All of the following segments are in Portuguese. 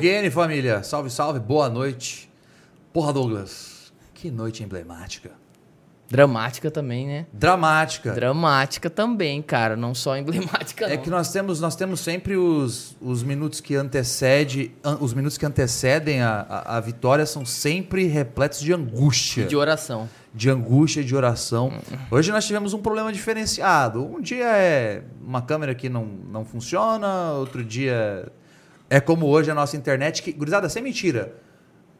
Gene, família. Salve, salve. Boa noite. Porra, Douglas. Que noite emblemática. Dramática também, né? Dramática. Dramática também, cara. Não só emblemática, É não. que nós temos, nós temos sempre os, os minutos que antecede, an- os minutos que antecedem a, a, a vitória são sempre repletos de angústia. De oração. de angústia e de oração. Hoje nós tivemos um problema diferenciado. Um dia é uma câmera que não, não funciona, outro dia é como hoje a nossa internet, que, gurizada, sem mentira,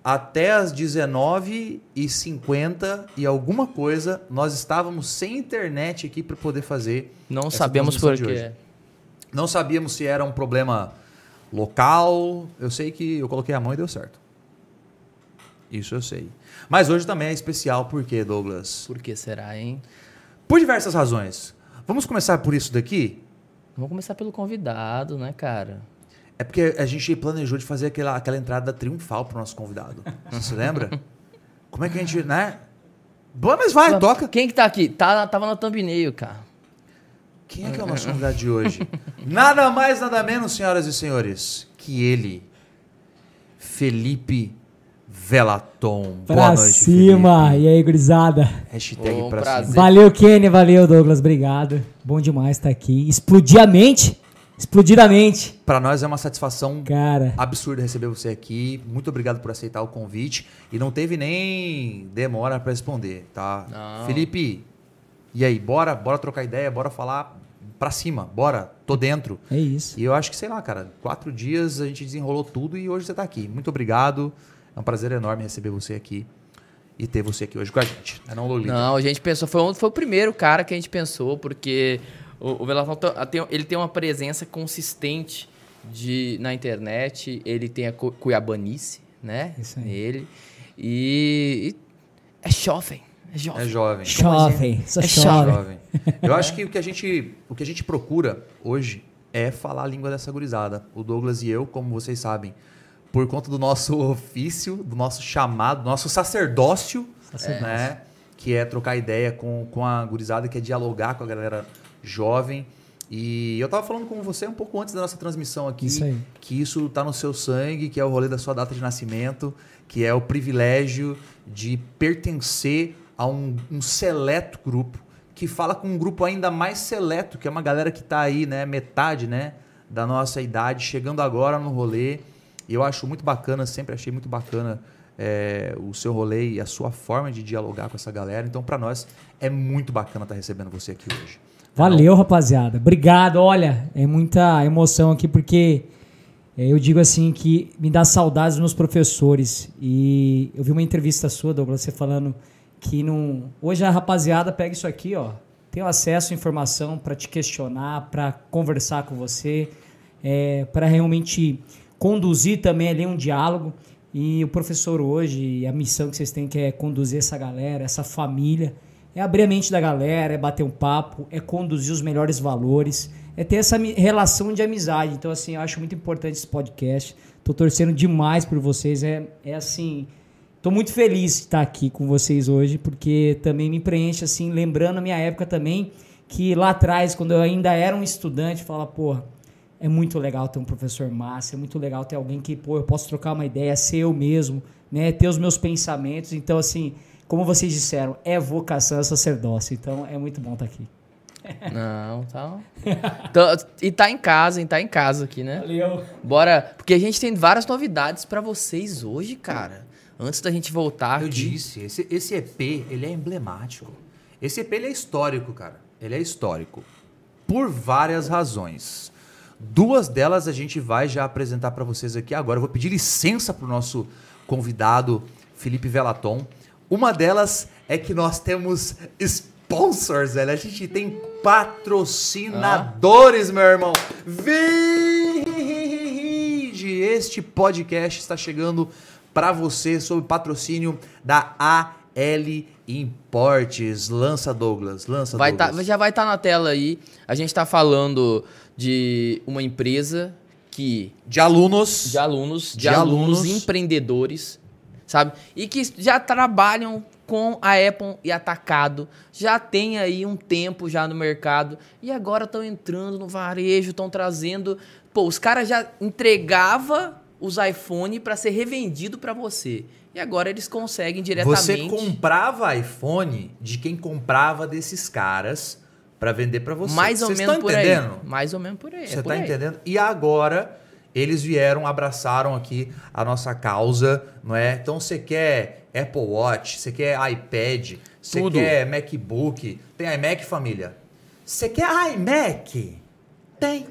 até as 19h50 e alguma coisa, nós estávamos sem internet aqui para poder fazer. Não sabemos por quê. Não sabíamos se era um problema local. Eu sei que eu coloquei a mão e deu certo. Isso eu sei. Mas hoje também é especial, por quê, Douglas? Por que será, hein? Por diversas razões. Vamos começar por isso daqui? Vamos começar pelo convidado, né, cara? É porque a gente planejou de fazer aquela, aquela entrada triunfal pro nosso convidado. Você se lembra? Como é que a gente, né? Bom, mas vai, toca. Quem que tá aqui? Tá, tava na thumbnail, cara. Quem é que é o nosso convidado de hoje? Nada mais, nada menos, senhoras e senhores, que ele, Felipe Velaton. Pra Boa noite, cima! Felipe. E aí, gurizada? Hashtag Ô, pra prazer. cima. Valeu, Kenny, valeu, Douglas, obrigado. Bom demais estar aqui. Explodir a mente, explodidamente. Pra nós é uma satisfação Cara, absurdo receber você aqui. Muito obrigado por aceitar o convite. E não teve nem demora pra responder, tá? Não. Felipe, e aí? Bora, bora trocar ideia, bora falar pra cima, bora, tô dentro. é isso. E eu acho que, sei lá, cara, quatro dias a gente desenrolou tudo e hoje você tá aqui. Muito obrigado. É um prazer enorme receber você aqui e ter você aqui hoje com a gente. É não, Lolita? Não, a gente pensou, foi, um- foi o primeiro cara que a gente pensou, porque o, o Velatão tem- ele tem uma presença consistente de, na internet, ele tem a cu- cuiabanice, né? Isso aí. Ele. E, e é jovem. É jovem. É jovem. Chove, só É chove. Jovem. Eu acho que o que, a gente, o que a gente procura hoje é falar a língua dessa gurizada. O Douglas e eu, como vocês sabem, por conta do nosso ofício, do nosso chamado, do nosso sacerdócio, Sacerdócio. né? Que é trocar ideia com, com a gurizada, que é dialogar com a galera jovem. E eu tava falando com você um pouco antes da nossa transmissão aqui, Isso que isso tá no seu sangue, que é o rolê da sua data de nascimento, que é o privilégio de pertencer a um, um seleto grupo, que fala com um grupo ainda mais seleto, que é uma galera que tá aí, né, metade, né, da nossa idade, chegando agora no rolê. E eu acho muito bacana, sempre achei muito bacana é, o seu rolê e a sua forma de dialogar com essa galera. Então, para nós, é muito bacana estar recebendo você aqui hoje. Valeu, rapaziada. Obrigado. Olha, é muita emoção aqui porque é, eu digo assim que me dá saudades dos meus professores. E eu vi uma entrevista sua, Douglas, você falando que não. Hoje a rapaziada pega isso aqui, ó. Tem acesso à informação para te questionar, para conversar com você, é, para realmente conduzir também ali um diálogo. E o professor hoje, a missão que vocês têm que é conduzir essa galera, essa família, é abrir a mente da galera, é bater um papo, é conduzir os melhores valores, é ter essa relação de amizade. Então, assim, eu acho muito importante esse podcast. Tô torcendo demais por vocês. É, é assim. Tô muito feliz de estar aqui com vocês hoje, porque também me preenche, assim, lembrando a minha época também, que lá atrás, quando eu ainda era um estudante, fala, porra, é muito legal ter um professor massa, é muito legal ter alguém que, pô, eu posso trocar uma ideia, ser eu mesmo, né? Ter os meus pensamentos. Então, assim, como vocês disseram, é vocação, é sacerdócio. Então, é muito bom estar aqui. Não, tá. Tá- E tá em casa, hein? Tá em casa aqui, né? Valeu. Bora. Porque a gente tem várias novidades pra vocês hoje, cara. Antes da gente voltar Eu aqui. disse, esse, esse EP, ele é emblemático. Esse EP, ele é histórico, cara. Ele é histórico. Por várias razões. Duas delas a gente vai já apresentar para vocês aqui agora. Eu vou pedir licença pro nosso convidado, Felipe Velaton. Uma delas é que nós temos sponsors, velho. A gente tem patrocinadores, meu irmão. Vinde! Este podcast está chegando para você sob patrocínio da AL Importes. Lança Douglas, lança Vai tá, Douglas. já vai estar na tela aí. A gente tá falando de uma empresa que De alunos. de alunos, de, De alunos, alunos. empreendedores, sabe? E que já trabalham com a Apple e Atacado. Já tem aí um tempo já no mercado e agora estão entrando no varejo, estão trazendo. Pô, os caras já entregava os iPhone para ser revendido para você. E agora eles conseguem diretamente. Você comprava iPhone de quem comprava desses caras para vender para você. Mais ou menos por entendendo? aí. Mais ou menos por aí. Você é tá aí. entendendo? E agora eles vieram, abraçaram aqui a nossa causa, não é? Então você quer Apple Watch, você quer iPad, você quer MacBook, tem iMac família. Você quer iMac? Tem.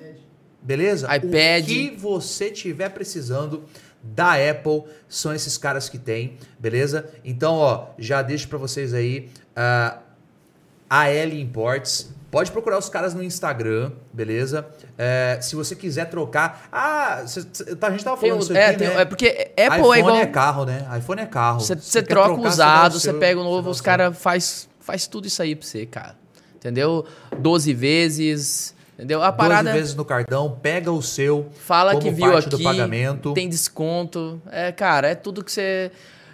Beleza? iPad. O que você tiver precisando da Apple são esses caras que tem, beleza? Então, ó, já deixo pra vocês aí ah, AL Imports. Pode procurar os caras no Instagram, beleza? É, se você quiser trocar. Ah, cê- cê- tá, a gente tava Tem falando o- isso é, aqui, tem- né? é porque Apple iPhone é igual. é carro, né? iPhone é carro. Você troca o trocar, usado, você pega o novo, os caras faz, faz tudo isso aí pra você, cara. Entendeu? 12 vezes. Entendeu? A 12 parada vezes no cartão, pega o seu. fala que viu parte aqui, do pagamento. tem desconto. É, cara, é tudo que você.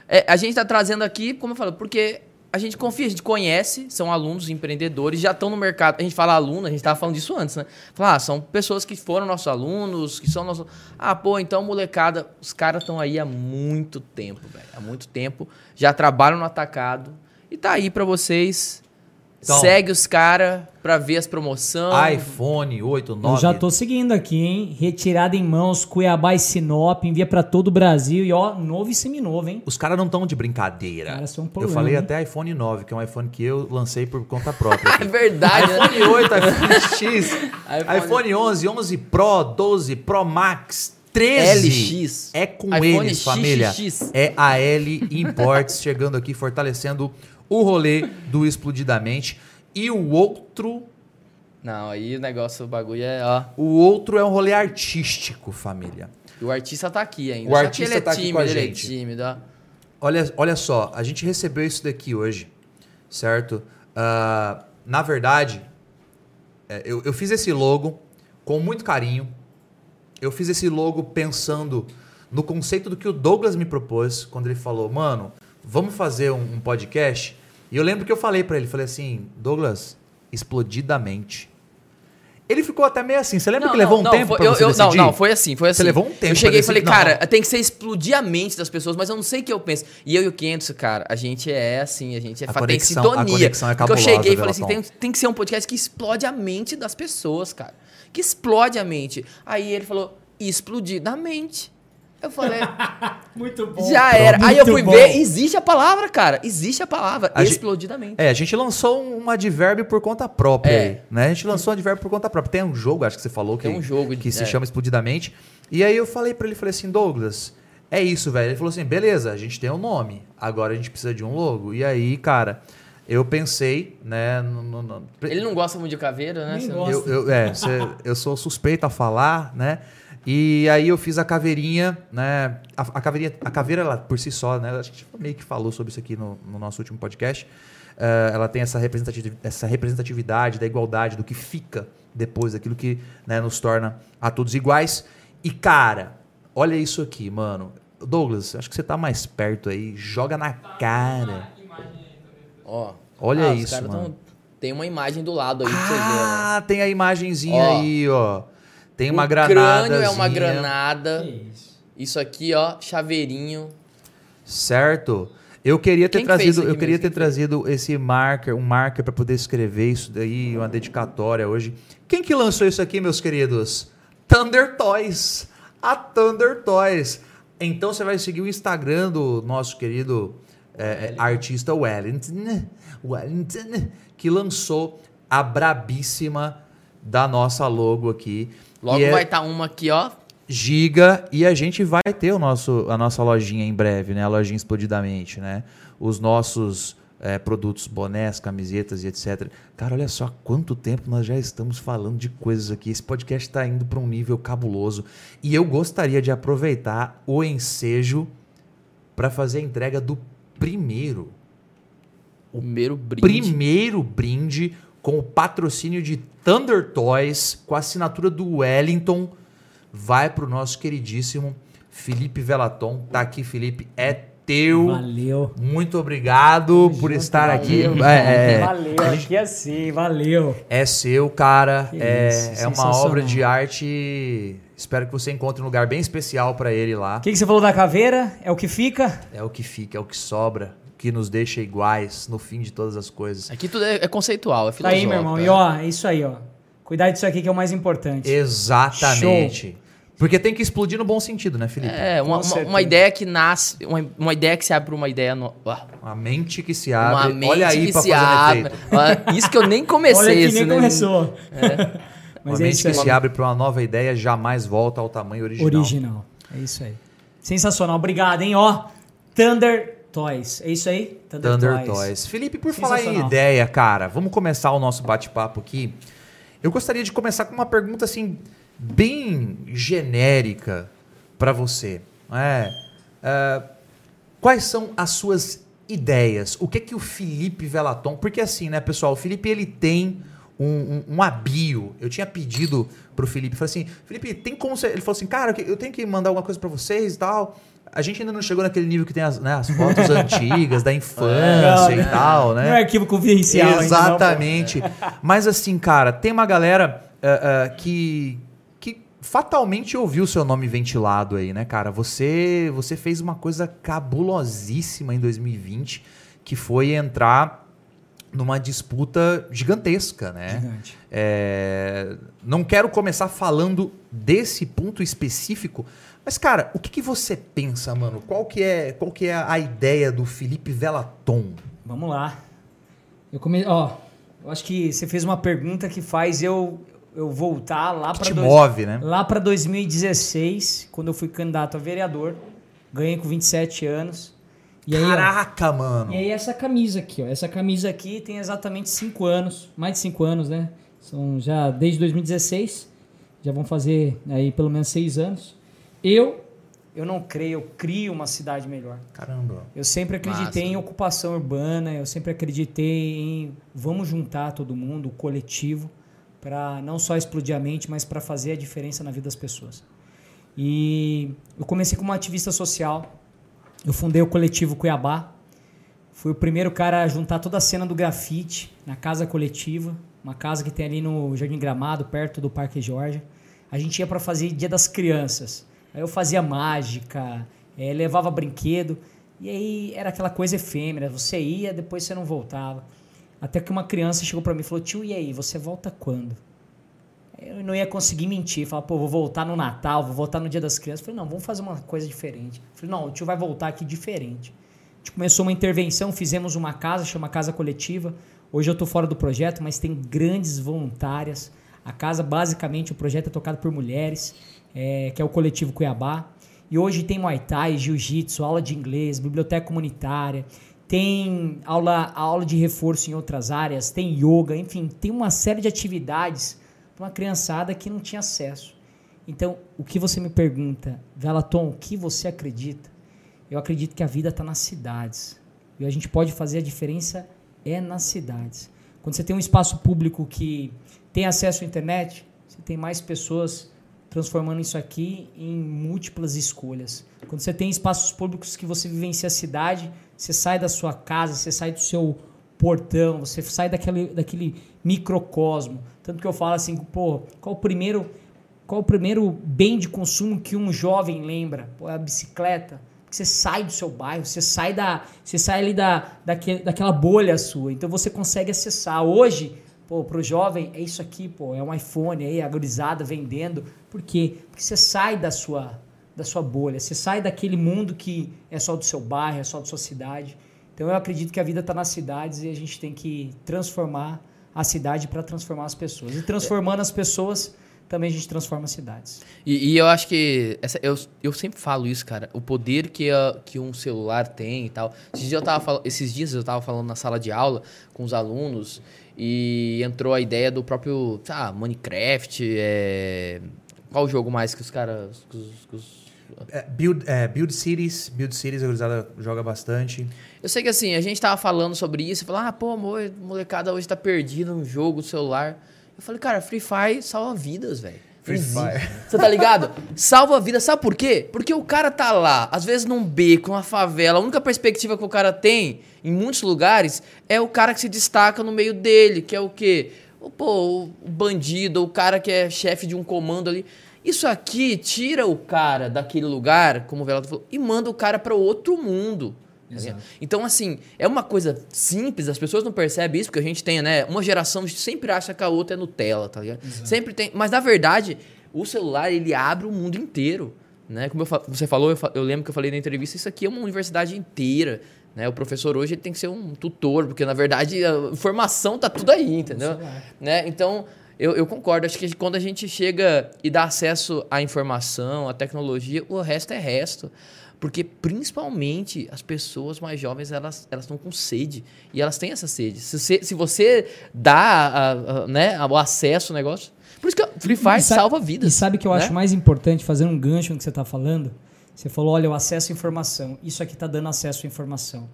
é, a gente tá trazendo aqui, como eu falo, porque a gente confia, a gente conhece, são alunos empreendedores, já estão no mercado. A gente fala aluno, a gente tava falando disso antes, né? Falar, ah, são pessoas que foram nossos alunos, que são nossos. Ah, pô, então, molecada, os caras estão aí há muito tempo, velho. Há muito tempo. Já trabalham no atacado. E tá aí pra vocês. Então- Segue os caras pra ver as promoções. iPhone 8, 9. Eu já tô seguindo aqui, hein? Retirada em mãos, Cuiabá e Sinop, envia pra todo o Brasil. E ó, novo e seminovo, hein? Os caras não estão de brincadeira. Os caras são eu polêmicos, falei hein? até iPhone 9, que é um iPhone que eu lancei por conta própria. É verdade, né? iPhone 8, iPhone X, iPhone- iPhone 11, 11 Pro, 12 Pro Max, 13. LX. É com iPhone eles, família. XXX. É a L Imports chegando aqui, fortalecendo o rolê do Explodidamente. E o outro, Não, aí o negócio, o bagulho é, ó. o outro é um rolê artístico, família. E o artista tá aqui ainda. O Só artista ele é tá aqui tímido, com a ele é gente. tímido, ó. Olha, olha só, a gente recebeu isso daqui hoje, certo? Ah, na verdade, é, eu, eu fiz esse logo com muito carinho. Eu fiz esse logo pensando no conceito do que o Douglas me propôs quando ele falou, mano, vamos fazer um, um podcast. E eu lembro que eu falei pra ele, falei assim, Douglas, explodidamente. Ele ficou até meio assim. Você lembra que levou um tempo foi, pra eu, você eu, Não, decidir? não, foi assim, foi assim. levou um tempo Eu cheguei e falei, cara, não. tem que ser explodir a mente das pessoas, mas eu não sei o que eu penso. E eu e o 500, cara, a gente é assim, a gente é A conexão- tem a sintonia. conexão é Porque eu cheguei e falei assim, tem, tem que ser um podcast que explode a mente das pessoas, cara. Que explode a mente. Aí ele falou, explodir da mente. Eu falei, Muito bom. já era. Aí eu Muito fui bom. ver, existe a palavra, cara. Existe a palavra, A gente- explodir da mente. É, a gente lançou um advérbio por conta própria, É. aí, né? A gente lançou um advérbio por conta própria. Tem um jogo, acho que você falou que, Tem um jogo de- que se é. chama Explodidamente. E aí eu falei pra ele, falei assim, Douglas, é isso, velho. Ele falou assim, beleza, a gente tem um nome, agora a gente precisa de um logo. E aí, cara, eu pensei, né? no- no- no- Ele não gosta muito de caveira, né? Nem Você- gosta. eu, eu- é, cê- eu sou suspeito a falar, né? E aí eu fiz a caveirinha, né? A, a caveirinha, a caveira ela, por si só, né? A gente meio que falou sobre isso aqui no, no nosso último podcast. Eh, ela tem essa representatividade, essa representatividade da igualdade, do que fica depois, daquilo que né, nos torna a todos iguais. E cara, olha isso aqui, mano. Douglas, acho que você tá mais perto aí. Joga na cara. Ó. Olha Ah, isso, mano. tão- Tem uma imagem do lado aí pra você ver. Ah, tem a imagenzinha Ó. aí, ó. Tem uma o granada. crânio é uma granada. Isso. Isso aqui, ó, chaveirinho. Certo. Eu queria ter Quem trazido, eu queria mesmo? ter trazido esse marker, um marker para poder escrever isso daí, uma dedicatória hoje. Quem que lançou isso aqui, meus queridos? Thunder Toys. A Thunder Toys. Então você vai seguir o Instagram do nosso querido é, é, artista Wellington, Wellington, que lançou a brabíssima da nossa logo aqui. Logo E é- vai estar uma aqui, ó. Giga e a gente vai ter o nosso, a nossa lojinha em breve, né? A lojinha explodidamente, né? Os nossos é, produtos, bonés, camisetas e etc. Cara, olha só quanto tempo nós já estamos falando de coisas aqui. Esse podcast está indo para um nível cabuloso e eu gostaria de aproveitar o ensejo para fazer a entrega do primeiro, O primeiro brinde. primeiro brinde com o patrocínio de Thunder Toys, com a assinatura do Wellington, vai pro nosso queridíssimo Felipe Velaton. Tá aqui, Felipe. É teu. Valeu. Muito obrigado por estar aqui. valeu. É, é, Valeu, aqui é assim, valeu. é seu, cara. Que É, isso, é uma obra de arte. Espero que você encontre um lugar bem especial pra ele lá. O que, que você falou da caveira? É o que fica? É o que fica, é o que sobra, o que nos deixa iguais no fim de todas as coisas. Aqui tudo é, é conceitual, é Tá filosófico. aí, meu irmão. é. E ó, é isso aí, ó. Cuidar disso aqui que é o mais importante. Exatamente. Porque tem que explodir no bom sentido, né, Felipe? É, uma, uma, uma ideia que nasce, uma, uma ideia que se abre pra uma ideia no, ah, Uma mente que se uma abre. mente Olha aí que pra se fazer um abre. efeito. Isso que eu nem comecei. Olha que isso, nem né? começou. Uma Mas é mente que aí. se abre pra uma nova ideia jamais volta ao tamanho original. Original. É isso aí. Sensacional. Obrigado, hein? Ó, Thunder Toys. É isso aí? Thunder Toys. Felipe, por falar em ideia, cara, vamos começar o nosso bate-papo aqui. Eu gostaria de começar com uma pergunta assim bem genérica pra você. É, é, quais são as suas ideias? O que que o Felipe Velaton? Porque assim, né, pessoal, o Felipe ele tem um, um, um abio. Eu tinha pedido pro Felipe, falei assim, Felipe, tem como você... Ele falou assim, cara, eu tenho que mandar alguma coisa pra vocês e tal. A gente ainda não chegou naquele nível que tem as, né, as fotos antigas da infância e tal, né? Não é arquivo confidencial ainda, não. Exatamente. Mas assim, cara, tem uma galera ah, ah, que, que fatalmente ouviu seu nome ventilado aí, né, cara? Você, você fez uma coisa cabulosíssima em 2020, que foi entrar numa disputa gigantesca, né? Gigante. É, não quero começar falando desse ponto específico, mas cara, o que, que você pensa, mano? Qual que é, qual que é a ideia do Felipe Velaton? Vamos lá. Eu come... Ó, eu acho que você fez uma pergunta que faz eu, eu voltar lá Que para te move, né? lá para 2016, quando eu fui candidato a vereador. Ganhei com 27 anos. E aí, ó, Caraca, mano. E aí essa camisa aqui, ó. Essa camisa aqui tem exatamente 5 anos, mais de 5 anos, né? São já desde 2016. Já vão fazer aí pelo menos 6 anos. Eu eu não creio, eu crio uma cidade melhor. Caramba. Eu sempre acreditei Massa. em ocupação urbana, eu sempre acreditei em vamos juntar todo mundo, o coletivo, para não só explodir a mente, mas para fazer a diferença na vida das pessoas. E eu comecei como ativista social. Eu fundei o coletivo Cuiabá. Fui o primeiro cara a juntar toda a cena do grafite na casa coletiva, uma casa que tem ali no Jardim Gramado, perto do Parque Georgia. A gente ia para fazer Dia das Crianças. Aí eu fazia mágica, eh, levava brinquedo. E aí era aquela coisa efêmera. Você ia, depois você não voltava. Até que uma criança chegou para mim e falou: Tio, e aí, você volta quando? Eu não ia conseguir mentir. Falar, pô, vou voltar no Natal, vou voltar no Dia das Crianças. Eu falei, não, vamos fazer uma coisa diferente. Eu falei, não, o tio vai voltar aqui diferente. A gente começou uma intervenção, fizemos uma casa, chama Casa Coletiva. Hoje eu estou fora do projeto, mas tem grandes voluntárias. A casa, basicamente, o projeto é tocado por mulheres, é, que é o Coletivo Cuiabá. E hoje tem Muay Thai, Jiu-Jitsu, aula de inglês, biblioteca comunitária, tem aula, aula de reforço em outras áreas, tem yoga, enfim, tem uma série de atividades para uma criançada que não tinha acesso. Então, o que você me pergunta, Velaton, o que você acredita? Eu acredito que a vida está nas cidades. E a gente pode fazer a diferença é nas cidades. Quando você tem um espaço público que tem acesso à internet, você tem mais pessoas transformando isso aqui em múltiplas escolhas. Quando você tem espaços públicos que você vivencia a cidade, você sai da sua casa, você sai do seu portão, você sai daquele, daquele microcosmo. Tanto que eu falo assim, pô, qual o primeiro qual o primeiro bem de consumo que um jovem lembra? Pô, é a bicicleta. Porque você sai do seu bairro, você sai da, você sai ali da, daque, daquela bolha sua. Então você consegue acessar. Hoje, pô, pro jovem é isso aqui, pô, é um iPhone aí, a gurizada vendendo. Por quê? Porque você sai da sua da sua bolha, você sai daquele mundo que é só do seu bairro, é só da sua cidade. Então eu acredito que a vida está nas cidades e a gente tem que transformar a cidade para transformar as pessoas. E transformando as pessoas, também a gente transforma as cidades. E, e eu acho que. Essa, eu, eu sempre falo isso, cara. O poder que, a- que um celular tem e tal. Esses dias, eu tava, esses dias eu tava falando na sala de aula com os alunos e entrou a ideia do próprio. Ah, Minecraft. É... Qual o jogo mais que os caras. que os- que os- É, build, é, build Cities. Build Cities a gurizada joga bastante. Eu sei que assim, a gente tava falando sobre isso falou, ah, pô, amor, molecada hoje tá perdida no jogo, no celular. Eu falei, cara, Free Fire salva vidas, velho. Free Fire. Você tá ligado? Salva a vida. Sabe por quê? Porque o cara tá lá, às vezes num beco, numa favela. A única perspectiva que o cara tem, em muitos lugares, é o cara que se destaca no meio dele, que é o quê? O, pô, o bandido, o cara que é chefe de um comando ali. Isso aqui tira o cara daquele lugar, como o Velado falou, e manda o cara para outro mundo. Tá? Então, assim, é uma coisa simples, as pessoas não percebem isso, porque a gente tem, né? Uma geração sempre acha que a outra é Nutella, tá ligado? Sempre tem. Mas na verdade, o celular ele abre o mundo inteiro. Né? Como eu você falou, eu, eu lembro que eu falei na entrevista, isso aqui é uma universidade inteira. Né? O professor hoje tem que ser um tutor, porque na verdade a informação tá tudo aí, entendeu? Né? Então, eu, eu concordo. Acho que quando a gente chega e dá acesso à informação, à tecnologia, o resto é resto. Porque, principalmente, as pessoas mais jovens, elas elas estão com sede. E elas têm essa sede. Se você, se você dá a- a- né, o acesso ao negócio... Por isso que o Free Fire sabe- salva vidas. E sabe o que eu né? acho mais importante, fazendo um gancho no que você está falando? Você falou, olha, o acesso à informação. Isso aqui está dando acesso à informação.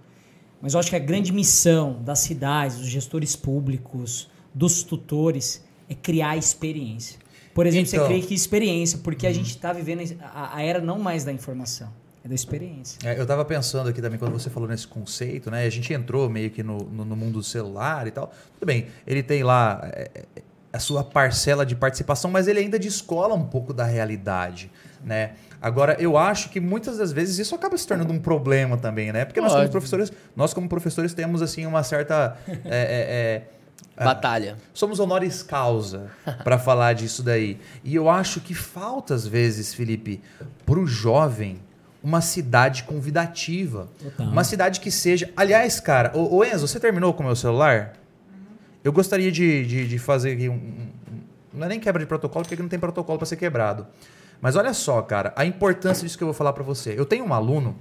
Mas eu acho que a grande missão das cidades, dos gestores públicos, dos tutores, é criar experiência. Por exemplo, Então. você cria que experiência, porque a gente está vivendo a, a era não mais da informação, é da experiência. É, eu tava pensando aqui também, quando você falou nesse conceito, né? A gente entrou meio que no, no, no mundo do celular e tal. Tudo bem, ele tem lá é, é, a sua parcela de participação, mas ele ainda descola um pouco da realidade, né? Agora, eu acho que muitas das vezes isso acaba se tornando um problema também, né? Porque nós como professores, nós como professores temos assim uma certa é, é, é, Batalha. somos honoris causa para falar disso daí. E eu acho que falta às vezes, Felipe, para o jovem uma cidade convidativa, Total. uma cidade que seja. Aliás, cara, ô, ô Enzo, você terminou com o meu celular? Eu gostaria de, de, de fazer aqui um, um- Não é nem quebra de protocolo, porque não tem protocolo para ser quebrado. Mas olha só, cara, a importância disso que eu vou falar para você. Eu tenho um aluno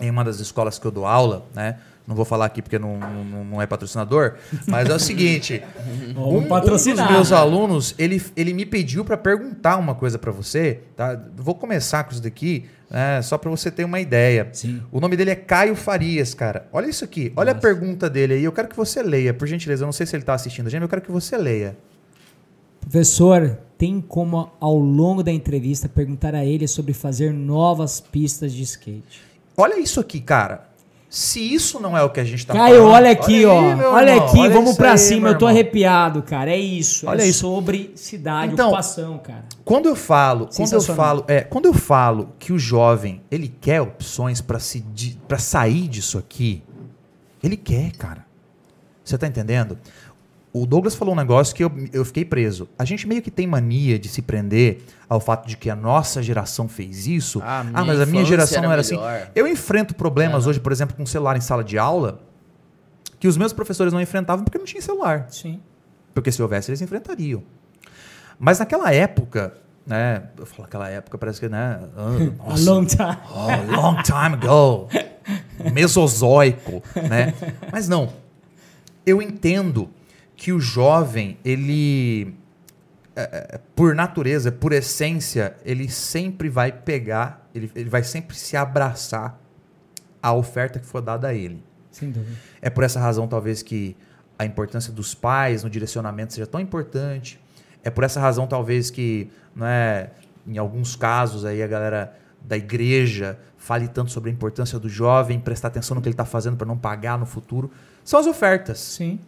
em uma das escolas que eu dou aula, né? Não vou falar aqui porque não, não, não é patrocinador, mas é o seguinte: um, um dos meus alunos, ele, ele me pediu para perguntar uma coisa para você, tá? Vou começar com isso daqui, né, só para você ter uma ideia. Sim. O nome dele é Caio Farias, cara. Olha isso aqui, olha a pergunta dele aí. Eu quero que você leia, por gentileza. Eu não sei se ele tá assistindo a gente, mas eu quero que você leia. Professor, tem como ao longo da entrevista perguntar a ele sobre fazer novas pistas de skate? Olha isso aqui, cara. Se isso não é o que a gente tá Caio, falando. olha aqui, aí, ó. meu olha irmão, aqui, olha vamos aí, cima. Eu tô arrepiado, cara. É isso. Olha é isso. sobre cidade, Então, ocupação, cara. Quando eu falo, quando eu falo, é, quando eu falo que o jovem, ele quer opções para se para sair disso aqui, ele quer, cara. Você tá entendendo? O Douglas falou um negócio que eu, eu fiquei preso. A gente meio que tem mania de se prender ao fato de que a nossa geração fez isso. Ah, Ah, mas a minha geração era não era assim. melhor. Eu enfrento problemas hoje, por exemplo, com celular em sala de aula, que os meus professores não enfrentavam porque não tinha celular. Sim. Porque se houvesse, eles enfrentariam. Mas naquela época, né? Eu falo aquela época, parece que, né? A Nossa, long time. oh, long time ago. Mesozoico, né? Mas não. Eu entendo que o jovem, ele, é, é, por natureza, por essência, ele sempre vai pegar, ele, ele vai sempre se abraçar à oferta que for dada a ele. Sem dúvida. É por essa razão, talvez, que a importância dos pais no direcionamento seja tão importante. É por essa razão, talvez, que, não é, em alguns casos, aí a galera da igreja fale tanto sobre a importância do jovem, prestar atenção no que ele está fazendo para não pagar no futuro. São as ofertas. Sim.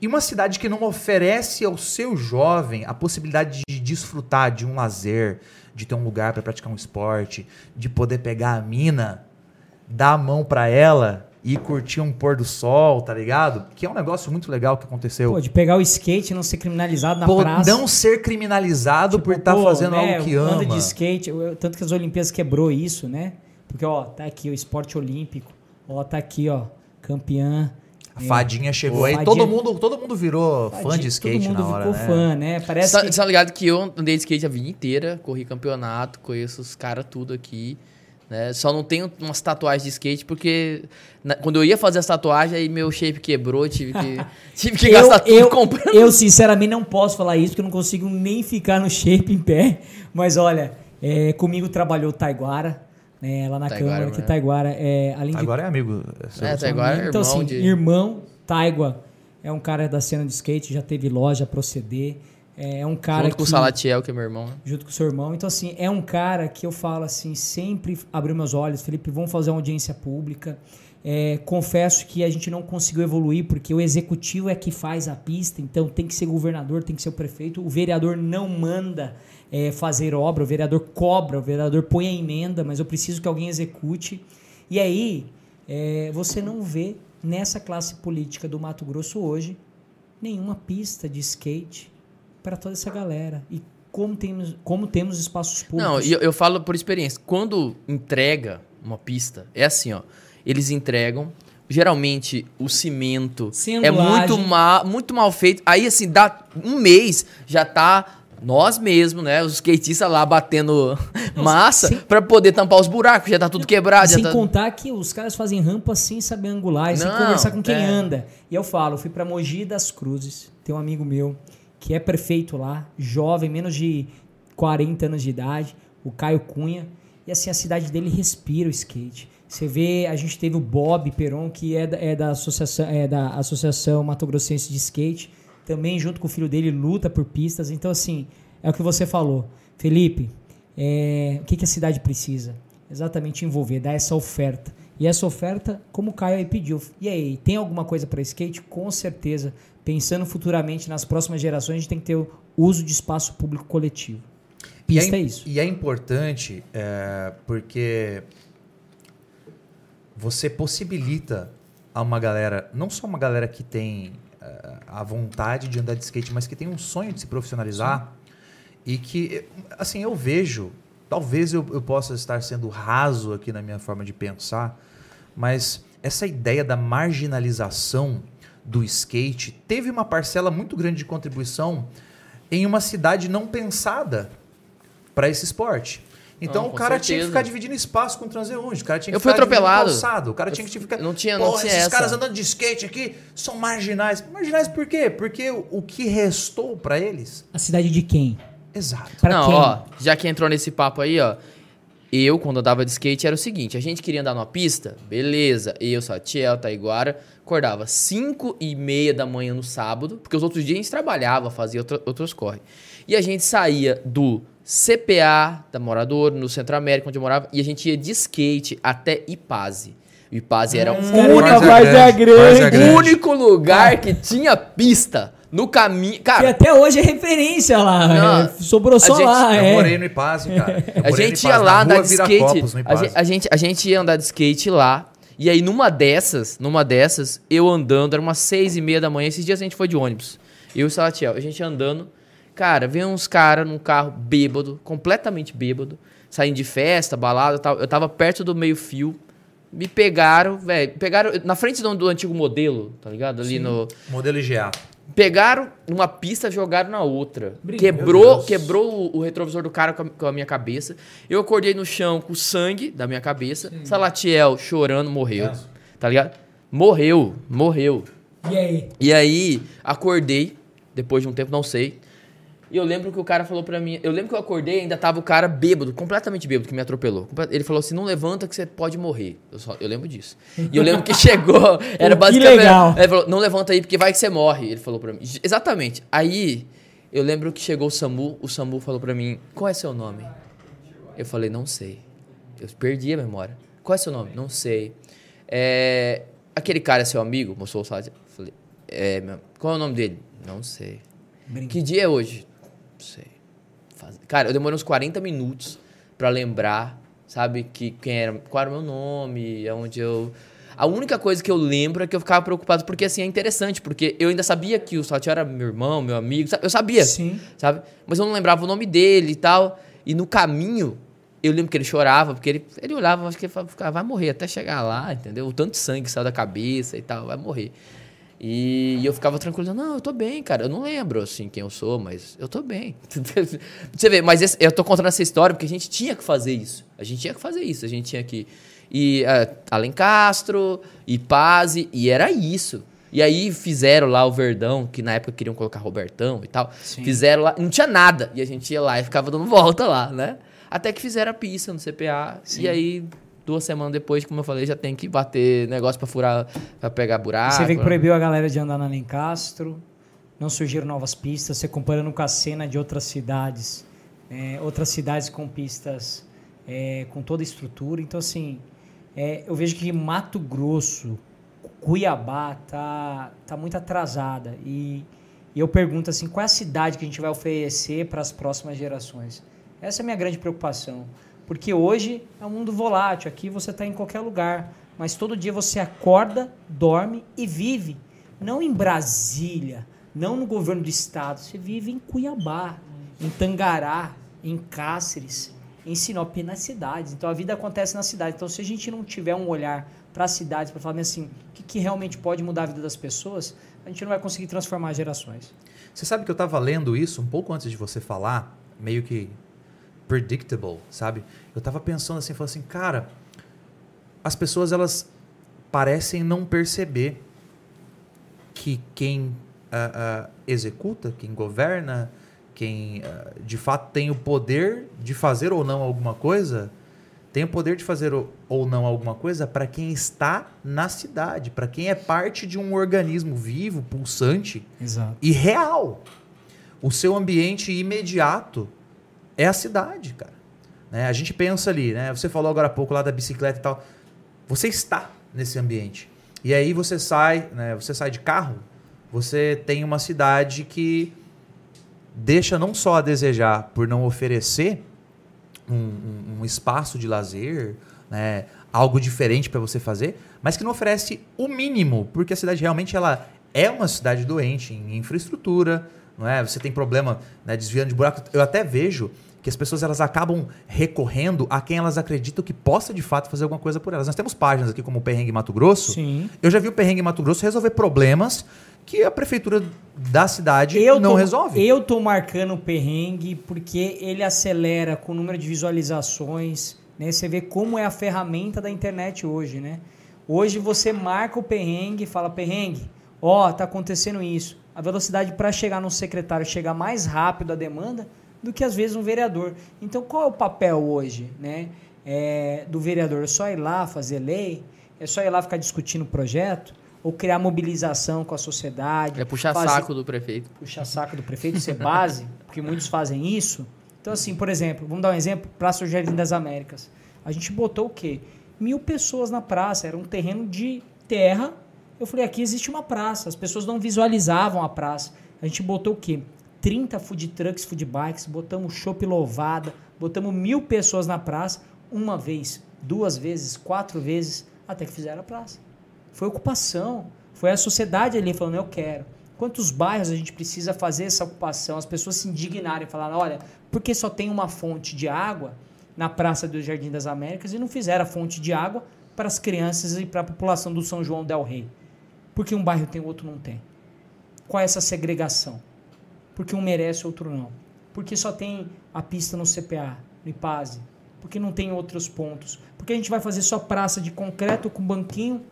E uma cidade que não oferece ao seu jovem a possibilidade de desfrutar de um lazer, de ter um lugar para praticar um esporte, de poder pegar a mina, dar a mão para ela e curtir um pôr do sol, tá ligado? Que é um negócio muito legal que aconteceu. Pô, de pegar o skate e não ser criminalizado na Pô, praça. não ser criminalizado Tipo, por estar pô, fazendo né, algo que anda ama. de skate, eu- tanto que as Olimpíadas quebrou isso, né? Porque, ó, tá aqui o esporte olímpico. Ó, tá aqui, ó, campeã. A fadinha chegou Pô, aí, fadinha- todo mundo, todo mundo virou fã de skate Todo mundo na hora, ficou né? fã, né? Parece Você que... tá, você tá ligado que eu andei de skate a vida inteira, corri campeonato, conheço os caras tudo aqui. Né? Só não tenho umas tatuagens de skate porque na- quando eu ia fazer as tatuagens, aí meu shape quebrou, tive que, tive que gastar tudo eu, comprando. eu, sinceramente, não posso falar isso, porque eu não consigo nem ficar no shape em pé. Mas olha, é, comigo trabalhou Taiguara, né, lá na Taiguara, Câmara, que? Taiguara, é, além de Agora é amigo. É, Taiguara é então, irmão assim, de- irmão, Taigua, é um cara da cena de skate, já teve loja, Proceder. É um cara Junto com o que- Salatiel, que é meu irmão. né? junto com o seu irmão. Então, assim, é um cara que eu falo assim, sempre abriu meus olhos, Felipe, vamos fazer uma audiência pública. É, confesso que a gente não conseguiu evoluir porque o executivo é que faz a pista, então tem que ser governador, tem que ser o prefeito. O vereador não manda é, fazer obra, o vereador cobra, o vereador põe a emenda, mas eu preciso que alguém execute. E aí, é, você não vê nessa classe política do Mato Grosso hoje nenhuma pista de skate para toda essa galera. E como temos, como temos espaços públicos. Não, eu, eu falo por experiência. Quando entrega uma pista, é assim, ó. Eles entregam. Geralmente o cimento é muito mal, muito mal feito. Aí, assim, dá um mês, já tá nós mesmos, né? Os skatistas lá batendo massa pra poder tampar os buracos, já tá tudo quebrado. sem tá... contar que os caras fazem rampa sem saber angular, sem conversar com quem é. anda. E eu falo, eu fui pra Mogi das Cruzes, tem um amigo meu que é prefeito lá, jovem, menos de 40 anos de idade, o Caio Cunha, e assim a cidade dele respira o skate. Você vê, a gente teve o Bob Peron, que é da, é da associação, é da associação Mato Grossense de skate, também junto com o filho dele luta por pistas. Então assim, é o que você falou, Felipe. é, o que, que a cidade precisa? Exatamente envolver, dar essa oferta. E essa oferta, como o Caio aí pediu. E aí, tem alguma coisa para skate? Com certeza. Pensando futuramente nas próximas gerações, a gente tem que ter o uso de espaço público coletivo. E Pista é, é im- isso. E é importante é, porque você possibilita a uma galera, não só uma galera que tem é, a vontade de andar de skate, mas que tem um sonho de se profissionalizar e que, assim, eu vejo, talvez eu, eu possa estar sendo raso aqui na minha forma de pensar, mas essa ideia da marginalização do skate teve uma parcela muito grande de contribuição em uma cidade não pensada para esse esporte. Então Não, o com cara tinha que certeza. ficar dividindo espaço com transeunte, o cara tinha que Eu fui atropelado. calçado, o cara tinha que ficar não tinha- não Pô, tinha esses essa. caras andando de skate aqui são marginais. Marginais por quê? Porque o, o que restou para eles? A cidade de quem? Exato. Pra não, quem? ó, já que entrou nesse papo aí, ó. Eu, quando andava de skate, era o seguinte: a gente queria andar numa pista, beleza. Eu, Satiel, Taiguara, acordava 5 e meia da manhã no sábado, porque os outros dias a gente trabalhava, fazia outra- outros corre. E a gente saía do CPA da Morador, no Centro América, onde eu morava, e a gente ia de skate até Ipaze. O Ipaze era o caras único, Várzea Grande. O Grande. único lugar que tinha pista no caminho. Cara, até hoje é referência lá. Não, é, sobrou só gente- lá. Eu é. morei no Ipaze, cara. A gente Ipaze, ia na lá andar de skate. A gente, a, gente, a gente ia andar de skate lá. E aí, numa dessas, numa dessas, eu andando, era umas seis e meia da manhã. Esses dias a gente foi de ônibus. Eu e o Salatiel. A gente andando. Cara, vem uns caras num carro bêbado, completamente bêbado, saindo de festa, balada tal. Eu tava perto do meio-fio. Me pegaram, velho. Pegaram na frente do, do antigo modelo, tá ligado? Ali no. Modelo IGA. Pegaram numa pista, jogaram na outra. Brinca. Quebrou, quebrou o, o retrovisor do cara com a, com a minha cabeça. Eu acordei no chão com sangue da minha cabeça. Salatiel chorando, morreu. É. Tá ligado? Morreu, morreu. E aí? E aí, acordei, depois de um tempo, não sei. E eu lembro que o cara falou pra mim. Eu lembro que eu acordei e ainda tava o cara bêbado, completamente bêbado, que me atropelou. Ele falou assim: não levanta que você pode morrer. Eu, só, eu lembro disso. E eu lembro que chegou. Era Que basicamente. legal. Ele falou: não levanta aí porque vai que você morre. Ele falou pra mim. Exatamente. Aí, eu lembro que chegou o Samu. O Samu falou pra mim: qual é seu nome? Eu falei: não sei. Eu perdi a memória. Qual é seu nome? Não sei. É, aquele cara é seu amigo? Mostrou o site. Falei: é, meu, qual é o nome dele? Não sei. Que dia é hoje? Não sei. Faz- Cara, eu demorei uns 40 minutos pra lembrar, sabe, que quem era, qual era o meu nome, aonde eu. A única coisa que eu lembro é que eu ficava preocupado, porque assim, é interessante, porque eu ainda sabia que o Saltiel era meu irmão, meu amigo, sabe? eu sabia, Sim. sabe? Mas eu não lembrava o nome dele e tal. E no caminho, eu lembro que ele chorava, porque ele, ele olhava, acho que ele falava, "Cara, vai morrer até chegar lá, entendeu? O tanto de sangue que saiu da cabeça e tal, vai morrer. E eu ficava tranquilo, não, eu tô bem, cara. Eu não lembro, assim, quem eu sou, mas eu tô bem. Você vê, mas esse- eu tô contando essa história porque a gente tinha que fazer isso. A gente tinha que fazer isso. A gente tinha que ir a Alencastro, Ipaze, e era isso. E aí fizeram lá o Verdão, que na época queriam colocar Robertão e tal. Sim. Fizeram lá, não tinha nada. E a gente ia lá e ficava dando volta lá, né? Até que fizeram a pista no CPA. E aí, duas semanas depois, como eu falei, já tem que bater negócio pra furar, pra pegar buraco. Você vê que né? proibiu a galera de andar na Lencastro. não surgiram novas pistas. Você comparando com a cena de outras cidades, é, outras cidades com pistas é, com toda a estrutura. Então, assim, é, eu vejo que Mato Grosso, Cuiabá, tá, tá muito atrasada. E, e eu pergunto assim, qual é a cidade que a gente vai oferecer para as próximas gerações? Essa é a minha grande preocupação. Porque hoje é um mundo volátil, aqui você está em qualquer lugar, mas todo dia você acorda, dorme e vive. Não em Brasília, não no governo do estado, você vive em Cuiabá, em Tangará, em Cáceres, em Sinop, nas cidades. Então a vida acontece na cidade. Então se a gente não tiver um olhar para as cidades, para falar assim, o que, que realmente pode mudar a vida das pessoas, a gente não vai conseguir transformar gerações. Você sabe que eu estava lendo isso um pouco antes de você falar, meio que predictable, sabe? Eu tava pensando assim, falando assim, cara, as pessoas elas parecem não perceber que quem uh, uh, executa, quem governa, quem uh, de fato tem o poder de fazer ou não alguma coisa, tem o poder de fazer ou não alguma coisa para quem está na cidade, para quem é parte de um organismo vivo, pulsante Exato. e real. O seu ambiente imediato é a cidade, cara. Né? A gente pensa ali, né? Você falou agora há pouco lá da bicicleta e tal. Você está nesse ambiente. E aí você sai, né? Você sai de carro, você tem uma cidade que deixa não só a desejar por não oferecer um, um, um espaço de lazer, né? algo diferente para você fazer, mas que não oferece o mínimo, porque a cidade realmente ela é uma cidade doente em infraestrutura, não é? Você tem problema né, desviando de buraco. Eu até vejo que as pessoas elas acabam recorrendo a quem elas acreditam que possa de fato fazer alguma coisa por elas. Nós temos páginas aqui como o Perrengue Mato Grosso. Sim. Eu já vi o Perrengue Mato Grosso resolver problemas que a prefeitura da cidade Eu não tô, resolve. Eu tô marcando o perrengue porque ele acelera com o número de visualizações. Né? Você vê como é a ferramenta da internet hoje, né? Hoje você marca o perrengue, fala perrengue, ó, tá acontecendo isso. A velocidade para chegar no secretário chegar mais rápido a demanda do que às vezes um vereador. Então qual é o papel hoje, né? É, do vereador? É só ir lá fazer lei? É só ir lá ficar discutindo projeto? Ou criar mobilização com a sociedade? É puxar fazer- saco do prefeito. puxar saco do prefeito, ser base, porque muitos fazem isso. Então, assim, por exemplo, vamos dar um exemplo, Praça do Jardim das Américas. A gente botou o quê? Mil pessoas na praça, era um terreno de terra. Eu falei, aqui existe uma praça, as pessoas não visualizavam a praça. A gente botou o quê? 30 food trucks, food bikes, botamos chopp louvada, botamos mil pessoas na praça, uma vez, duas vezes, quatro vezes, até que fizeram a praça. Foi ocupação. Foi a sociedade ali falando, eu quero. Quantos bairros a gente precisa fazer essa ocupação? As pessoas se indignarem e falarem, olha, por que só tem uma fonte de água na Praça do Jardim das Américas e não fizeram a fonte de água para as crianças e para a população do São João del Rei? Porque um bairro tem, o outro não tem. Qual é essa segregação? Porque um merece, outro não. Porque só tem a pista no CPA, no IPASE. Porque não tem outros pontos. Porque a gente vai fazer só praça de concreto com banquinho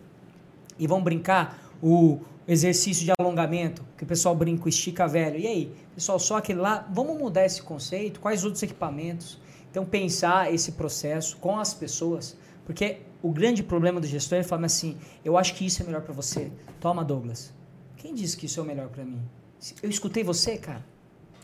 e vão brincar o exercício de alongamento, que o pessoal brinca, estica velho. E aí, pessoal, só aquele lá, vamos mudar esse conceito? Quais outros equipamentos? Então, pensar esse processo com as pessoas, porque o grande problema do gestor é ele fala assim: eu acho que isso é melhor para você. Toma, Douglas. Quem disse que isso é o melhor para mim? Eu escutei você, cara.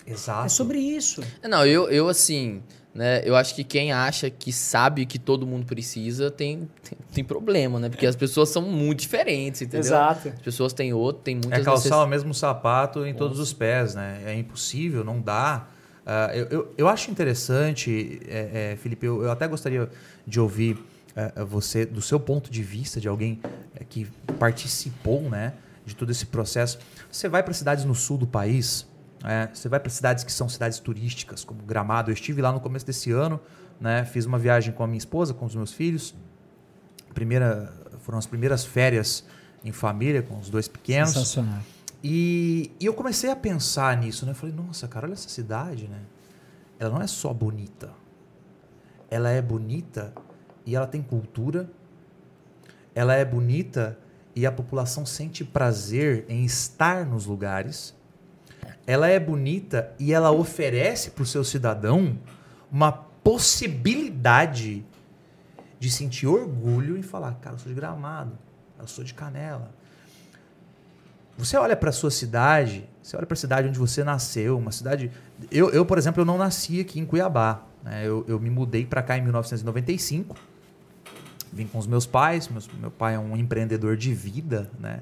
Exato. É sobre isso. Não, eu, eu assim, né? Eu acho que quem acha que sabe que todo mundo precisa tem, tem, tem problema, né? Porque as pessoas são muito diferentes, entendeu? Exato. As pessoas têm outro, tem muitas É calçar necess- o mesmo sapato em todos os pés, né? É impossível, não dá. Ah, eu, eu, eu acho interessante, é, é, Felipe, eu, eu até gostaria de ouvir é, você, do seu ponto de vista, de alguém é, que participou né, de todo esse processo. Você vai para cidades no sul do país, é, você vai para cidades que são cidades turísticas, como Gramado. Eu estive lá no começo desse ano, né, fiz uma viagem com a minha esposa, com os meus filhos. Primeira, foram as primeiras férias em família, com os dois pequenos. Sensacional. E, e eu comecei a pensar nisso, né? Eu falei, nossa, cara, olha essa cidade, né? Ela não é só bonita. Ela é bonita e ela tem cultura. Ela é bonita e a população sente prazer em estar nos lugares. Ela é bonita e ela oferece para o seu cidadão uma possibilidade de sentir orgulho e falar, cara, eu sou de gramado, eu sou de canela. você olha para sua cidade, você olha para a cidade onde você nasceu, uma cidade. Eu, eu, por exemplo, eu não nasci aqui em Cuiabá. Né? Eu, eu me mudei para cá em 1995. Vim com os meus pais. Meus, meu pai é um empreendedor de vida, né?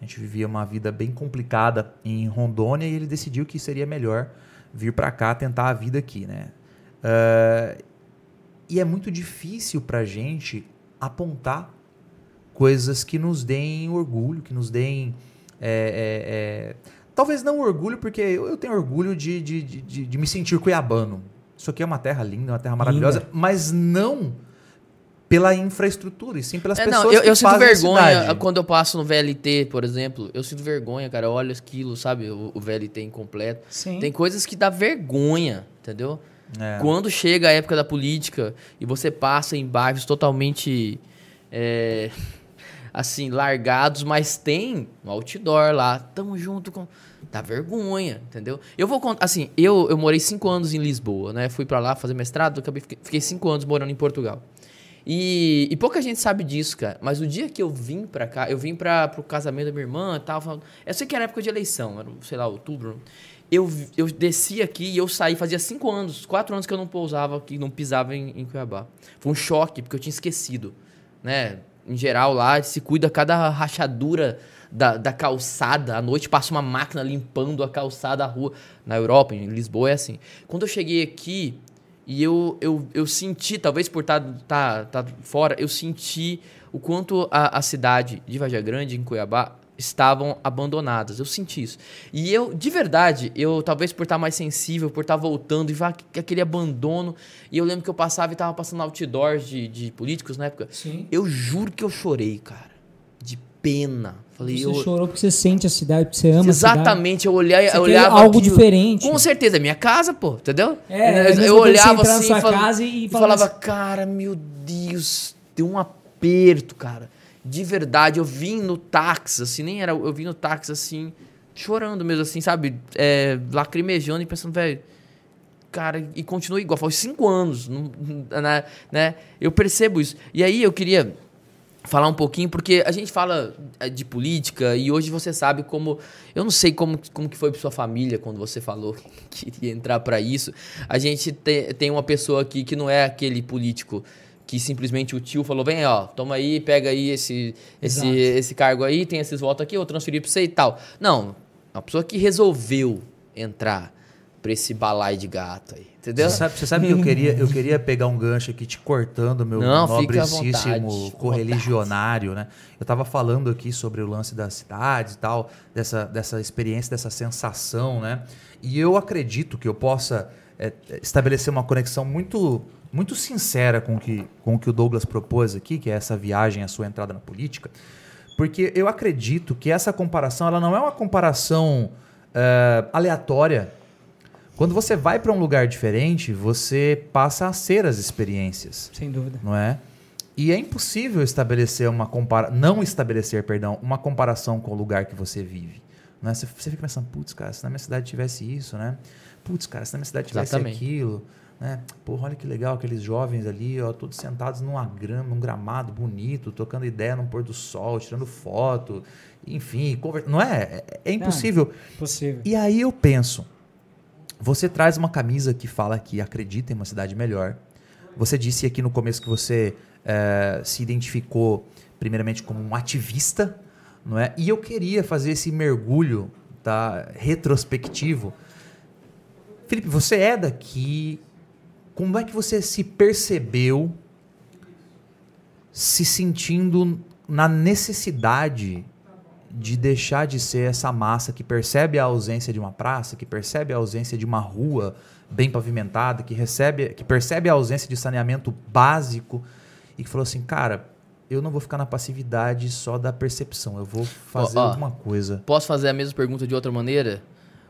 A gente vivia uma vida bem complicada em Rondônia e ele decidiu que seria melhor vir para cá tentar a vida aqui, né? Uh, e é muito difícil para gente apontar coisas que nos deem orgulho, que nos deem. É, é, é, talvez não orgulho, porque eu tenho orgulho de, de, de, de, me sentir cuiabano. Isso aqui é uma terra linda, uma terra maravilhosa, linda. mas não pela infraestrutura, e sim pelas é, pessoas não, eu, que eu sinto vergonha quando eu passo no VLT, por exemplo. Eu sinto vergonha, cara. Olha aquilo, sabe? O, o VLT incompleto. Sim. Tem coisas que dá vergonha, entendeu? É. Quando chega a época da política e você passa em bairros totalmente é, assim, largados, mas tem um outdoor lá, tamo junto com. Dá vergonha, entendeu? Eu vou contar, assim, eu, eu morei cinco anos em Lisboa, né? Fui para lá fazer mestrado, acabei, fiquei cinco anos morando em Portugal. E, e, pouca gente sabe disso, cara. Mas o dia que eu vim pra cá, eu vim pra, pro casamento da minha irmã e tal. Eu sei que era época de eleição, era, sei lá, outubro eu, eu desci aqui e eu saí, fazia cinco anos, quatro anos que eu não pousava aqui, não pisava em, em Cuiabá. Foi um choque, porque eu tinha esquecido, né? Em geral, lá se cuida cada rachadura da, da calçada. À noite passa uma máquina limpando a calçada, a rua. Na Europa, em Lisboa, é assim. Quando eu cheguei aqui e eu, eu, eu senti, talvez por estar tá, tá, tá fora, eu senti o quanto a, a cidade de Vaja Grande, em Cuiabá, estavam abandonadas. Eu senti isso. E eu, de verdade, eu talvez por estar mais sensível, por estar voltando e aquele abandono. E eu lembro que eu passava e estava passando outdoors de, de políticos na época. Sim. Eu juro que eu chorei, cara. De pena. Falei, você eu... chorou porque você sente a cidade, porque você ama Exatamente, eu, olhei, eu olhava. algo aquilo, diferente. Com certeza, é minha casa, pô, entendeu? É, eu, eu olhava assim na sua casa e, e falava, assim, cara, meu Deus, deu um aperto, cara de verdade, eu vim no táxi, assim, nem era. Eu vim no táxi, assim, chorando mesmo, assim, sabe? É, lacrimejando e pensando, velho. Cara, e continua igual. Foi cinco anos, né, né? Eu percebo isso. E aí eu queria falar um pouquinho, porque a gente fala é, de política e hoje você sabe como. Eu não sei como, como que foi pra sua família quando você falou que queria entrar para isso. A gente te, tem uma pessoa aqui que não é aquele político que simplesmente o tio falou, vem, ó, toma aí, pega aí esse, esse, esse cargo aí, tem esses votos aqui, eu transferi para você e tal. Não, uma pessoa que resolveu entrar para esse balai de gato aí, entendeu? Você sabe, você sabe que eu queria, eu queria pegar um gancho aqui te cortando, meu Não, nobrecíssimo correligionário, né? Eu tava falando aqui sobre o lance das cidades e tal, dessa, dessa experiência, dessa sensação, né? E eu acredito que eu possa é, estabelecer uma conexão muito muito sincera com que, com o que o Douglas propôs aqui, que é essa viagem, a sua entrada na política, porque eu acredito que essa comparação ela não é uma comparação uh, aleatória. Quando você vai para um lugar diferente, você passa a ser as experiências. Sem dúvida. Não é? E é impossível estabelecer uma compara não estabelecer, perdão, uma comparação com o lugar que você vive. Não é? Você, você fica pensando, putz, cara, se na minha cidade tivesse isso, né? Putz, cara, se na minha cidade tivesse Exatamente. aquilo. Né? Porra, olha que legal aqueles jovens ali, ó, todos sentados numa grama, num gramado bonito, tocando ideia no pôr do sol, tirando foto, enfim, conversa... não é? É, é impossível. É, impossível. E aí eu penso, você traz uma camisa que fala que acredita em uma cidade melhor. Você disse aqui no começo que você é, se identificou primeiramente como um ativista, não é? E eu queria fazer esse mergulho, tá, retrospectivo. Felipe, você é daqui, como é que você se percebeu se sentindo na necessidade de deixar de ser essa massa que percebe a ausência de uma praça, que percebe a ausência de uma rua bem pavimentada, que recebe, que percebe a ausência de saneamento básico e que falou assim, cara, eu não vou ficar na passividade só da percepção, eu vou fazer alguma coisa. Posso fazer a mesma pergunta de outra maneira?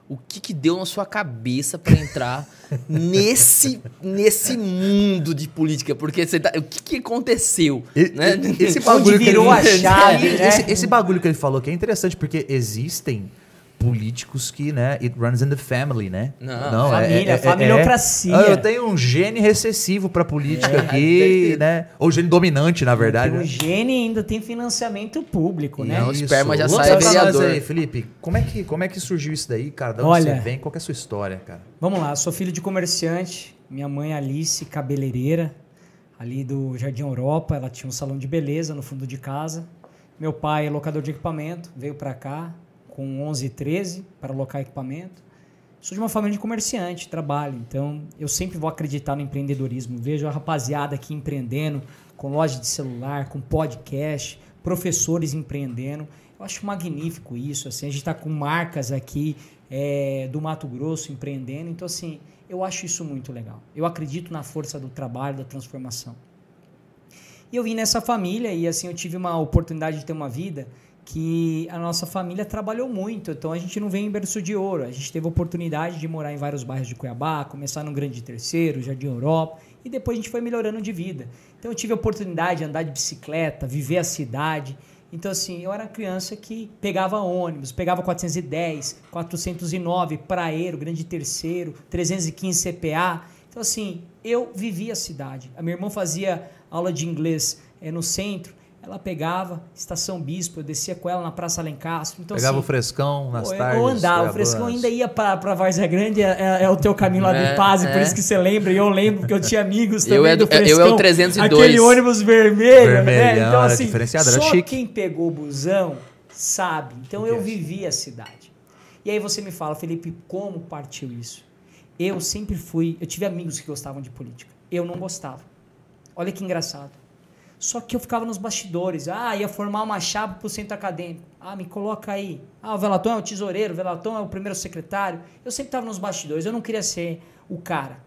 O que, que deu na sua cabeça para entrar nesse, nesse mundo de política? Porque você tá, o que, que aconteceu? E, né? Esse bagulho virou ele, a chave. Né? Esse, esse, bagulho que ele falou que é interessante porque existem políticos que, né, it runs in the family, né? Não, família, familiocracia. Ah, eu tenho um gene recessivo pra política aqui, né? Ou gene dominante, na verdade. Porque né? o gene ainda tem financiamento público, né? Não, o esperma já Lança sai vereador. aí, Felipe, como é, que, como é que surgiu isso daí, cara? De onde Olha. você vem? Qual que é a sua história, cara? Vamos lá, sou filho de comerciante. Minha mãe Alice, cabeleireira, ali do Jardim Europa. Ela tinha um salão de beleza no fundo de casa. Meu pai é locador de equipamento, veio para cá com 11 e 13 para locar equipamento. Sou de uma família de comerciante, trabalho, então eu sempre vou acreditar no empreendedorismo. Vejo a rapaziada aqui empreendendo, com loja de celular, com podcast, professores empreendendo. Eu acho magnífico isso. Assim, a gente está com marcas aqui é, do Mato Grosso empreendendo. Então, assim, eu acho isso muito legal. Eu acredito na força do trabalho, da transformação. E eu vim nessa família e assim eu tive uma oportunidade de ter uma vida que a nossa família trabalhou muito, então a gente não vem em berço de ouro. A gente teve oportunidade de morar em vários bairros de Cuiabá, começar no Grande Terceiro, Jardim Europa, e depois a gente foi melhorando de vida. Então eu tive a oportunidade de andar de bicicleta, viver a cidade. Então assim, eu era criança que pegava ônibus, pegava 410, 409, Praeiro, Grande Terceiro, 315 CPA. Então assim, eu vivia a cidade. A minha irmã fazia aula de inglês eh, no centro, ela pegava Estação Bispo, eu descia com ela na Praça Alencastro. Então, Pegava assim, o frescão nas Pô, tardes. Eu andava, o. Frescão ainda ia pra, pra Várzea Grande, é, é- é o teu caminho lá É, do Paz, por é. isso que você lembra, e eu lembro, porque eu tinha amigos também Eu é do do- eu é o Frescão. 302. Aquele ônibus vermelho, né? Vermelhão, Então, era assim, diferenciado, era só chique. quem pegou o busão sabe. Então, eu vivi a cidade. E aí você me fala, Felipe, como partiu isso? Eu sempre fui, eu tive amigos que gostavam de política. Eu não gostava. Olha que engraçado. Só que eu ficava nos bastidores. Ah, ia formar uma chapa pro centro acadêmico. Ah, me coloca aí. Ah, o Velatão é o tesoureiro, o Velatão é o primeiro secretário. Eu sempre estava nos bastidores, eu não queria ser o cara.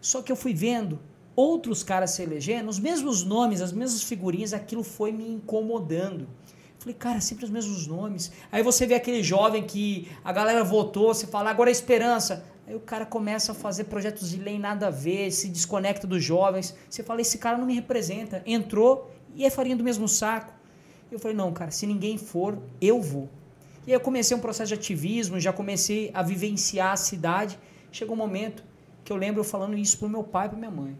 Só que eu fui vendo outros caras se elegendo, os mesmos nomes, as mesmas figurinhas, aquilo foi me incomodando. Falei, cara, sempre os mesmos nomes. Aí você vê aquele jovem que a galera votou, você fala, agora é esperança. Aí o cara começa a fazer projetos de lei nada a ver, se desconecta dos jovens. Você fala, esse cara não me representa. Entrou e é farinha do mesmo saco. Eu falei, não, cara, se ninguém for, eu vou. E aí eu comecei um processo de ativismo, já comecei a vivenciar a cidade. Chegou um momento que eu lembro eu falando isso pro meu pai e pra minha mãe.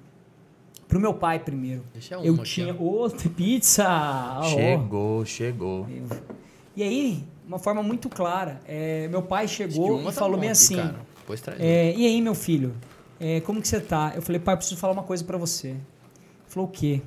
Pro meu pai primeiro. Deixa eu aqui, tinha. Ô, pizza! Ah, ó. Chegou, chegou. E aí, uma forma muito clara, é, meu pai chegou e falou bem assim: cara. Traz é, E aí, meu filho, é, como que você tá? Eu falei, pai, eu preciso falar uma coisa pra você. Ele falou, o quê?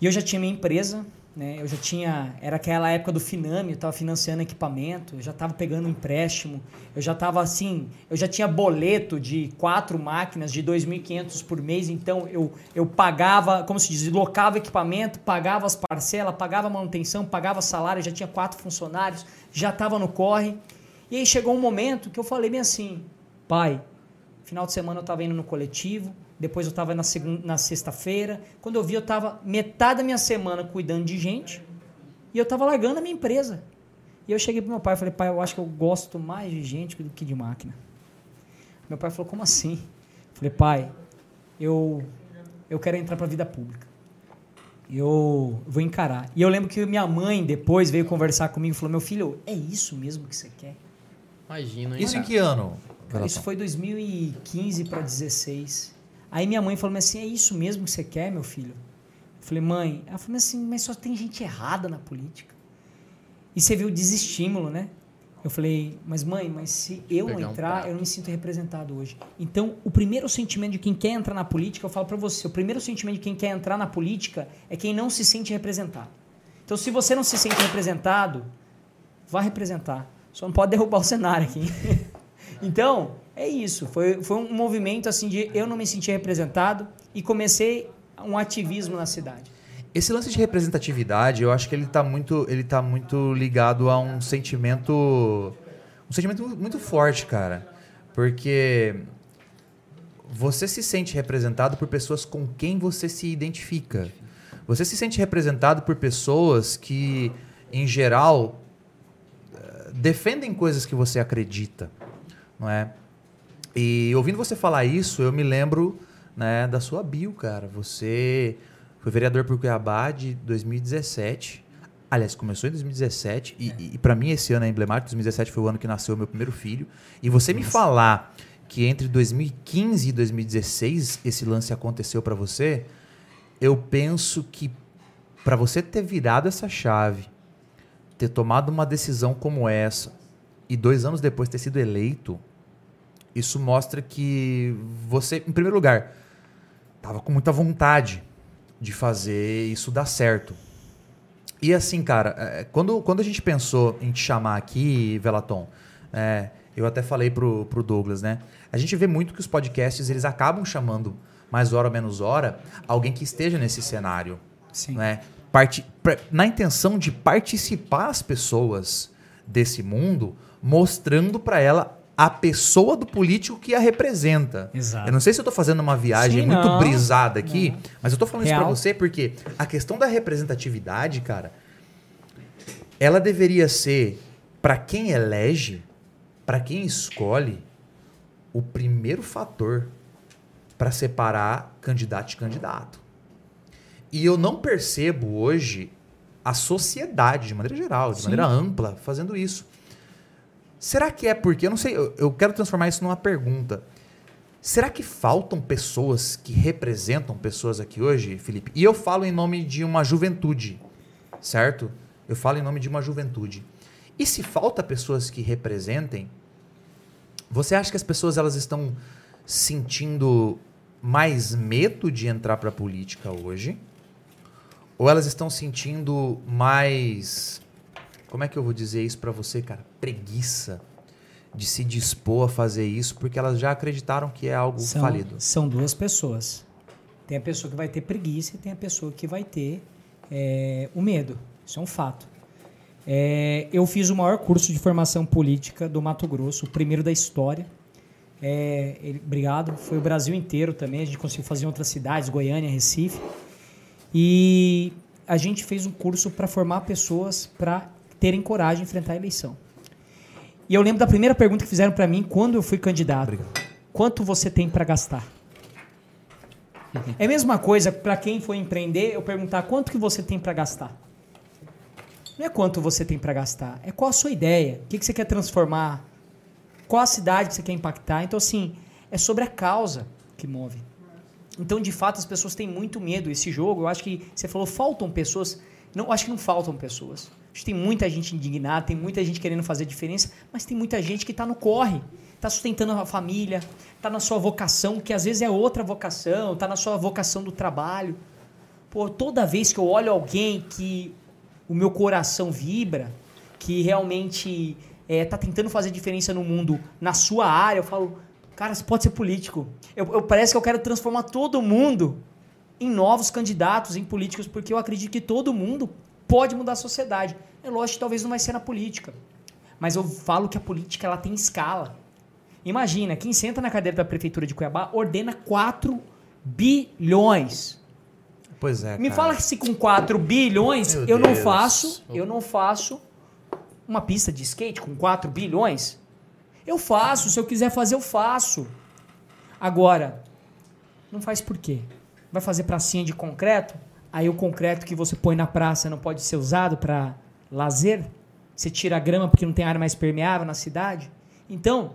E eu já tinha minha empresa, né? Eu já tinha. Era aquela época do Finame, eu tava financiando equipamento, eu já tava pegando empréstimo, eu já tava assim, eu já tinha boleto de quatro máquinas de 2.500 por mês, então eu, eu pagava, como se diz, locava equipamento, pagava as parcelas, pagava manutenção, pagava salário, já tinha quatro funcionários, já tava no corre. E aí chegou um momento que eu falei bem assim, pai, Final de semana eu estava indo no coletivo, depois eu estava na, segunda, na sexta-feira. Quando eu vi, eu estava metade da minha semana cuidando de gente e eu estava largando a minha empresa. E eu cheguei pro meu pai e falei, pai, eu acho que eu gosto mais de gente do que de máquina. Meu pai falou, como assim? Eu falei, pai, eu, eu quero entrar para a vida pública. Eu vou encarar. E eu lembro que minha mãe depois veio conversar comigo e falou, meu filho, é isso mesmo que você quer? Imagina, hein? Isso em que ano? Cara, isso foi 2015 para 16. Aí minha mãe falou assim: é isso mesmo que você quer, meu filho? Eu falei, mãe, ela falou assim, mas só tem gente errada na política. E você viu o desestímulo, né? Eu falei, mas mãe, mas se eu não Pegar um entrar, prato. eu não me sinto representado hoje. Então, o primeiro sentimento de quem quer entrar na política, eu falo pra você, o primeiro sentimento de quem quer entrar na política é quem não se sente representado. Então, se você não se sente representado, vá representar. Só não pode derrubar o cenário aqui. então, é isso. Foi, foi um movimento assim de eu não me sentir representado e comecei um ativismo na cidade. Esse lance de representatividade, eu acho que ele tá muito, ele tá muito ligado a um sentimento, um sentimento muito forte, cara. Porque você se sente representado por pessoas com quem você se identifica. Você se sente representado por pessoas que, em geral, defendem coisas que você acredita, não é? E ouvindo você falar isso, eu me lembro né, da sua bio, cara. Você foi vereador por Cuiabá de 2017 Aliás, começou em 2017 e, e para mim esse ano é emblemático. 2017 foi o ano que nasceu o meu primeiro filho. E você me falar que entre 2015 e 2016 esse lance aconteceu para você, eu penso que para você ter virado essa chave, ter tomado uma decisão como essa e dois anos depois ter sido eleito, isso mostra que você, em primeiro lugar, tava com muita vontade de fazer isso dar certo. E assim, cara, é, quando, quando a gente pensou em te chamar aqui, Velaton, é, eu até falei pro, pro Douglas, né? A gente vê muito que os podcasts eles acabam chamando mais hora ou menos hora alguém que esteja nesse cenário. Sim. Né? Parti na intenção de participar as pessoas desse mundo, mostrando para ela a pessoa do político que a representa. Exato. Eu não sei se eu tô fazendo uma viagem Sim, muito não. brisada aqui, Não. mas eu tô falando isso Real. pra você porque a questão da representatividade, cara, ela deveria ser para quem elege, para quem escolhe, o primeiro fator para separar candidato de candidato. E eu não percebo hoje a sociedade, de maneira geral, de Sim. maneira ampla, fazendo isso. Será que é porque, eu não sei, eu, eu quero transformar isso numa pergunta. Será que faltam pessoas que representam pessoas aqui hoje, Felipe? E eu falo em nome de uma juventude, certo? Eu falo em nome de uma juventude. E se falta pessoas que representem, você acha que as pessoas elas estão sentindo mais medo de entrar para a política hoje? Ou elas estão sentindo mais como é que eu vou dizer isso para você, cara? Preguiça de se dispor a fazer isso porque elas já acreditaram que é algo São, falido. são duas pessoas. Tem a pessoa que vai ter preguiça e tem a pessoa que vai ter é, o medo. Isso é um fato. É, eu fiz o maior curso de formação política do Mato Grosso, o primeiro da história. É, ele- obrigado. Foi o Brasil inteiro também. A gente conseguiu fazer em outras cidades, Goiânia, Recife. E a gente fez um curso para formar pessoas para terem coragem de enfrentar a eleição. E eu lembro da primeira pergunta que fizeram para mim quando eu fui candidato. Obrigado. Quanto você tem para gastar? É a mesma coisa para quem for empreender, eu perguntar quanto que você tem para gastar. Não é quanto você tem para gastar, é qual a sua ideia, o que, que você quer transformar, qual a cidade que você quer impactar. Então, assim, é sobre a causa que move. Então, de fato, as pessoas têm muito medo. Esse jogo, eu acho que você falou, faltam pessoas. Não, acho que não faltam pessoas. Acho que tem muita gente indignada, tem muita gente querendo fazer diferença, mas tem muita gente que está no corre, está sustentando a família, está na sua vocação, que às vezes é outra vocação, está na sua vocação do trabalho. Pô, toda vez que eu olho alguém que o meu coração vibra, que realmente está tentando fazer diferença no mundo, na sua área, eu falo, cara, você pode ser político. Eu, eu- parece que eu quero transformar todo mundo em novos candidatos, em políticos, porque eu acredito que todo mundo pode mudar a sociedade. É lógico que talvez não vai ser na política, mas eu falo que a política ela tem escala. Imagina, quem senta na cadeira da prefeitura de Cuiabá ordena 4 bilhões. Pois é, Me cara. fala que se com 4 bilhões Meu eu não Deus. faço, eu não faço uma pista de skate com 4 bilhões. Eu faço, se eu quiser fazer eu faço. Agora, não faz por quê? Vai fazer pracinha de concreto? Aí o concreto que você põe na praça não pode ser usado para lazer? Você tira a grama porque não tem área mais permeável na cidade? Então,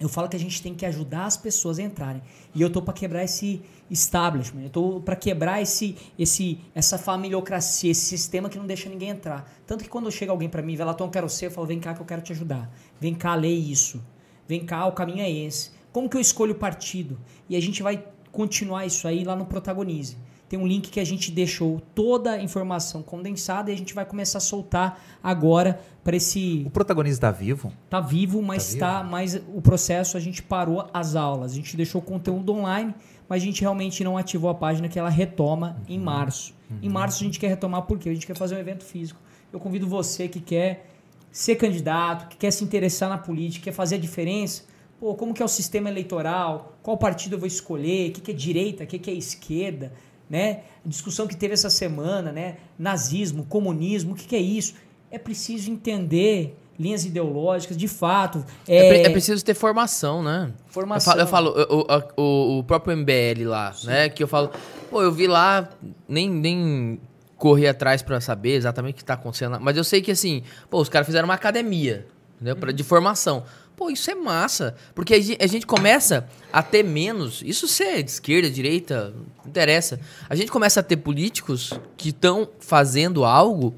eu falo que a gente tem que ajudar as pessoas a entrarem. E eu tô para quebrar esse establishment, eu tô para quebrar esse, esse, essa familiocracia, esse sistema que não deixa ninguém entrar. Tanto que quando chega alguém para mim, Velaton, eu quero ser, eu falo, vem cá que eu quero te ajudar. Vem cá, lê isso. Vem cá, o caminho é esse. Como que eu escolho o partido? E a gente vai continuar isso aí lá no Protagonize. Tem um link que a gente deixou toda a informação condensada e a gente vai começar a soltar agora para esse O protagonista tá vivo? tá vivo, mas Tá tá, vivo? mas o processo a gente parou as aulas. A gente deixou o conteúdo online, mas a gente realmente não ativou a página que ela retoma em Uhum. março. Em março a gente quer retomar porque a gente quer fazer um evento físico. Eu convido você que quer ser candidato, que quer se interessar na política, quer fazer a diferença. Pô, como que é o sistema eleitoral? Qual partido eu vou escolher? O que, que é direita? O que, que é esquerda? Né? A discussão que teve essa semana, né? Nazismo, comunismo, o que, que é isso? É preciso entender linhas ideológicas, de fato. É, É, é preciso ter formação, né? Formação. Eu falo, eu falo, o, o- o próprio MBL lá, né? Que eu falo, pô, eu vi lá, nem, nem correr atrás pra saber exatamente o que tá acontecendo. Mas eu sei que, assim, pô, os caras fizeram uma academia, entendeu? Pra, de formação. Pô, isso é massa. Porque a gen- a gente começa a ter menos. Isso ser de esquerda, direita, não interessa. A gente começa a ter políticos que estão fazendo algo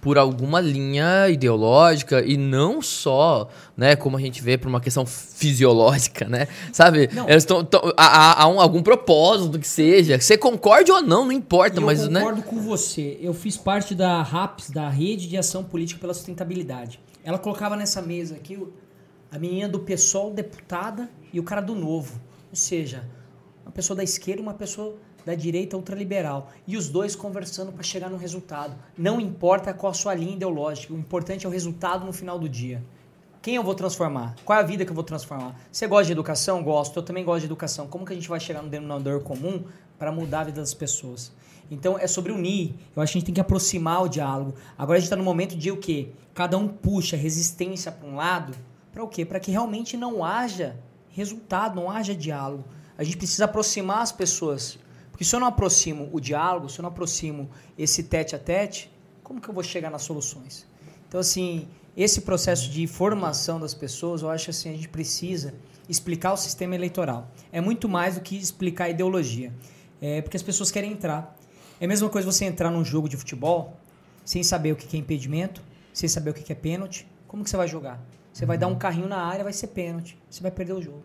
por alguma linha ideológica e não só, né, como a gente vê por uma questão fisiológica, né? Sabe? Não. Eles estão há, há- um- algum propósito que seja. Você concorde ou não, não importa, E mas eu né? concordo com você. Eu fiz parte da RAPS, da Rede de Ação Política pela Sustentabilidade. Ela colocava nessa mesa aqui a menina do PSOL, deputada, e o cara do Novo. Ou seja, uma pessoa da esquerda e uma pessoa da direita ultraliberal. E os dois conversando para chegar no resultado. Não importa qual a sua linha ideológica, o importante é o resultado no final do dia. Quem eu vou transformar? Qual é a vida que eu vou transformar? Você gosta de educação? Gosto. Eu também gosto de educação. Como que a gente vai chegar no denominador comum para mudar a vida das pessoas? Então é sobre unir. Eu acho que a gente tem que aproximar o diálogo. Agora a gente está no momento de o quê? Cada um puxa resistência para um lado. Para o quê? Para que realmente não haja resultado, não haja diálogo. A gente precisa aproximar as pessoas. Porque se eu não aproximo o diálogo, se eu não aproximo esse tete a tete, como que eu vou chegar nas soluções? Então, assim, esse processo de formação das pessoas, eu acho assim, a gente precisa explicar o sistema eleitoral. É muito mais do que explicar a ideologia. É porque as pessoas querem entrar. É a mesma coisa você entrar num jogo de futebol sem saber o que é impedimento, sem saber o que é pênalti. Como que você vai jogar? Você vai dar um carrinho na área, vai ser pênalti. Você vai perder o jogo.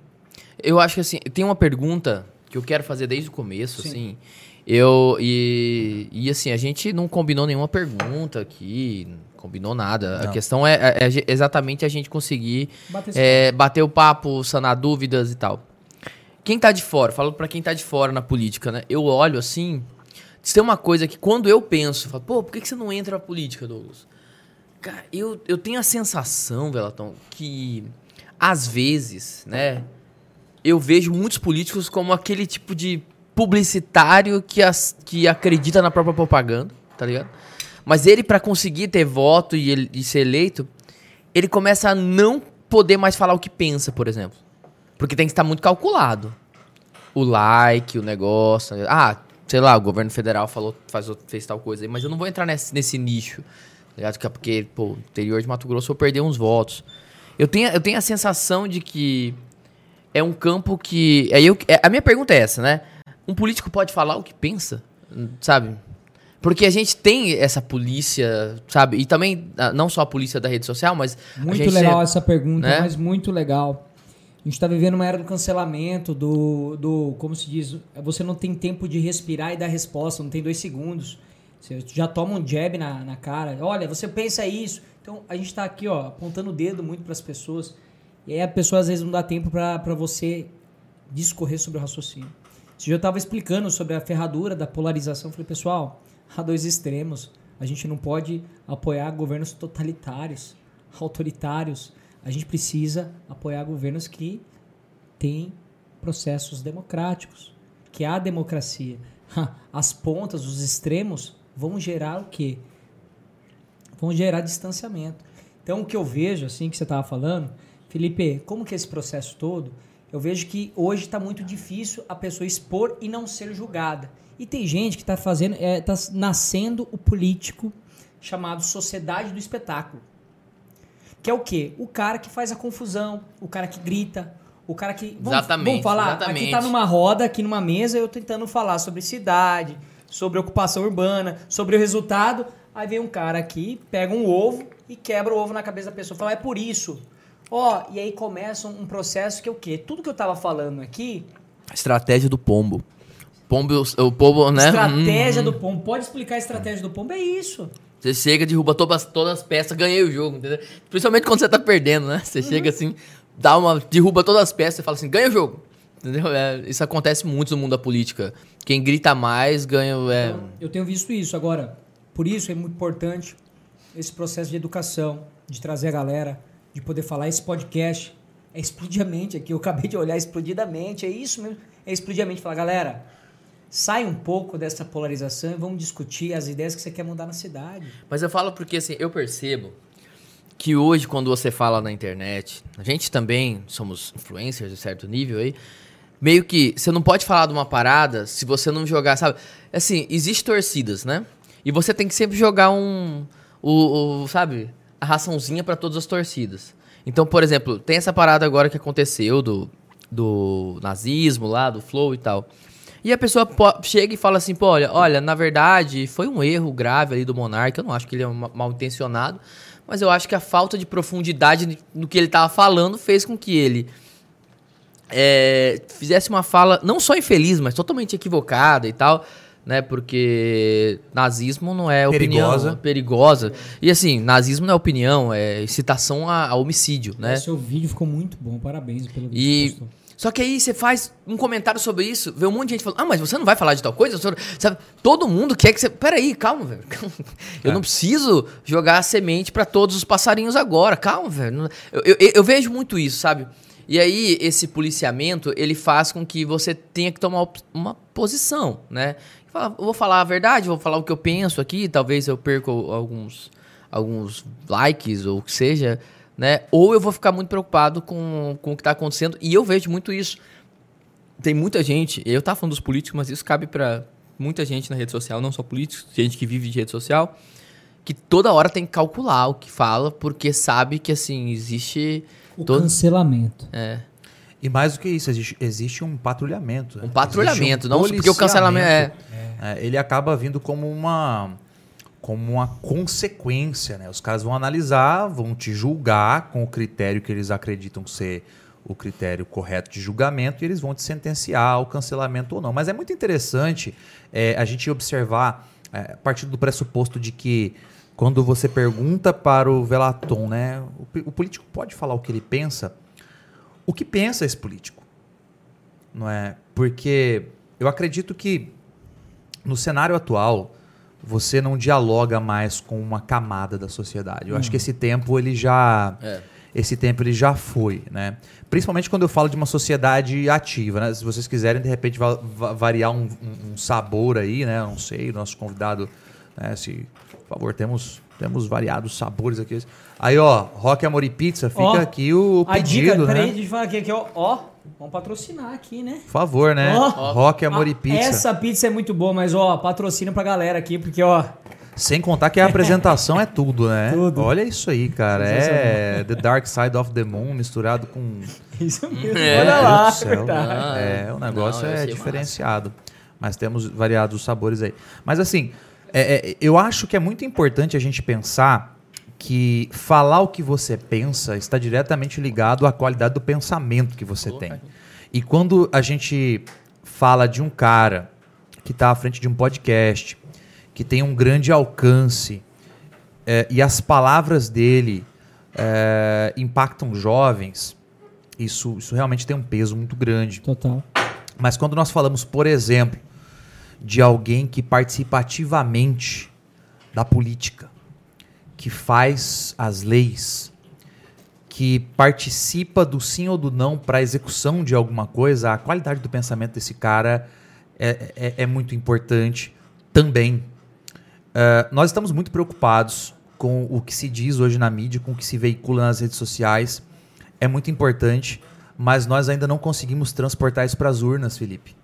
Eu acho que assim, tem uma pergunta que eu quero fazer desde o começo, Sim. assim. Eu e, e assim, a gente não combinou nenhuma pergunta aqui, combinou nada. A Não. questão é, é- é exatamente a gente conseguir Bater é, bater o papo, sanar dúvidas e tal. Quem tá de fora, falo pra quem tá de fora na política, né? Eu olho assim, tem uma coisa que quando eu penso, eu falo, pô, por que, que você não entra na política, Douglas? Cara, eu, eu tenho a sensação, Velatão, que às vezes, né, eu vejo muitos políticos como aquele tipo de publicitário que, as, que acredita na própria propaganda, tá ligado? Mas ele, pra conseguir ter voto e, ele- e ser eleito, ele começa a não poder mais falar o que pensa, por exemplo. Porque tem que estar muito calculado. O like, o negócio. Ah, sei lá, o governo federal falou, faz, fez tal coisa aí, mas eu não vou entrar nesse, nesse nicho. tá ligado? É Porque, pô, interior de Mato Grosso eu perder uns votos. Eu tenho, eu tenho a sensação de que é um campo que. Aí eu, é- a minha pergunta é essa, né? Um político pode falar o que pensa, sabe? Porque a gente tem essa polícia, sabe? E também, ah, não só a polícia da rede social, mas. a Muito legal essa pergunta, né? mas muito legal. A gente está vivendo uma era do cancelamento, do, do. Como se diz? Você não tem tempo de respirar e dar resposta, não tem dois segundos. Você já toma um jab na, na cara. Olha, você pensa isso. Então a gente está aqui, ó, apontando o dedo muito para as pessoas. E aí a pessoa às vezes não dá tempo para você discorrer sobre o raciocínio. Se eu estava explicando sobre a ferradura da polarização, eu falei, pessoal, há dois extremos. A gente não pode apoiar governos totalitários, autoritários. A gente precisa apoiar governos que têm processos democráticos, que há democracia. As pontas, os extremos, vão gerar o quê? Vão gerar distanciamento. Então, o que eu vejo, assim, que você estava falando, Felipe, como que é esse processo todo? Eu vejo que hoje está muito difícil a pessoa expor e não ser julgada. E tem gente que está fazendo, está nascendo o político chamado sociedade do espetáculo. Que é o quê? O cara que faz a confusão, o cara que grita, o cara que. Vamos, Exatamente, Vamos falar? exatamente. Aqui tá numa roda, aqui numa mesa, eu tentando falar sobre cidade, sobre ocupação urbana, sobre o resultado. Aí vem um cara aqui, pega um ovo e quebra o ovo na cabeça da pessoa. Fala, é por isso. Ó, e aí começa um processo que é o quê? Tudo que eu tava falando aqui, Estratégia do pombo. Pombo, o pombo, né? estratégia Hum, do pombo. Pode explicar a estratégia do pombo? É isso. Você chega, derruba todas, todas as peças, ganhei o jogo, entendeu? Principalmente quando você tá perdendo, né? Você chega assim, dá uma. derruba todas as peças e fala assim, ganha o jogo. Entendeu? É, isso acontece muito no mundo da política. Quem grita mais ganha. É, Então, eu tenho visto isso. Agora, por isso é muito importante esse processo de educação, de trazer a galera, de poder falar. Esse podcast é explodir a mente aqui. Eu acabei de olhar explodir a mente. É isso mesmo. É explodir a mente. Falar, galera, sai um pouco dessa polarização e vamos discutir as ideias que você quer mudar na cidade. Mas eu falo porque assim, eu percebo que hoje, quando você fala na internet, a gente também somos influencers de certo nível aí. Meio que você não pode falar de uma parada se você não jogar, sabe? Assim, existe torcidas, né? E você tem que sempre jogar um. O, o sabe? A raçãozinha pra todas as torcidas. Então, por exemplo, tem essa parada agora que aconteceu do, do nazismo lá, do flow e tal. E a pessoa chega e fala assim, pô, olha, olha, na verdade, foi um erro grave ali do Monarca. Eu não acho que ele é ma- mal intencionado, mas eu acho que a falta de profundidade no que ele tava falando fez com que ele é, fizesse uma fala não só infeliz, mas totalmente equivocada e tal, né? Porque nazismo não é Perigosa. opinião perigosa. E assim, nazismo não é opinião, é incitação a, a homicídio, né? O seu vídeo ficou muito bom, parabéns pelo vídeo E que você postou. Só que aí você faz um comentário sobre isso, vê um monte de gente falando: "Ah, mas você não vai falar de tal coisa?" Sabe? Todo mundo quer que você Peraí, calma, velho. Eu É. não preciso jogar a semente pra todos os passarinhos agora. Calma, velho. Eu, eu- eu vejo muito isso, sabe? E aí esse policiamento, ele faz com que você tenha que tomar uma posição, né? Fala, eu vou falar a verdade, vou falar o que eu penso aqui, talvez eu perca alguns alguns likes ou o que seja, né? Ou eu vou ficar muito preocupado com, com o que está acontecendo. E eu vejo muito isso. Tem muita gente, eu tava falando dos políticos, mas isso cabe para muita gente na rede social, não só políticos, gente que vive de rede social, que toda hora tem que calcular o que fala, porque sabe que assim, existe O todo cancelamento. é, E mais do que isso, existe, existe um patrulhamento. né? um patrulhamento, Existe não porque o cancelamento é, É, ele acaba vindo como uma como uma consequência, né? Os caras vão analisar, vão te julgar com o critério que eles acreditam ser o critério correto de julgamento e eles vão te sentenciar ao cancelamento ou não. Mas é muito interessante é, a gente observar é, a partir do pressuposto de que quando você pergunta para o Velaton, né, o, o político pode falar o que ele pensa, o que pensa esse político? Não é? Porque eu acredito que no cenário atual você não dialoga mais com uma camada da sociedade. Eu acho que esse tempo ele já É. esse tempo ele já foi, né? Principalmente quando eu falo de uma sociedade ativa, né? Se vocês quiserem de repente va- va- variar um, um- um sabor aí, né? Não sei, o nosso convidado, né? Se, favor, temos temos variados sabores aqui. Aí, ó, Rock Amor e Pizza, fica Ó, aqui o A pedido, dica, peraí, né? deixa eu falar aqui, aqui ó, ó, vamos patrocinar aqui, né? Por favor, né? Ó. Rock Amor Ah, e Pizza. Essa pizza é muito boa, mas ó, patrocina pra galera aqui, porque ó, Sem contar que a apresentação é tudo, né? Tudo. Olha isso aí, cara. É The Dark Side of the Moon misturado com. isso mesmo. É, Olha Meu lá, Deus do céu. verdade. É, o negócio Não, é diferenciado. Mas temos variados sabores aí. Mas assim, é, é, eu acho que é muito importante a gente pensar que falar o que você pensa está diretamente ligado à qualidade do pensamento que você tem. E quando a gente fala de um cara que está à frente de um podcast, que tem um grande alcance, é, e as palavras dele é, impactam jovens, isso, isso realmente tem um peso muito grande. Total. Mas quando nós falamos, por exemplo, de alguém que participa ativamente da política, que faz as leis, que participa do sim ou do não para a execução de alguma coisa, a qualidade do pensamento desse cara é, é- é muito importante também. Eh, nós estamos muito preocupados com o que se diz hoje na mídia, com o que se veicula nas redes sociais. É muito importante, mas nós ainda não conseguimos transportar isso para as urnas, Felipe.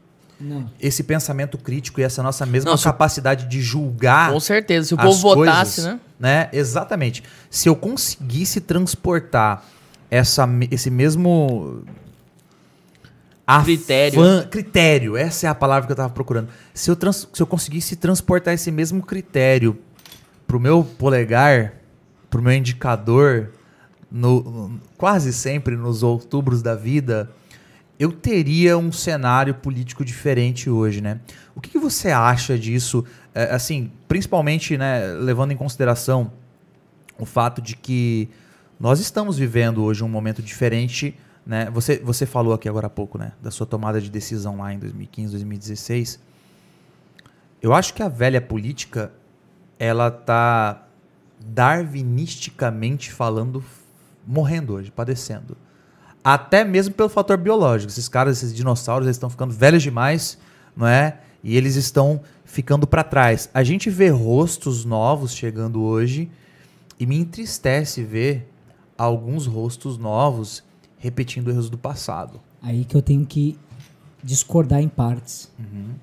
Não. Esse pensamento crítico e essa nossa mesma Não, capacidade de julgar com certeza, se o povo votasse, coisas, né? Exatamente. Se eu conseguisse transportar essa, esse mesmo afã- Critério. critério, essa é a palavra que eu estava procurando. Se eu, trans- se eu conseguisse transportar esse mesmo critério pro meu polegar, pro meu indicador, no, no- quase sempre nos outubros da vida, eu teria um cenário político diferente hoje, né? O que, que você acha disso? É, assim, principalmente, né, levando em consideração o fato de que nós estamos vivendo hoje um momento diferente, né? Você, você falou aqui agora há pouco, né, da sua tomada de decisão lá em 2015, 2016. Eu acho que a velha política, ela tá darwinisticamente falando, morrendo hoje, padecendo. Até mesmo pelo fator biológico. Esses caras, esses dinossauros, eles estão ficando velhos demais, não é? E eles estão ficando para trás. A gente vê rostos novos chegando hoje e me entristece ver alguns rostos novos repetindo erros do passado. Aí que eu tenho que discordar em partes. Uhum.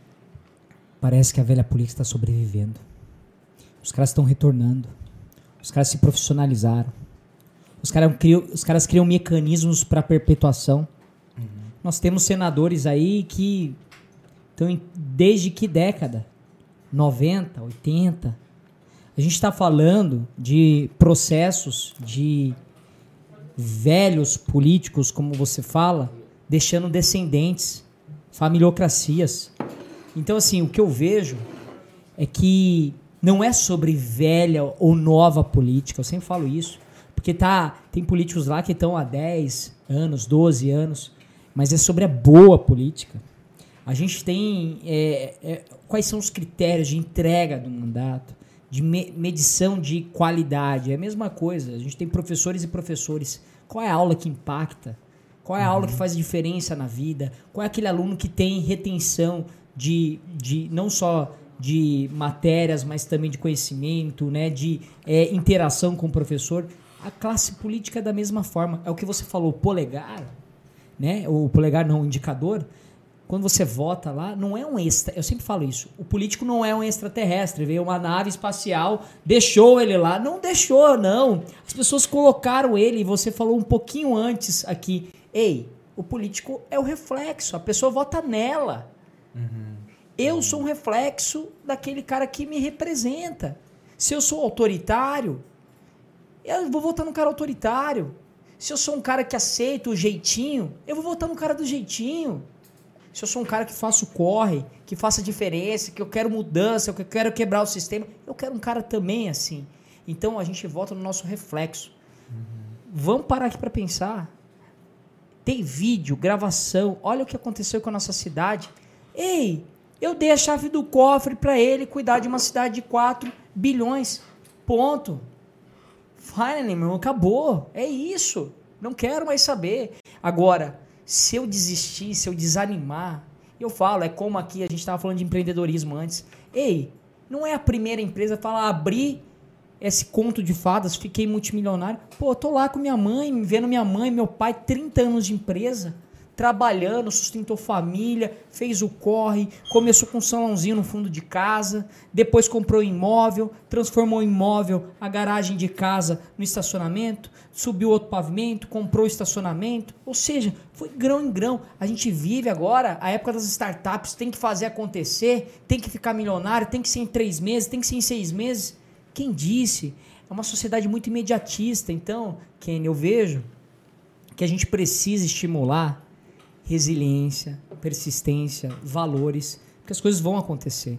Parece que a velha política está sobrevivendo. Os caras estão retornando. Os caras se profissionalizaram. Os, cara criam, os caras criam mecanismos para perpetuação. Uhum. Nós temos senadores aí que estão desde que década? 90, 80. A gente está falando de processos de velhos políticos, como você fala, deixando descendentes, familiocracias. Então, assim, o que eu vejo é que não é sobre velha ou nova política, eu sempre falo isso, porque tá, tem políticos lá que estão há 10 anos, 12 anos, mas é sobre a boa política. A gente tem é, é, quais são os critérios de entrega do mandato, de me medição de qualidade. É a mesma coisa. A gente tem professores e professores. Qual é a aula que impacta? Qual é a uhum. aula que faz diferença na vida? Qual é aquele aluno que tem retenção de, de não só de matérias, mas também de conhecimento, né, de é, interação com o professor. A classe política é da mesma forma. É o que você falou, polegar, né? O polegar não, o indicador. Quando você vota lá, não é um extra. Eu sempre falo isso. O político não é um extraterrestre. Veio uma nave espacial, deixou ele lá. Não deixou, não. As pessoas colocaram ele. E você falou um pouquinho antes aqui. Ei, o político é o reflexo. A pessoa vota nela. Uhum. Eu sou um reflexo daquele cara que me representa. Se eu sou autoritário, eu vou votar no cara autoritário. Se eu sou um cara que aceita o jeitinho, eu vou votar no cara do jeitinho. Se eu sou um cara que faço corre, que faça diferença, que eu quero mudança, que eu quero quebrar o sistema, eu quero um cara também assim. Então a gente vota no nosso reflexo. Uhum. Vamos parar aqui para pensar. Tem vídeo, gravação. Olha o que aconteceu com a nossa cidade. Ei, eu dei a chave do cofre para ele cuidar de uma cidade de 4 bilhões. Ponto. Finally, meu, acabou. É isso. Não quero mais saber. Agora, se eu desistir, se eu desanimar, eu falo, é como aqui a gente estava falando de empreendedorismo antes. Ei, não é a primeira empresa falar, abri esse conto de fadas, fiquei multimilionário. Pô, tô lá com minha mãe, vendo minha mãe, meu pai, 30 anos de empresa trabalhando, sustentou família, fez o corre, começou com um salãozinho no fundo de casa, depois comprou imóvel, transformou o imóvel, a garagem de casa no estacionamento, subiu outro pavimento, comprou estacionamento, ou seja, foi grão em grão. A gente vive agora a época das startups, tem que fazer acontecer, tem que ficar milionário, tem que ser em três meses, tem que ser em seis meses. Quem disse? É uma sociedade muito imediatista. Então, Ken, eu vejo que a gente precisa estimular resiliência, persistência, valores, porque as coisas vão acontecer.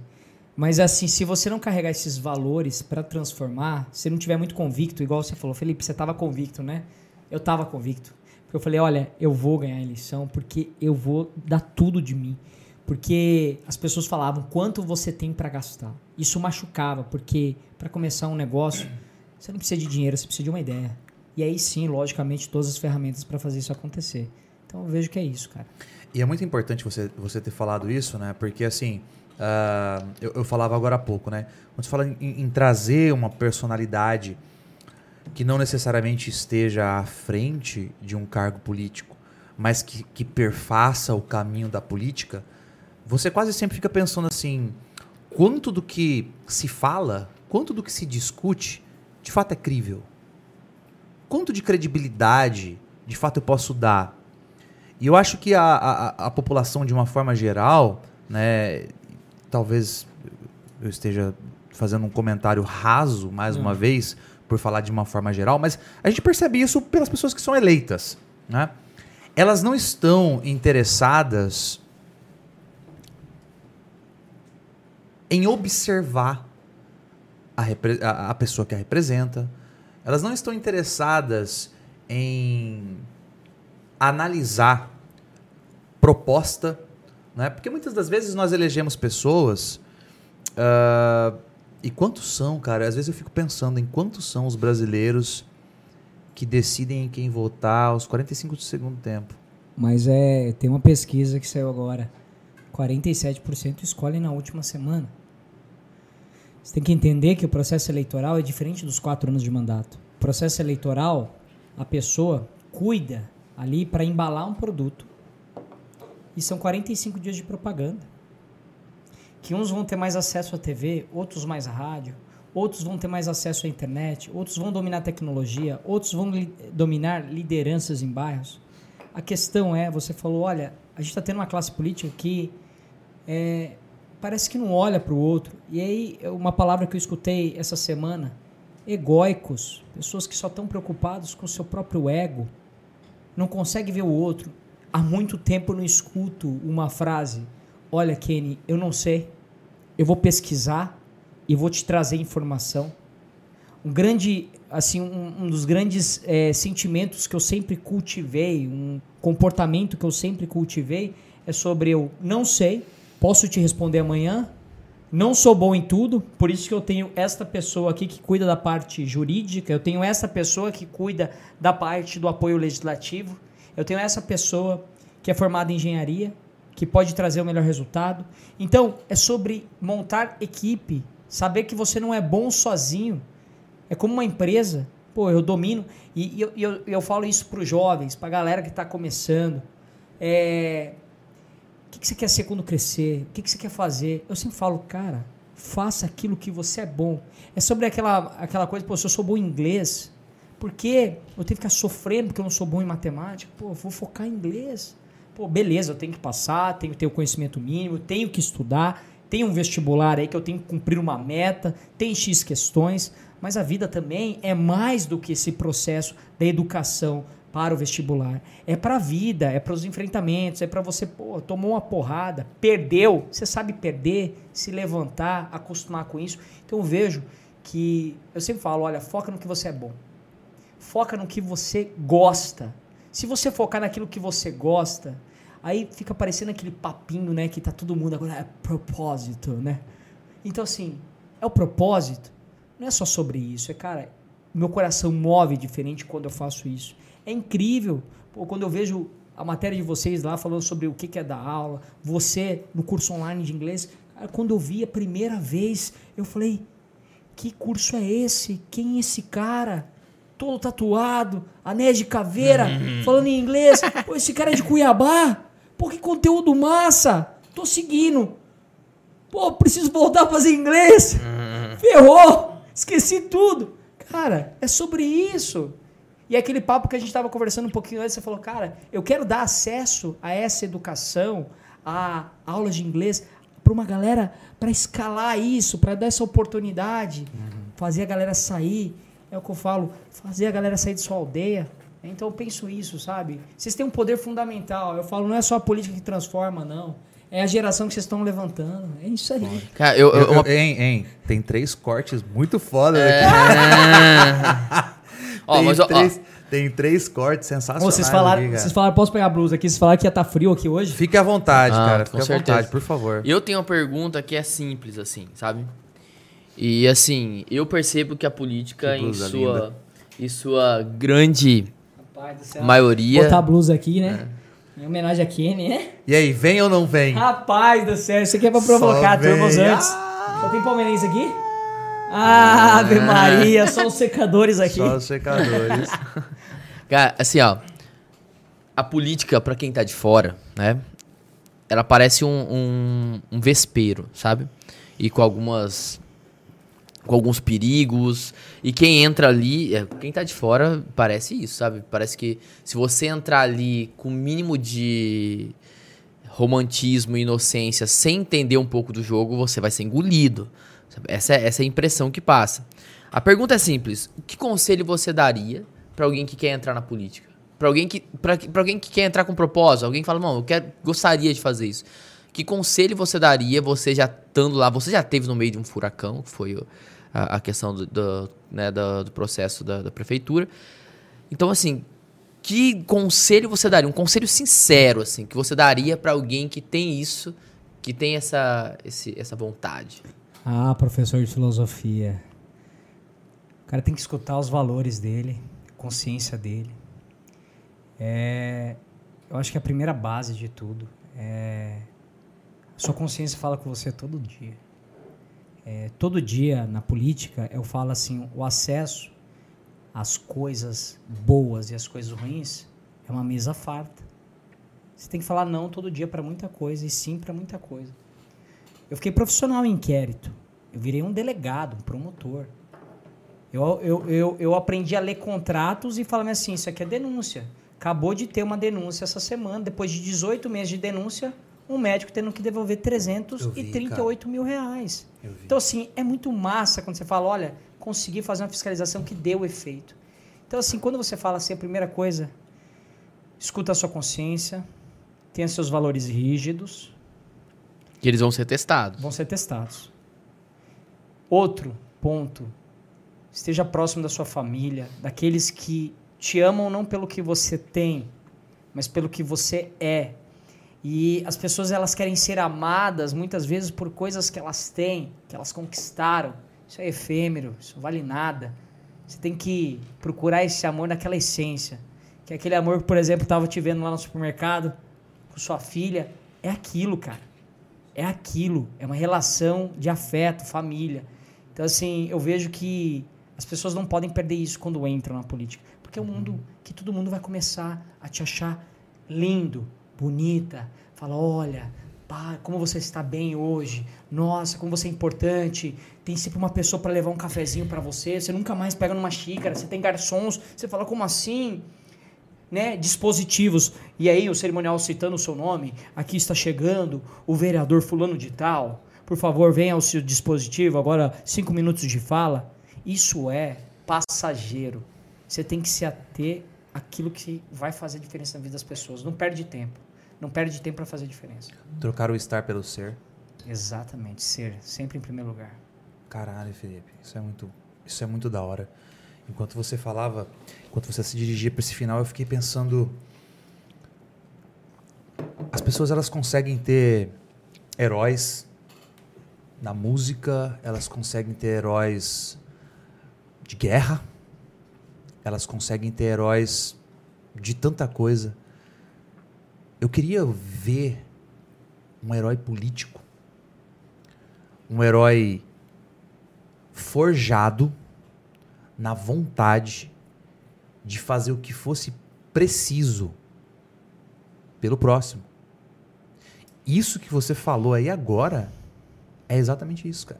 Mas assim, se você não carregar esses valores para transformar, se não tiver muito convicto, igual você falou, Felipe, você estava convicto, né? Eu estava convicto. Porque eu falei, olha, eu vou ganhar a eleição porque eu vou dar tudo de mim. Porque as pessoas falavam quanto você tem para gastar. Isso machucava, porque para começar um negócio, você não precisa de dinheiro, você precisa de uma ideia. E aí sim, logicamente, todas as ferramentas para fazer isso acontecer. Então eu vejo que é isso, cara. E é muito importante você, você ter falado isso, né? Porque assim, uh, eu, eu, falava agora há pouco, né? Quando você fala em, em, trazer uma personalidade que não necessariamente esteja à frente de um cargo político, mas que, que perfaça o caminho da política, você quase sempre fica pensando assim: quanto do que se fala, quanto do que se discute, de fato é crível? Quanto de credibilidade, de fato, eu posso dar e eu acho que a, a, a população, de uma forma geral, né, talvez eu esteja fazendo um comentário raso, mais uma hum. vez, por falar de uma forma geral, mas a gente percebe isso pelas pessoas que são eleitas. Né? Elas não estão interessadas em observar a, a, a pessoa que a representa, elas não estão interessadas em analisar proposta, né? Porque muitas das vezes nós elegemos pessoas uh, e quantos são, cara? Às vezes eu fico pensando em quantos são os brasileiros que decidem em quem votar aos 45 do segundo tempo. Mas é, tem uma pesquisa que saiu agora. 47% escolhem na última semana. Você tem que entender que o processo eleitoral é diferente dos quatro anos de mandato. O processo eleitoral, a pessoa cuida ali para embalar um produto. E são 45 dias de propaganda. Que uns vão ter mais acesso à TV, outros mais rádio, outros vão ter mais acesso à internet, outros vão dominar tecnologia, outros vão li dominar lideranças em bairros. A questão é, você falou, olha, a gente está tendo uma classe política que é, parece que não olha para o outro. E aí, uma palavra que eu escutei essa semana, egóicos, pessoas que só estão preocupados com o seu próprio ego, não conseguem ver o outro. Há muito tempo eu não escuto uma frase, olha Kenny, eu não sei, eu vou pesquisar e vou te trazer informação. Um grande, assim, um, um dos grandes é, sentimentos que eu sempre cultivei, um comportamento que eu sempre cultivei é sobre eu não sei, posso te responder amanhã, não sou bom em tudo, por isso que eu tenho esta pessoa aqui que cuida da parte jurídica, eu tenho essa pessoa que cuida da parte do apoio legislativo, eu tenho essa pessoa que é formada em engenharia, que pode trazer o melhor resultado. Então, é sobre montar equipe, saber que você não é bom sozinho. É como uma empresa. Pô, eu domino. E, e eu, eu, eu, falo isso para os jovens, para a galera que está começando. É, o que, que, você quer ser quando crescer? O que, que você quer fazer? Eu sempre falo, cara, faça aquilo que você é bom. É sobre aquela, aquela coisa, pô, se eu sou bom em inglês, por que eu tenho que ficar sofrendo porque eu não sou bom em matemática? Pô, vou focar em inglês. Pô, beleza, eu tenho que passar, tenho que ter o conhecimento mínimo, tenho que estudar, tem um vestibular aí que eu tenho que cumprir uma meta, tem X questões, mas a vida também é mais do que esse processo da educação, para o vestibular. É para a vida, é para os enfrentamentos, é para você, pô, tomou uma porrada, perdeu, você sabe perder, se levantar, acostumar com isso. Então eu vejo que eu sempre falo, olha, foca no que você é bom. Foca no que você gosta. Se você focar naquilo que você gosta, aí fica parecendo aquele papinho, né, que tá todo mundo agora é propósito, né? Então assim, é o propósito. Não é só sobre isso, é cara, meu coração move diferente quando eu faço isso. É incrível. Pô, quando eu vejo a matéria de vocês lá falando sobre o que é dar aula, você no curso online de inglês, cara, quando eu vi a primeira vez, eu falei: que curso é esse? Quem é esse cara? Todo tatuado, anéis de caveira, uhum. falando em inglês. Pô, esse cara é de Cuiabá. Pô, que conteúdo massa! Tô seguindo. Pô, preciso voltar a fazer inglês. Uhum. Ferrou! Esqueci tudo. Cara, é sobre isso. E aquele papo que a gente estava conversando um pouquinho antes, você falou, cara, eu quero dar acesso a essa educação, a aulas de inglês, para uma galera, para escalar isso, para dar essa oportunidade, uhum. fazer a galera sair. É o que eu falo, fazer a galera sair de sua aldeia. Então eu penso isso, sabe? Vocês têm um poder fundamental. Eu falo, não é só a política que transforma, não. É a geração que vocês estão levantando. É isso aí. Cara, eu, eu, eu, hein, hein, tem três cortes muito foda é... aqui. Ó, mas, três, ó, tem três cortes sensacionais. vocês falaram, aqui, vocês falaram, posso pegar a blusa aqui? Vocês falaram que ia estar tá frio aqui hoje? Fique à vontade, ah, cara. Fique à certeza. vontade, por favor. Eu tenho uma pergunta que é simples, assim, sabe? E assim, eu percebo que a política, que em, sua, em sua grande maioria. Botar a blusa aqui, né? É. Em homenagem a Kenny, né? E aí, vem ou não vem? Rapaz do céu, isso aqui é pra provocar turmas antes. Ah! Só tem palmeirense aqui? Ah, Ave Maria, só os secadores aqui. Só os secadores. Cara, assim, ó. A política, para quem tá de fora, né? Ela parece um, um, um vespeiro, sabe? E com algumas com alguns perigos. E quem entra ali, é, quem tá de fora, parece isso, sabe? Parece que se você entrar ali com o mínimo de romantismo e inocência, sem entender um pouco do jogo, você vai ser engolido. Essa é, essa é a impressão que passa. A pergunta é simples: que conselho você daria para alguém que quer entrar na política? Para alguém que para alguém que quer entrar com propósito, alguém que fala, não, eu quero, gostaria de fazer isso. Que conselho você daria, você já estando lá, você já teve no meio de um furacão, que foi a, a questão do, do, né, do, do processo da, da, prefeitura. Então, assim, que conselho você daria? Um conselho sincero, assim, que você daria para alguém que tem isso, que tem essa, esse, essa vontade? Ah, professor de filosofia. O cara tem que escutar os valores dele, consciência dele. É, eu acho que a primeira base de tudo é sua consciência fala com você todo dia. É, todo dia na política eu falo assim, o acesso às coisas boas e às coisas ruins é uma mesa farta. Você tem que falar não todo dia para muita coisa e sim para muita coisa. Eu fiquei profissional em inquérito. Eu virei um delegado, um promotor. Eu, eu, eu, eu aprendi a ler contratos e falando assim, isso aqui é denúncia. Acabou de ter uma denúncia essa semana, depois de 18 meses de denúncia, um médico tendo que devolver Eu vi, 338 mil reais. Então, assim, é muito massa quando você fala, olha, consegui fazer uma fiscalização que deu efeito. Então, assim, quando você fala assim, a primeira coisa, escuta a sua consciência, tenha seus valores rígidos, Que eles vão ser testados. vão ser testados. Outro ponto, esteja próximo da sua família, daqueles que te amam não pelo que você tem, mas pelo que você é. E as pessoas elas querem ser amadas muitas vezes por coisas que elas têm, que elas conquistaram. Isso é efêmero, isso não vale nada. Você tem que procurar esse amor naquela essência. Que aquele amor que, por exemplo, estava te vendo lá no supermercado com sua filha. É aquilo, cara. É aquilo. É uma relação de afeto, família. Então, assim, eu vejo que as pessoas não podem perder isso quando entram na política. Porque é um mundo que todo mundo vai começar a te achar lindo, bonita. Fala, olha, pá, como você está bem hoje. Nossa, como você é importante. Tem sempre uma pessoa para levar um cafezinho para você. Você nunca mais pega numa xícara. Você tem garçons. Você fala, como assim? né, dispositivos. E aí o cerimonial citando o seu nome, aqui está chegando o vereador fulano de tal. Por favor, venha ao seu dispositivo, agora cinco minutos de fala. Isso é passageiro. Você tem que se ater àquilo que vai fazer diferença na vida das pessoas. Não perde tempo. Não perde tempo para fazer diferença. Trocar o estar pelo ser. Exatamente, ser sempre em primeiro lugar. Caralho, Felipe, isso é muito, isso é muito da hora. Enquanto você falava, enquanto você se dirigia para esse final, eu fiquei pensando as pessoas elas conseguem ter heróis na música, elas conseguem ter heróis de guerra, elas conseguem ter heróis de tanta coisa. Eu queria ver um herói político, um herói forjado na vontade de fazer o que fosse preciso pelo próximo. Isso que você falou aí agora é exatamente isso, cara.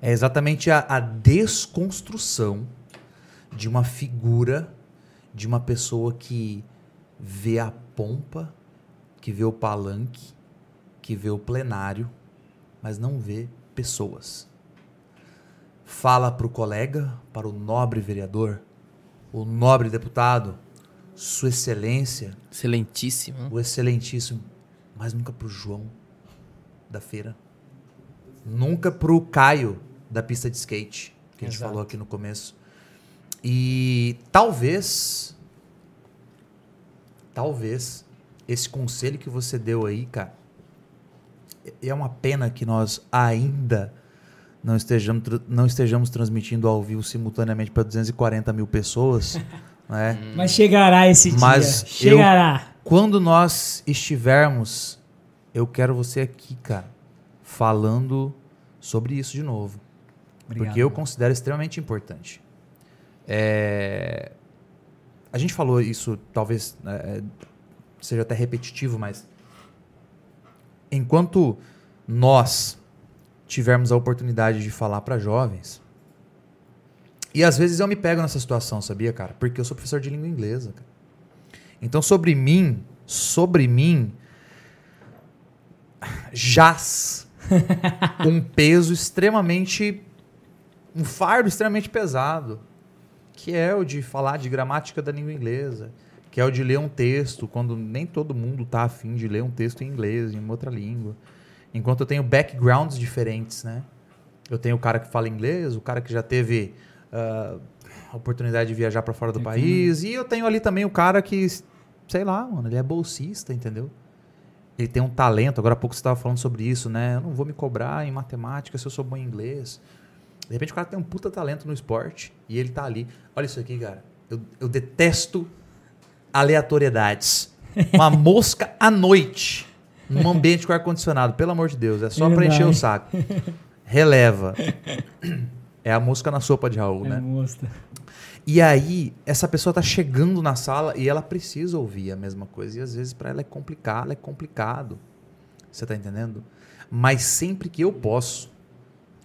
É exatamente a, a desconstrução de uma figura, de uma pessoa que vê a pompa, que vê o palanque, que vê o plenário, mas não vê pessoas. Fala para o colega, para o nobre vereador, o nobre deputado, Sua Excelência, Excelentíssimo. o Excelentíssimo, mas nunca para o João da feira. Nunca para o Caio da pista de skate, que a gente Exato. falou aqui no começo. E talvez, talvez, esse conselho que você deu aí, cara, é uma pena que nós ainda não estejamos, não estejamos transmitindo ao vivo simultaneamente para 240 mil pessoas, né? Mas chegará esse Mas dia. eu- Chegará. Quando nós estivermos, eu quero você aqui, cara, falando sobre isso de novo. Obrigado. Porque eu considero extremamente importante. É, A gente falou isso, talvez é, seja até repetitivo, mas enquanto nós tivermos a oportunidade de falar para jovens, e às vezes eu me pego nessa situação, sabia, cara? Porque eu sou professor de língua inglesa, cara. Então, sobre mim, sobre mim, jaz um peso extremamente. um fardo extremamente pesado, que é o de falar de gramática da língua inglesa, que é o de ler um texto, quando nem todo mundo tá afim de ler um texto em inglês, em uma outra língua. Enquanto eu tenho backgrounds diferentes, né? Eu tenho o cara que fala inglês, o cara que já teve ah, a oportunidade de viajar para fora do país, e eu tenho ali também o cara que, sei lá, mano, ele é bolsista, entendeu? Ele tem um talento. Agora há pouco você estava falando sobre isso, né? Eu não vou me cobrar em matemática se eu sou bom em inglês. De repente o cara tem um puta talento no esporte e ele tá ali. Olha isso aqui, cara. Eu, eu detesto aleatoriedades. Uma mosca à noite num ambiente com ar-condicionado. Pelo amor de Deus, é só pra Verdade. encher o saco. Releva. É a mosca na sopa de Raul, É, né? mostra. E aí, essa pessoa tá chegando na sala e ela precisa ouvir a mesma coisa. E às vezes para ela é complicado, é complicado. Você tá entendendo? Mas sempre que eu posso,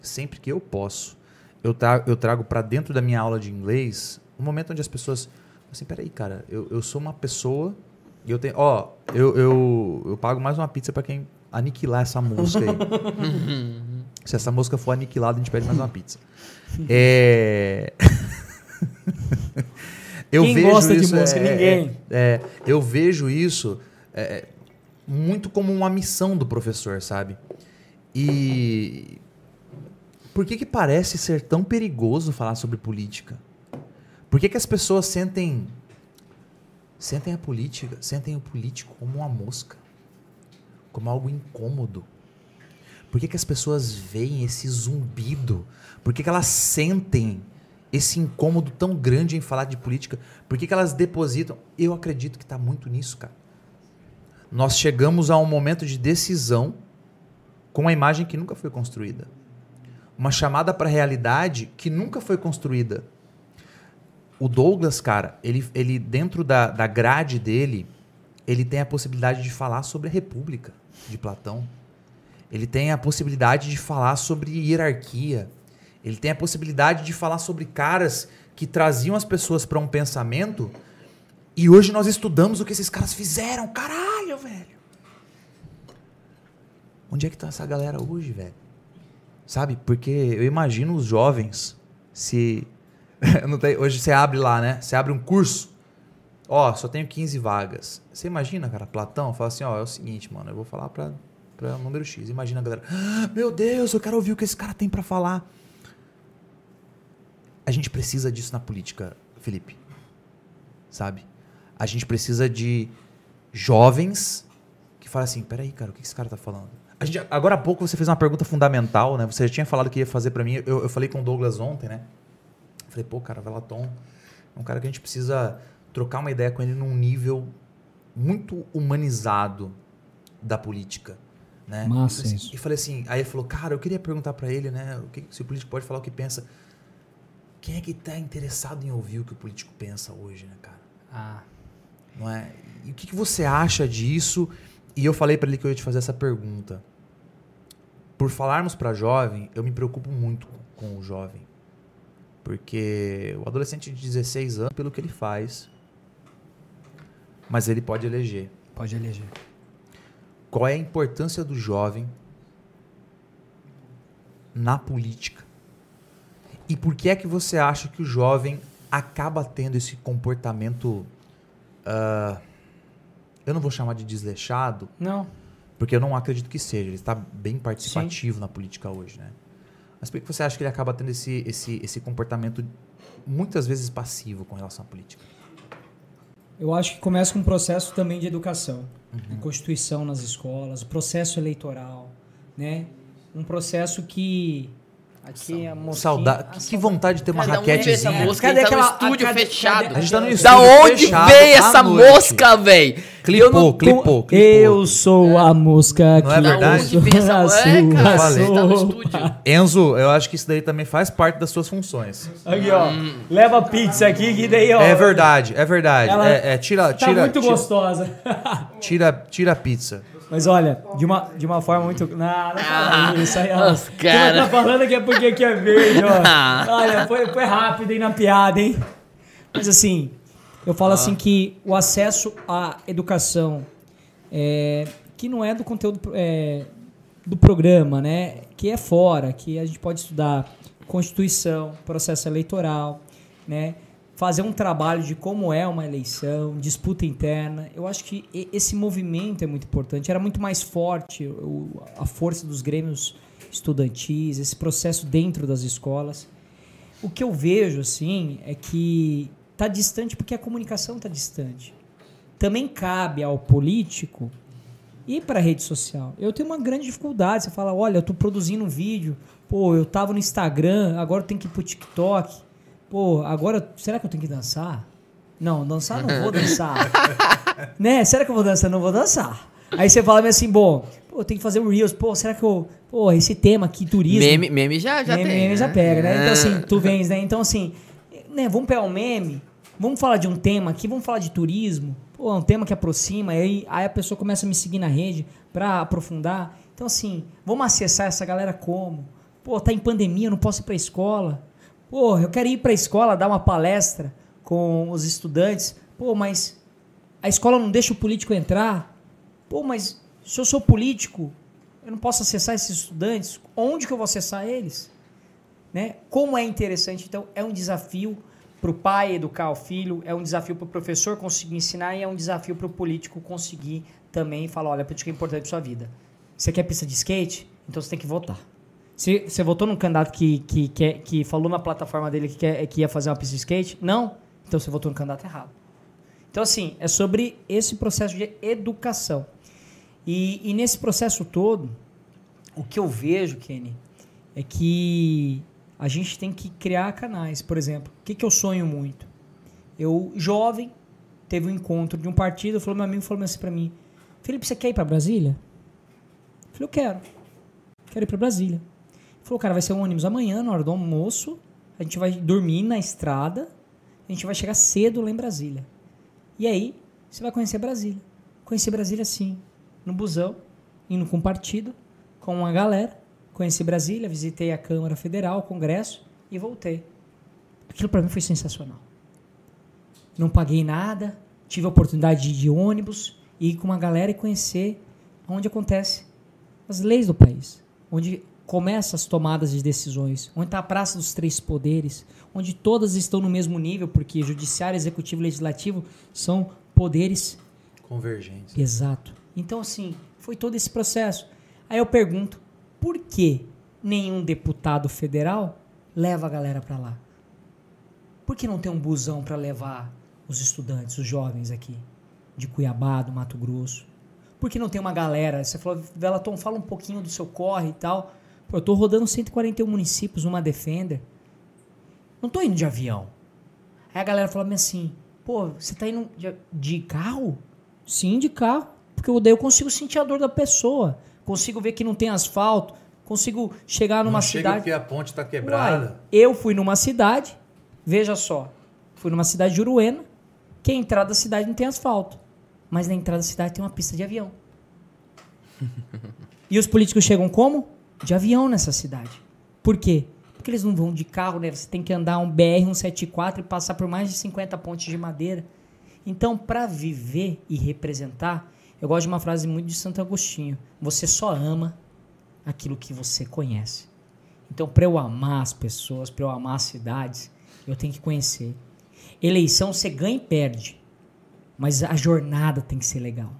sempre que eu posso, eu trago, eu trago para dentro da minha aula de inglês um momento onde as pessoas. Assim, peraí, cara, eu, eu sou uma pessoa. E eu tenho. Ó, eu, eu, eu pago mais uma pizza para quem aniquilar essa mosca aí. Se essa mosca for aniquilada, a gente pede mais uma pizza. É. eu Quem vejo gosta de isso, mosca? é, Ninguém. é, é, eu vejo isso é, muito como uma missão do professor, sabe? E por que que parece ser tão perigoso falar sobre política? Por que que as pessoas sentem sentem a política, sentem o político como uma mosca, como algo incômodo? Por que que as pessoas veem esse zumbido? Por que que elas sentem esse incômodo tão grande em falar de política? Por que que elas depositam? Eu acredito que está muito nisso, cara. Nós chegamos a um momento de decisão com uma imagem que nunca foi construída. Uma chamada para a realidade que nunca foi construída. O Douglas, cara, ele, ele dentro da, da grade dele, ele tem a possibilidade de falar sobre a República de Platão. Ele tem a possibilidade de falar sobre hierarquia. Ele tem a possibilidade de falar sobre caras que traziam as pessoas para um pensamento e hoje nós estudamos o que esses caras fizeram. Caralho, velho. Onde é que tá essa galera hoje, velho? Sabe? Porque eu imagino os jovens se. hoje você abre lá, né? Você abre um curso. Ó, só tenho 15 vagas. Você imagina, cara, Platão fala assim: ó, é o seguinte, mano, eu vou falar pra, pra número X. Imagina a galera: "Ah, meu Deus, eu quero ouvir o que esse cara tem pra falar. A gente precisa disso na política, Felipe. Sabe? A gente precisa de jovens que falam assim: peraí, cara, o que esse cara tá falando? A gente, agora há pouco você fez uma pergunta fundamental, né? Você já tinha falado que ia fazer pra mim. Eu, eu falei com o Douglas ontem, né? Falei, pô, cara, Velaton é um cara que a gente precisa trocar uma ideia com ele num nível muito humanizado da política. Né? Massa e, falei assim- isso. e falei assim, aí ele falou, cara, eu queria perguntar pra ele, né? O que, se o político pode falar o que pensa. Quem é que tá interessado em ouvir o que o político pensa hoje, né, cara? Ah, Não é? E o que, que você acha disso? E eu falei pra ele que eu ia te fazer essa pergunta. Por falarmos pra jovem, eu me preocupo muito com, com o jovem. Porque o adolescente de 16 anos, pelo que ele faz, mas ele pode eleger. Pode eleger. Qual é a importância do jovem na política? E por que é que você acha que o jovem acaba tendo esse comportamento. ah, eu não vou chamar de desleixado, Não. porque eu não acredito que seja. Ele está bem participativo na política hoje, né? Mas por que você acha que ele acaba tendo esse, esse, esse comportamento muitas vezes passivo com relação à política? Eu acho que começa com um processo também de educação. A Constituição nas escolas, o processo eleitoral, né? Um processo que... Aqui a mosquinha... Saudade. Que saudade- vontade de ter uma Cada um essa raquetezinha. mosca, Cadê tá aquela- estúdio cadê- fechado. cadê- A gente tá no Da estúdio onde fechado veio essa noite. mosca, velho? Clipou, clipou, clipou. Eu sou a mosca que Não é verdade? Da onde essa? É, sua cara, falei. tá no estúdio. Enzo, eu acho que isso daí também faz parte das suas funções. Aqui, ó. Leva pizza aqui, que daí, ó. É verdade, é verdade. Ela É, é, tira, Tá tira, muito tira, gostosa. tira, tira a pizza. Mas olha, de uma, de uma forma muito. Não, não fala Ah, isso aí, ó. os Quem cara. tá falando que é porque aqui é verde, ó. Olha, foi, foi rápido aí na piada, hein? Mas assim, eu falo assim que o acesso à educação, é, que não é do conteúdo é, do programa, né? Que é fora, que a gente pode estudar Constituição, processo eleitoral, né? Fazer um trabalho de como é uma eleição, disputa interna. Eu acho que esse movimento é muito importante. Era muito mais forte o- a força dos grêmios estudantis, esse processo dentro das escolas. O que eu vejo, assim, é que tá distante porque a comunicação tá distante. Também cabe ao político ir para a rede social. Eu tenho uma grande dificuldade. Você fala, olha, eu tô produzindo um vídeo, pô, eu tava no Instagram, agora eu tenho que ir pro TikTok. Pô, agora será que eu tenho que dançar? Não, dançar não vou dançar. né? Será que eu vou dançar? Não vou dançar. Aí você fala assim, bom, pô, eu tenho que fazer um Reels. Pô, será que eu. Pô, esse tema aqui, turismo. Meme, meme já, já meme, tem. meme já né? pega, né? Então, assim, tu vens, né? Então, assim, né, vamos pegar um meme, vamos falar de um tema aqui, vamos falar de turismo. Pô, é um tema que aproxima, aí, aí a pessoa começa a me seguir na rede pra aprofundar. Então, assim, vamos acessar essa galera como? Pô, tá em pandemia, eu não posso ir pra escola. Pô, eu quero ir pra escola dar uma palestra com os estudantes. Pô, mas a escola não deixa o político entrar. Pô, mas se eu sou político, eu não posso acessar esses estudantes. Onde que eu vou acessar eles? Né? Como é interessante, então, é um desafio para o pai educar o filho, é um desafio para o professor conseguir ensinar e é um desafio para o político conseguir também falar, olha, política é importante para sua vida. Você quer pista de skate? Então você tem que votar. Se você votou num candidato que, que, que, que falou na plataforma dele que, quer, que ia fazer uma pista de skate? Não. Então você votou no candidato errado. Então, assim, é sobre esse processo de educação. E, e nesse processo todo, o que eu vejo, Kenny, é que a gente tem que criar canais. Por exemplo, o que, que eu sonho muito? Eu, jovem, teve um encontro de um partido, falou, meu amigo falou assim para mim, Felipe, você quer ir para Brasília? Eu falei, eu quero. Quero ir para Brasília. Falou, cara, vai ser um ônibus amanhã, na hora do almoço, a gente vai dormir na estrada, a gente vai chegar cedo lá em Brasília. E aí, você vai conhecer Brasília. Conhecer Brasília sim, no busão, indo com o partido, com uma galera. Conheci Brasília, visitei a Câmara Federal, o Congresso e voltei. Aquilo para mim foi sensacional. Não paguei nada, tive a oportunidade de ir de ônibus, ir com uma galera e conhecer onde acontece as leis do país, onde começam as tomadas de decisões, onde está a praça dos três poderes, onde todas estão no mesmo nível, porque judiciário, executivo e legislativo são poderes convergentes. Exato. Então assim, foi todo esse processo. Aí eu pergunto, por que nenhum deputado federal leva a galera para lá? Por que não tem um busão para levar os estudantes, os jovens aqui, de Cuiabá, do Mato Grosso? Por que não tem uma galera? Você falou, Velaton, fala um pouquinho do seu corre e tal. Pô, eu tô rodando 141 municípios numa Defender. Não tô indo de avião. Aí a galera falou assim, pô, você tá indo de, de carro? Sim, de carro. Porque daí eu consigo sentir a dor da pessoa consigo ver que não tem asfalto, consigo chegar numa não chega cidade. porque a ponte está quebrada. Uai, eu fui numa cidade, veja só, fui numa cidade de Uruena, que a entrada da cidade não tem asfalto, mas na entrada da cidade tem uma pista de avião. e os políticos chegam como? De avião nessa cidade. Por quê? Porque eles não vão de carro, né? Você tem que andar um BR 174 e passar por mais de 50 pontes de madeira. Então, para viver e representar, eu gosto de uma frase muito de Santo Agostinho: Você só ama aquilo que você conhece. Então, para eu amar as pessoas, para eu amar as cidades, eu tenho que conhecer. Eleição você ganha e perde, mas a jornada tem que ser legal.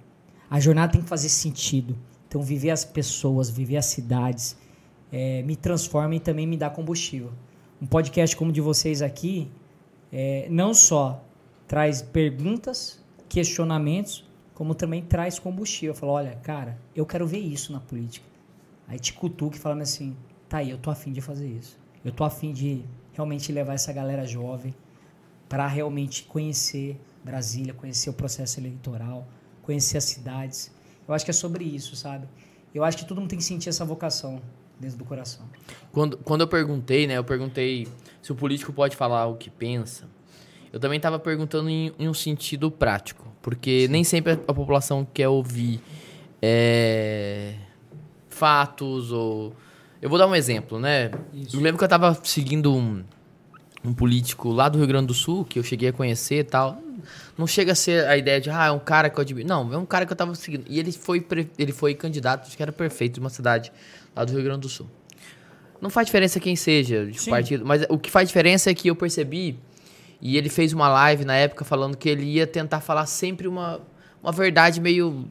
A jornada tem que fazer sentido. Então, viver as pessoas, viver as cidades, é, me transforma e também me dá combustível. Um podcast como o de vocês aqui, é, não só traz perguntas, questionamentos, como também traz combustível. Fala, olha, cara, eu quero ver isso na política. Aí te cutuca falando assim, tá aí, eu tô afim de fazer isso. Eu tô afim de realmente levar essa galera jovem para realmente conhecer Brasília, conhecer o processo eleitoral, conhecer as cidades. Eu acho que é sobre isso, sabe? Eu acho que todo mundo tem que sentir essa vocação dentro do coração. Quando, quando eu perguntei, né? Eu perguntei se o político pode falar o que pensa. Eu também estava perguntando em, em, um sentido prático, porque Sim. nem sempre a, a, população quer ouvir é, fatos ou. Eu vou dar um exemplo, né? Isso. Eu lembro que eu estava seguindo um, um político lá do Rio Grande do Sul, que eu cheguei a conhecer e tal. Não chega a ser a ideia de, ah, é um cara que eu admiro. Não, é um cara que eu estava seguindo. E ele foi, ele foi candidato, acho que era perfeito, de uma cidade lá do Rio Grande do Sul. Não faz diferença quem seja de Sim. partido, mas o que faz diferença é que eu percebi e ele fez uma live na época falando que ele ia tentar falar sempre uma, uma verdade meio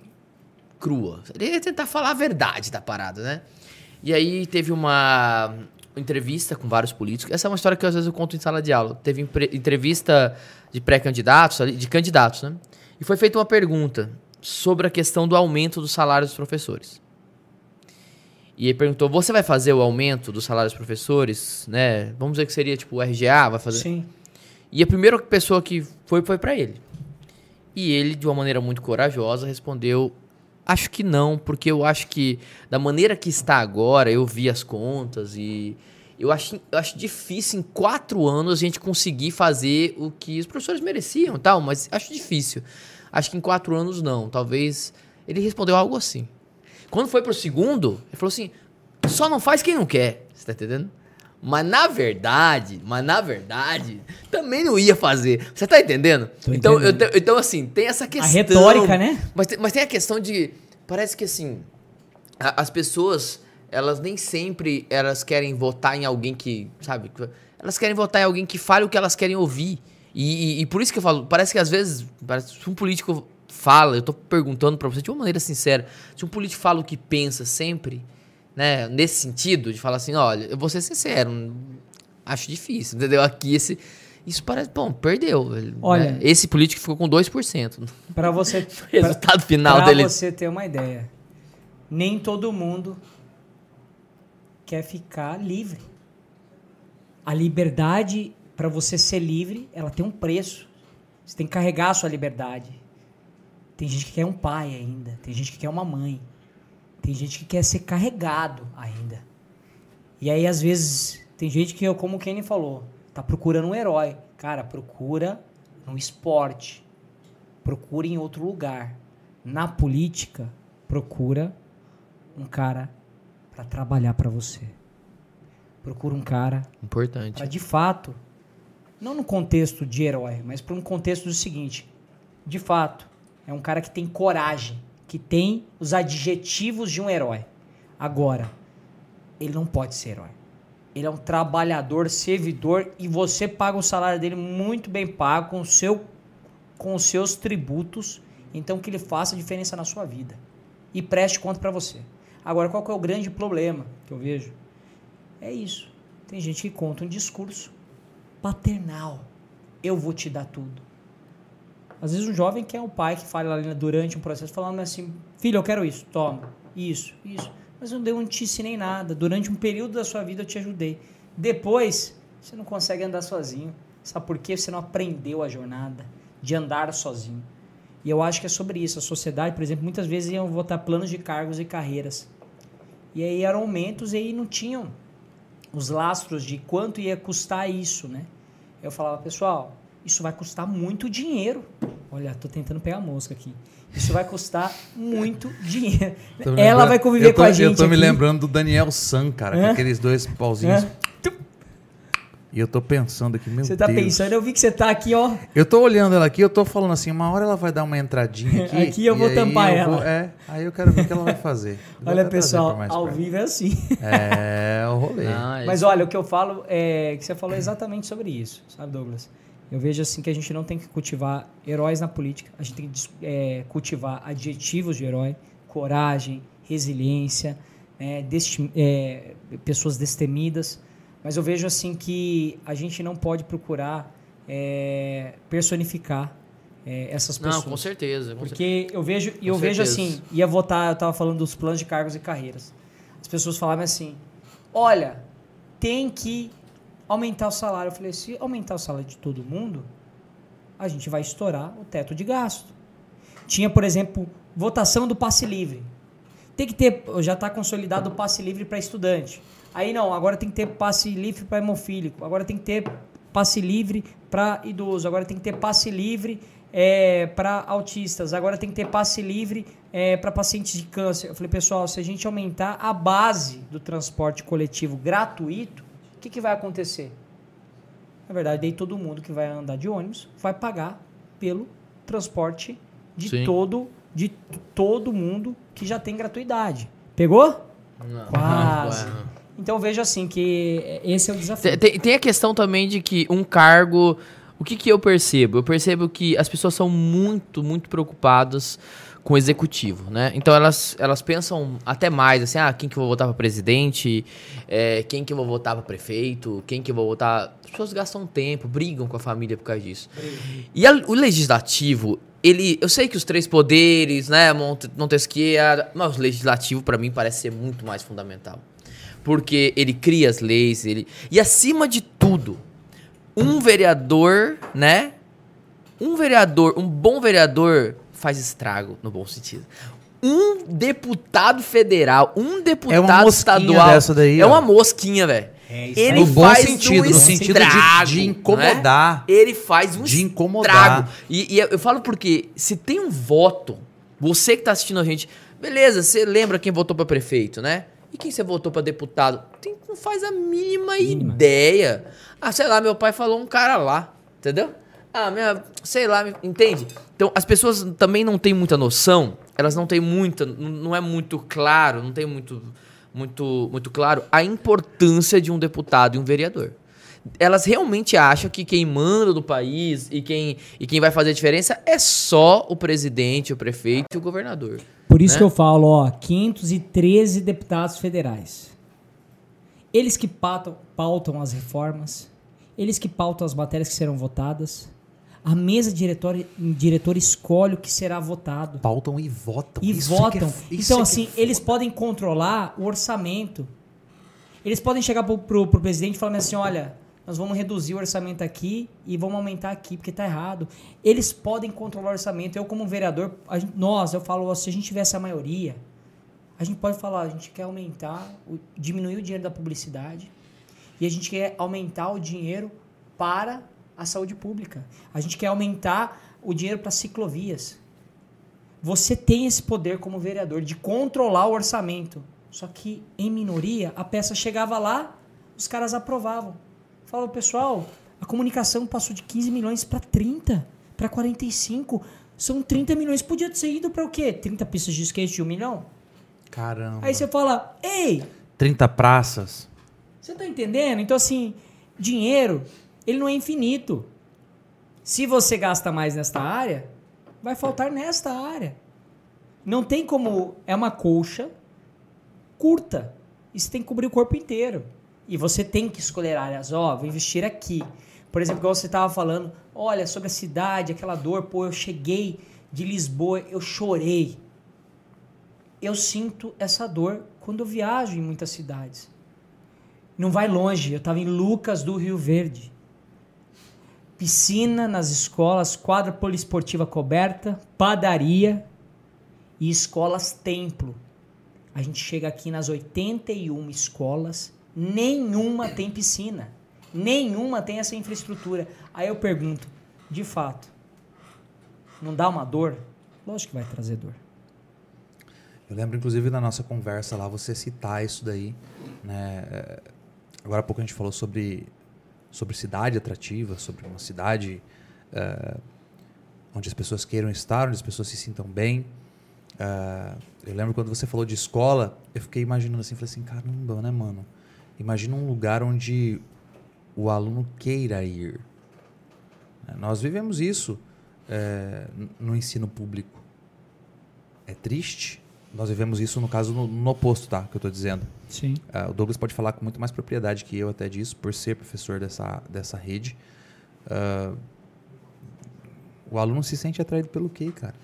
crua. Ele ia tentar falar a verdade da parada, né? E aí teve uma entrevista com vários políticos. Essa é uma história que às vezes eu conto em sala de aula. Teve entrevista de pré-candidatos, de candidatos, né? E foi feita uma pergunta sobre a questão do aumento do salário dos professores. E ele perguntou: "Você vai fazer o aumento do salário dos professores, né? Vamos dizer que seria tipo o RGA, vai fazer?" Sim. E a primeira pessoa que foi foi para ele. E ele, de uma maneira muito corajosa, respondeu: Acho que não, porque eu acho que da maneira que está agora, eu vi as contas e eu acho, eu acho difícil em quatro anos a gente conseguir fazer o que os professores mereciam, tal, mas acho difícil. Acho que em quatro anos não, talvez. Ele respondeu algo assim. Quando foi pro segundo, ele falou assim: só não faz quem não quer. Você tá entendendo? Mas na verdade, mas na verdade, também não ia fazer. Você tá entendendo? Tô então, eu entendendo. então, assim, tem essa questão. retórica, né? Mas, tem- mas tem a questão de. Parece que assim. a- as pessoas, elas nem sempre elas querem votar em alguém que. Sabe? Elas querem votar em alguém que fale o que elas querem ouvir. E, e- e por isso que eu falo, parece que às vezes. Se um político fala, eu tô perguntando pra você de uma maneira sincera, se um político fala o que pensa sempre, né? Nesse sentido, de falar assim, olha, eu vou ser sincero, acho difícil, entendeu? Aqui esse. Isso parece. Bom, perdeu. né? Olha- Esse político ficou com 2%. Pra você, O resultado final pra dele. você ter uma ideia, nem todo mundo quer ficar livre. A liberdade, para você ser livre, ela tem um preço. Você tem que carregar a sua liberdade. Tem gente que quer um pai ainda, tem gente que quer uma mãe, tem gente que quer ser carregado ainda. E aí, às vezes, tem gente que, como o Kenny falou, tá procurando um herói. Cara, procura no esporte. Procura em outro lugar. Na política, procura um cara para trabalhar para você. Procura um cara Importante. para de fato, não no contexto de herói, mas para um contexto do seguinte: de fato, é um cara que tem coragem, que tem os adjetivos de um herói. Agora, ele não pode ser herói. Ele é um trabalhador, servidor e você paga o salário dele muito bem pago com seu com os seus tributos, então que ele faça diferença na sua vida e preste conta para você. Agora, qual que é o grande problema que eu vejo? É isso. Tem gente que conta um discurso paternal. Eu vou te dar tudo. Às vezes um jovem quer um pai que fala ali durante um processo falando assim, filho, eu quero isso, toma, isso, isso. Mas eu não te ensinei nada. Durante um período da sua vida eu te ajudei. Depois, você não consegue andar sozinho. Sabe por quê? Você não aprendeu a jornada de andar sozinho. E eu acho que é sobre isso. A sociedade, por exemplo, muitas vezes iam votar planos de cargos e carreiras. E aí eram aumentos e aí não tinham os lastros de quanto ia custar isso, né? Eu falava, pessoal, isso vai custar muito dinheiro. Olha, tô tentando pegar a mosca aqui. Isso vai custar muito dinheiro. Me Ela vai conviver tô- com a gente Eu tô me aqui. lembrando do Daniel San, cara, com Hã? aqueles dois pauzinhos. Hã? E eu tô pensando aqui, meu Você tá Deus. pensando, eu vi que você tá aqui, ó. Eu tô olhando ela aqui, eu tô falando assim, uma hora ela vai dar uma entradinha aqui. Aqui eu vou tampar eu ela. vou- é, aí eu quero ver o que ela vai fazer. Eu Olha, pessoal, ao perto. vivo é assim. É, o rolê. Ah, Mas isso. olha, o que eu falo é que você falou exatamente sobre isso, sabe, Douglas? Eu vejo assim que a gente não tem que cultivar heróis na política, a gente tem que é, cultivar adjetivos de herói, coragem, resiliência, desti- é, pessoas destemidas. Mas eu vejo assim que a gente não pode procurar é, personificar é, essas Não, pessoas. com certeza. com certeza. Porque eu vejo, e eu Com vejo certeza. assim, ia votar, eu tava falando dos planos de cargos e carreiras. As pessoas falavam assim: olha, tem que aumentar o salário. Eu falei: se aumentar o salário de todo mundo, a gente vai estourar o teto de gasto. Tinha, por exemplo, votação do passe livre. Tem que ter, já está consolidado o passe livre para estudante. Aí não, agora tem que ter passe livre para hemofílico. Agora tem que ter passe livre para idoso. Agora tem que ter passe livre para autistas. Agora tem que ter passe livre para pacientes de câncer. Eu falei, pessoal, se a gente aumentar a base do transporte coletivo gratuito, o que, que vai acontecer? Na verdade, daí todo mundo que vai andar de ônibus vai pagar pelo transporte de Sim. todo de todo mundo que já tem gratuidade. Pegou? Não. Quase. Ué. Então vejo assim que esse é o desafio. Tem, tem- a questão também de que um cargo. O que, que eu percebo? Eu percebo que as pessoas são muito, muito preocupadas com o executivo, né? Então elas, elas pensam até mais, assim, ah, quem que eu vou votar para presidente, é, quem que eu vou votar para prefeito, quem que eu vou votar... As pessoas gastam tempo, brigam com a família por causa disso. E a- o legislativo, ele... Eu sei que os três poderes, né, Monte- Montesquieu, mas o legislativo para mim parece ser muito mais fundamental. Porque ele cria as leis, ele... E acima de tudo, um vereador, né? Um vereador, um bom vereador faz estrago, no bom sentido. Um deputado federal, um deputado É uma mosquinha estadual. dessa daí, é ó. uma mosquinha, velho. É isso Ele no bom faz sentido, um no sentido de- estrago, de, né? incomodar. Ele faz um De estrago. incomodar. E, e eu eu falo porque se tem um voto, você que tá assistindo a gente, beleza, você lembra quem votou pra prefeito, né? E quem você votou pra deputado? Tem não faz a mínima, mínima, ideia. Ah, sei lá, meu pai falou um cara lá, entendeu? Ah, minha, sei lá, entende? Então, as pessoas também não têm muita noção, elas não têm muita, não é muito claro, não tem muito, muito, muito claro a importância de um deputado e um vereador. Elas realmente acham que quem manda do país e quem, e quem vai fazer a diferença é só o presidente, o prefeito e o governador. Por isso né? que eu falo, ó, 513 deputados federais. Eles que pautam, pautam as reformas, eles que pautam as matérias que serão votadas. A mesa diretora, diretora escolhe o que será votado. Pautam e votam. E isso votam. É, então, é assim, é eles podem controlar o orçamento. Eles podem chegar pro, pro, pro presidente e falar assim: olha, nós vamos reduzir o orçamento aqui e vamos aumentar aqui, porque está errado. Eles podem controlar o orçamento. Eu, como vereador, gente, nós, eu falo, se a gente tivesse a maioria, a gente pode falar, a gente quer aumentar, diminuir o dinheiro da publicidade e a gente quer aumentar o dinheiro para a saúde pública. A gente quer aumentar o dinheiro para ciclovias. Você tem esse poder como vereador de controlar o orçamento. Só que em minoria, a peça chegava lá, os caras aprovavam. Fala, pessoal, a comunicação passou de 15 milhões para 30, para 45. São 30 milhões. Podia ter ido para o quê? 30 pistas de skate de um milhão? Caramba. Aí você fala, ei! 30 praças. Você tá entendendo? Então, assim, dinheiro, ele não é infinito. Se você gasta mais nesta área, vai faltar nesta área. Não tem como. É uma colcha curta. E você tem que cobrir o corpo inteiro. E você tem que escolher áreas. Ó, oh, vou investir aqui. Por exemplo, igual você estava falando, olha, sobre a cidade, aquela dor, pô, eu cheguei de Lisboa, eu chorei. Eu sinto essa dor quando eu viajo em muitas cidades. Não vai longe, eu estava em Lucas do Rio Verde. Piscina nas escolas, quadra poliesportiva coberta, padaria e escolas templo. A gente chega aqui nas 81 escolas nenhuma tem piscina. Nenhuma tem essa infraestrutura. Aí eu pergunto, de fato, não dá uma dor? Lógico que vai trazer dor. Eu lembro, inclusive, na nossa conversa lá, você citar isso daí. Né? Agora há pouco a gente falou sobre, sobre cidade atrativa, sobre uma cidade uh, onde as pessoas queiram estar, onde as pessoas se sintam bem. Uh, eu lembro quando você falou de escola, eu fiquei imaginando assim, falei assim, caramba, né, mano? Imagina um lugar onde o aluno queira ir. É, nós vivemos isso é, no ensino público. É triste. Nós vivemos isso, no caso, no, no oposto, tá? Que eu estou dizendo. Sim. Uh, o Douglas pode falar com muito mais propriedade que eu até disso, por ser professor dessa, dessa rede. Uh, o aluno se sente atraído pelo quê, cara?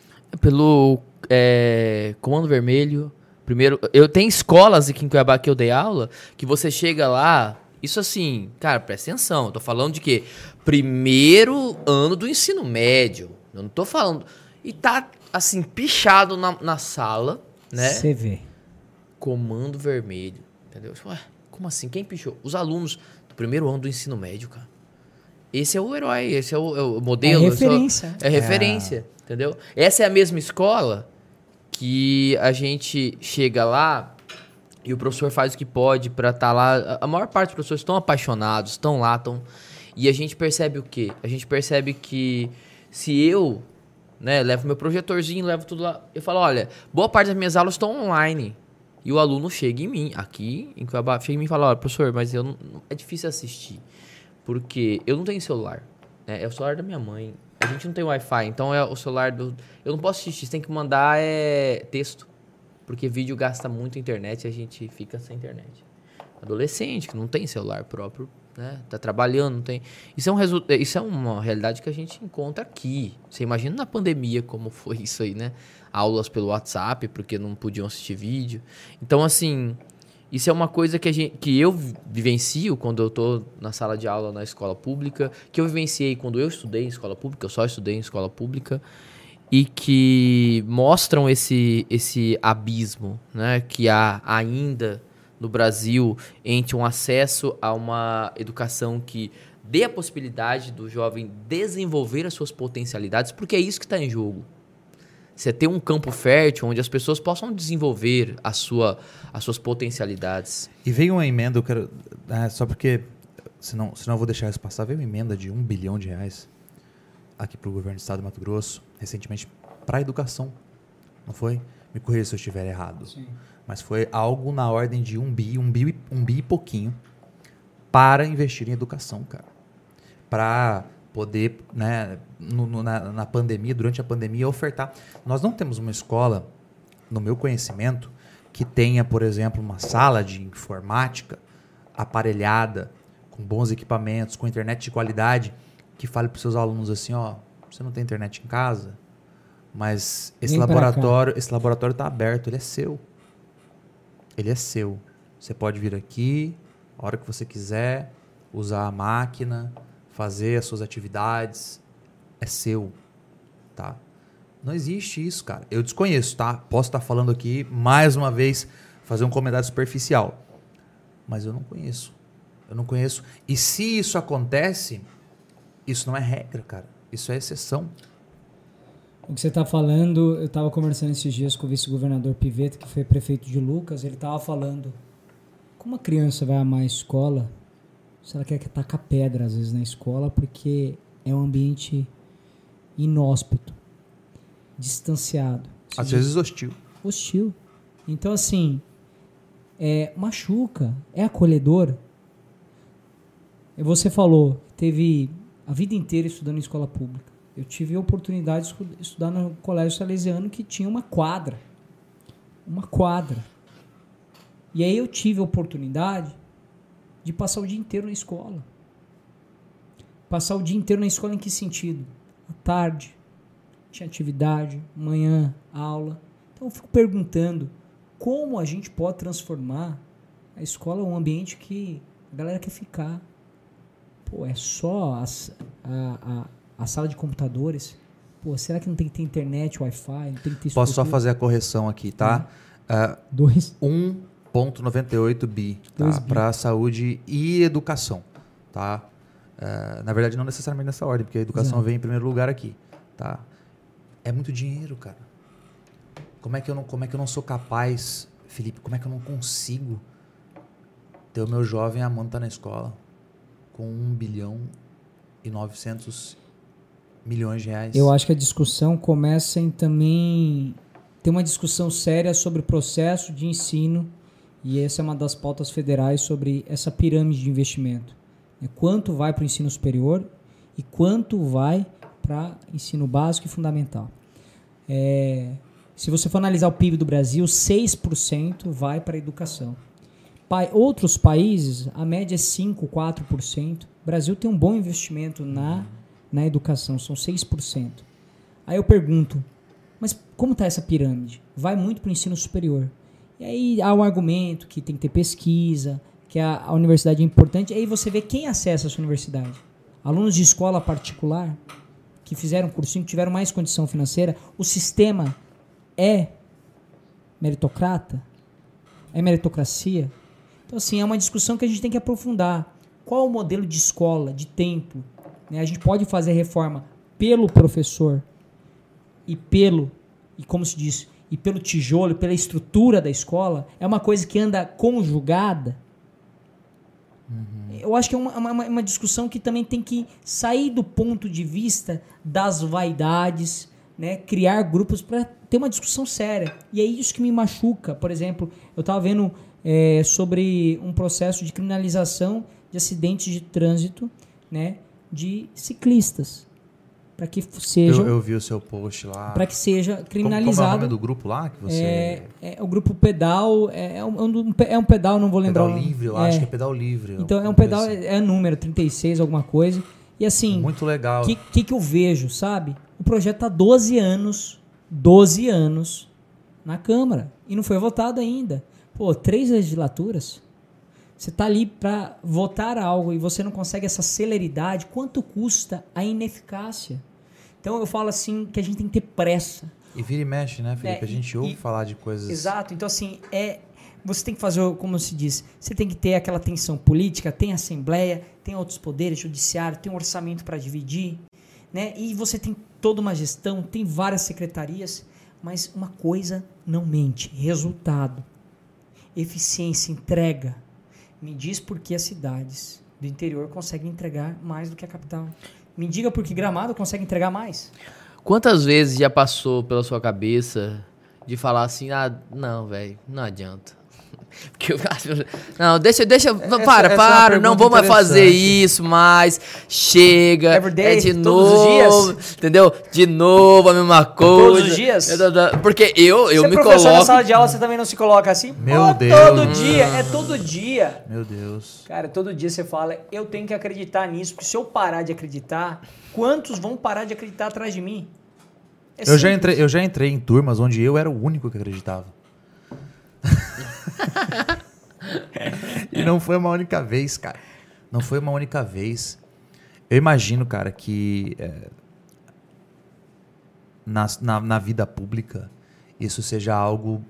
Pelo é, Comando Vermelho, Primeiro, eu tenho escolas aqui em Cuiabá que eu dei aula, que você chega lá, isso assim, cara, presta atenção, eu tô falando de quê? Primeiro ano do ensino médio. Eu não tô falando. E tá assim, pichado na, na sala, né? Você vê. Comando vermelho. Entendeu? Ué, como assim? Quem pichou? Os alunos do primeiro ano do ensino médio, cara. Esse é o herói, esse é o, é o modelo. É referência. É referência, é. entendeu? Essa é a mesma escola que a gente chega lá e o professor faz o que pode para estar tá lá. A maior parte dos professores estão apaixonados, estão lá, estão. E a gente percebe o quê? A gente percebe que se eu, né, levo meu projetorzinho, levo tudo lá, eu falo, olha, boa parte das minhas aulas estão online. E o aluno chega em mim, aqui em Cuiabá, chega em mim e fala, olha, professor, mas eu não, é difícil assistir. Porque eu não tenho celular. Né? É o celular da minha mãe. A gente não tem Wi-Fi, então é o celular do. Eu não posso assistir, tem que mandar é, texto. Porque vídeo gasta muito internet e a gente fica sem internet. Adolescente, que não tem celular próprio, né? Tá trabalhando, não tem. Isso é, um resu... isso é uma realidade que a gente encontra aqui. Você imagina na pandemia como foi isso aí, né? Aulas pelo WhatsApp, porque não podiam assistir vídeo. Então, assim, isso é uma coisa que, gente, que eu vivencio quando eu estou na sala de aula na escola pública, que eu vivenciei quando eu estudei em escola pública, eu só estudei em escola pública, e que mostram esse, esse abismo né, que há ainda no Brasil entre um acesso a uma educação que dê a possibilidade do jovem desenvolver as suas potencialidades, porque é isso que está em jogo. Você ter um campo fértil onde as pessoas possam desenvolver a sua, as suas potencialidades. E veio uma emenda, eu quero. é, só porque. Senão, senão eu vou deixar isso passar. Veio uma emenda de um bilhão de reais aqui para o governo do estado do Mato Grosso, recentemente, para a educação. Não foi? Me corrija se eu estiver errado. Mas foi algo na ordem de um bi, um bi, um bi e pouquinho para investir em educação, cara. Para poder, né, no- no- na, na pandemia, durante a pandemia, ofertar. Nós não temos uma escola, no meu conhecimento, que tenha, por exemplo, uma sala de informática aparelhada, com bons equipamentos, com internet de qualidade, que fale para os seus alunos assim, ó, você não tem internet em casa, mas esse Vem laboratório, esse laboratório está aberto, ele é seu. Ele é seu. Você pode vir aqui, a hora que você quiser, usar a máquina, fazer as suas atividades. É seu, tá? Não existe isso, cara. Eu desconheço, tá? Posso estar falando aqui, mais uma vez, fazer um comentário superficial. Mas eu não conheço. Eu não conheço. E se isso acontece, isso não é regra, cara. Isso é exceção. O que você está falando, eu estava conversando esses dias com o vice-governador Piveta, que foi prefeito de Lucas, ele estava falando como a criança vai amar a escola se ela quer que taca pedra às vezes na escola porque é um ambiente inóspito, distanciado, Às diz- vezes hostil. hostil. Então assim, é, machuca, é acolhedor. Você falou, teve a vida inteira estudando em escola pública. Eu tive a oportunidade de estudar no colégio salesiano que tinha uma quadra. Uma quadra. E aí eu tive a oportunidade de passar o dia inteiro na escola. Passar o dia inteiro na escola em que sentido? À tarde, tinha atividade, manhã, aula. Então eu fico perguntando como a gente pode transformar a escola um ambiente que a galera quer ficar. Pô, é só as- a, a, a sala de computadores. Pô, será que não tem que ter internet, Wi-Fi? Não tem que ter Posso só fazer a correção aqui, tá? Ah, Dois. 1,98 bi, tá? bi. Para saúde e educação, tá? Ah, na verdade, não necessariamente nessa ordem, porque a educação vem em primeiro lugar aqui, tá? É muito dinheiro, cara. Como é que eu não, como é que eu não sou capaz, Felipe? Como é que eu não consigo ter o meu jovem amando estar na escola com 1 bilhão e 900 milhões de reais? Eu acho que a discussão começa em também ter uma discussão séria sobre o processo de ensino e essa é uma das pautas federais sobre essa pirâmide de investimento. né? Quanto vai para o ensino superior e quanto vai para ensino básico e fundamental. É, se você for analisar o PIB do Brasil, 6% vai para a educação. Outros países, a média é 5%, 4%. O Brasil tem um bom investimento na, na educação, são 6%. Aí eu pergunto, mas como está essa pirâmide? Vai muito para o ensino superior. E aí há um argumento que tem que ter pesquisa, que a, a universidade é importante. Aí você vê quem acessa essa universidade. Alunos de escola particular que fizeram cursinho, que tiveram mais condição financeira. O sistema é meritocrata? É meritocracia? Então, assim, é uma discussão que a gente tem que aprofundar. Qual o modelo de escola, de tempo? né? A gente pode fazer reforma pelo professor e pelo, e como se diz, e pelo tijolo, pela estrutura da escola. É uma coisa que anda conjugada. Eu acho que é uma, uma, uma discussão que também tem que sair do ponto de vista das vaidades, né? criar grupos para ter uma discussão séria. E é isso que me machuca. Por exemplo, eu estava vendo é, sobre um processo de criminalização de acidentes de trânsito né? de ciclistas. Para que sejam. eu, eu vi o seu post lá. para que seja Como- criminalizado. Como é o nome do grupo lá que você... É, é o grupo pedal, é, é um, um- é um pedal, não vou lembrar. Pedal livre, eu é. acho que é pedal livre. Então é um pedal, assim. é, é número 36, alguma coisa. E assim, Muito legal. o que, que, que eu vejo, sabe? O projeto tá 12 anos, 12 anos na Câmara e não foi votado ainda. Pô, três legislaturas. Você tá ali para votar algo e você não consegue essa celeridade, quanto custa a ineficácia? Então eu falo assim que a gente tem que ter pressa. E vira e mexe, né, Felipe? É, a gente ouve e- falar de coisas. Exato. Então, assim, é. Você tem que fazer, como se diz, você tem que ter aquela tensão política, tem assembleia, tem outros poderes, judiciário, tem um orçamento para dividir, né? E você tem toda uma gestão, tem várias secretarias, Mas uma coisa não mente: resultado, eficiência, entrega. Me diz por que as cidades do interior conseguem entregar mais do que a capital. Me diga por que Gramado consegue entregar mais. Quantas vezes já passou pela sua cabeça de falar assim, ah, não, velho, não adianta. Porque eu acho- não, deixa, deixa, para, essa é para, não pergunta vou mais fazer isso mais. Chega, Everyday, é de todos os novo, dias? entendeu? De novo a mesma coisa. os dias? Porque eu, eu você me é professor na coloco sala de aula, você também não se coloca assim? Meu Pô, Deus. Todo dia, é todo dia. Meu Deus. Cara, todo dia você fala, eu tenho que acreditar nisso, porque se eu parar de acreditar, quantos vão parar de acreditar atrás de mim? É Eu já, entrei, eu já entrei em turmas onde eu era o único que acreditava. e não foi uma única vez, cara. Não foi uma única vez. Eu imagino, cara, que é, na, na, na vida pública isso seja algo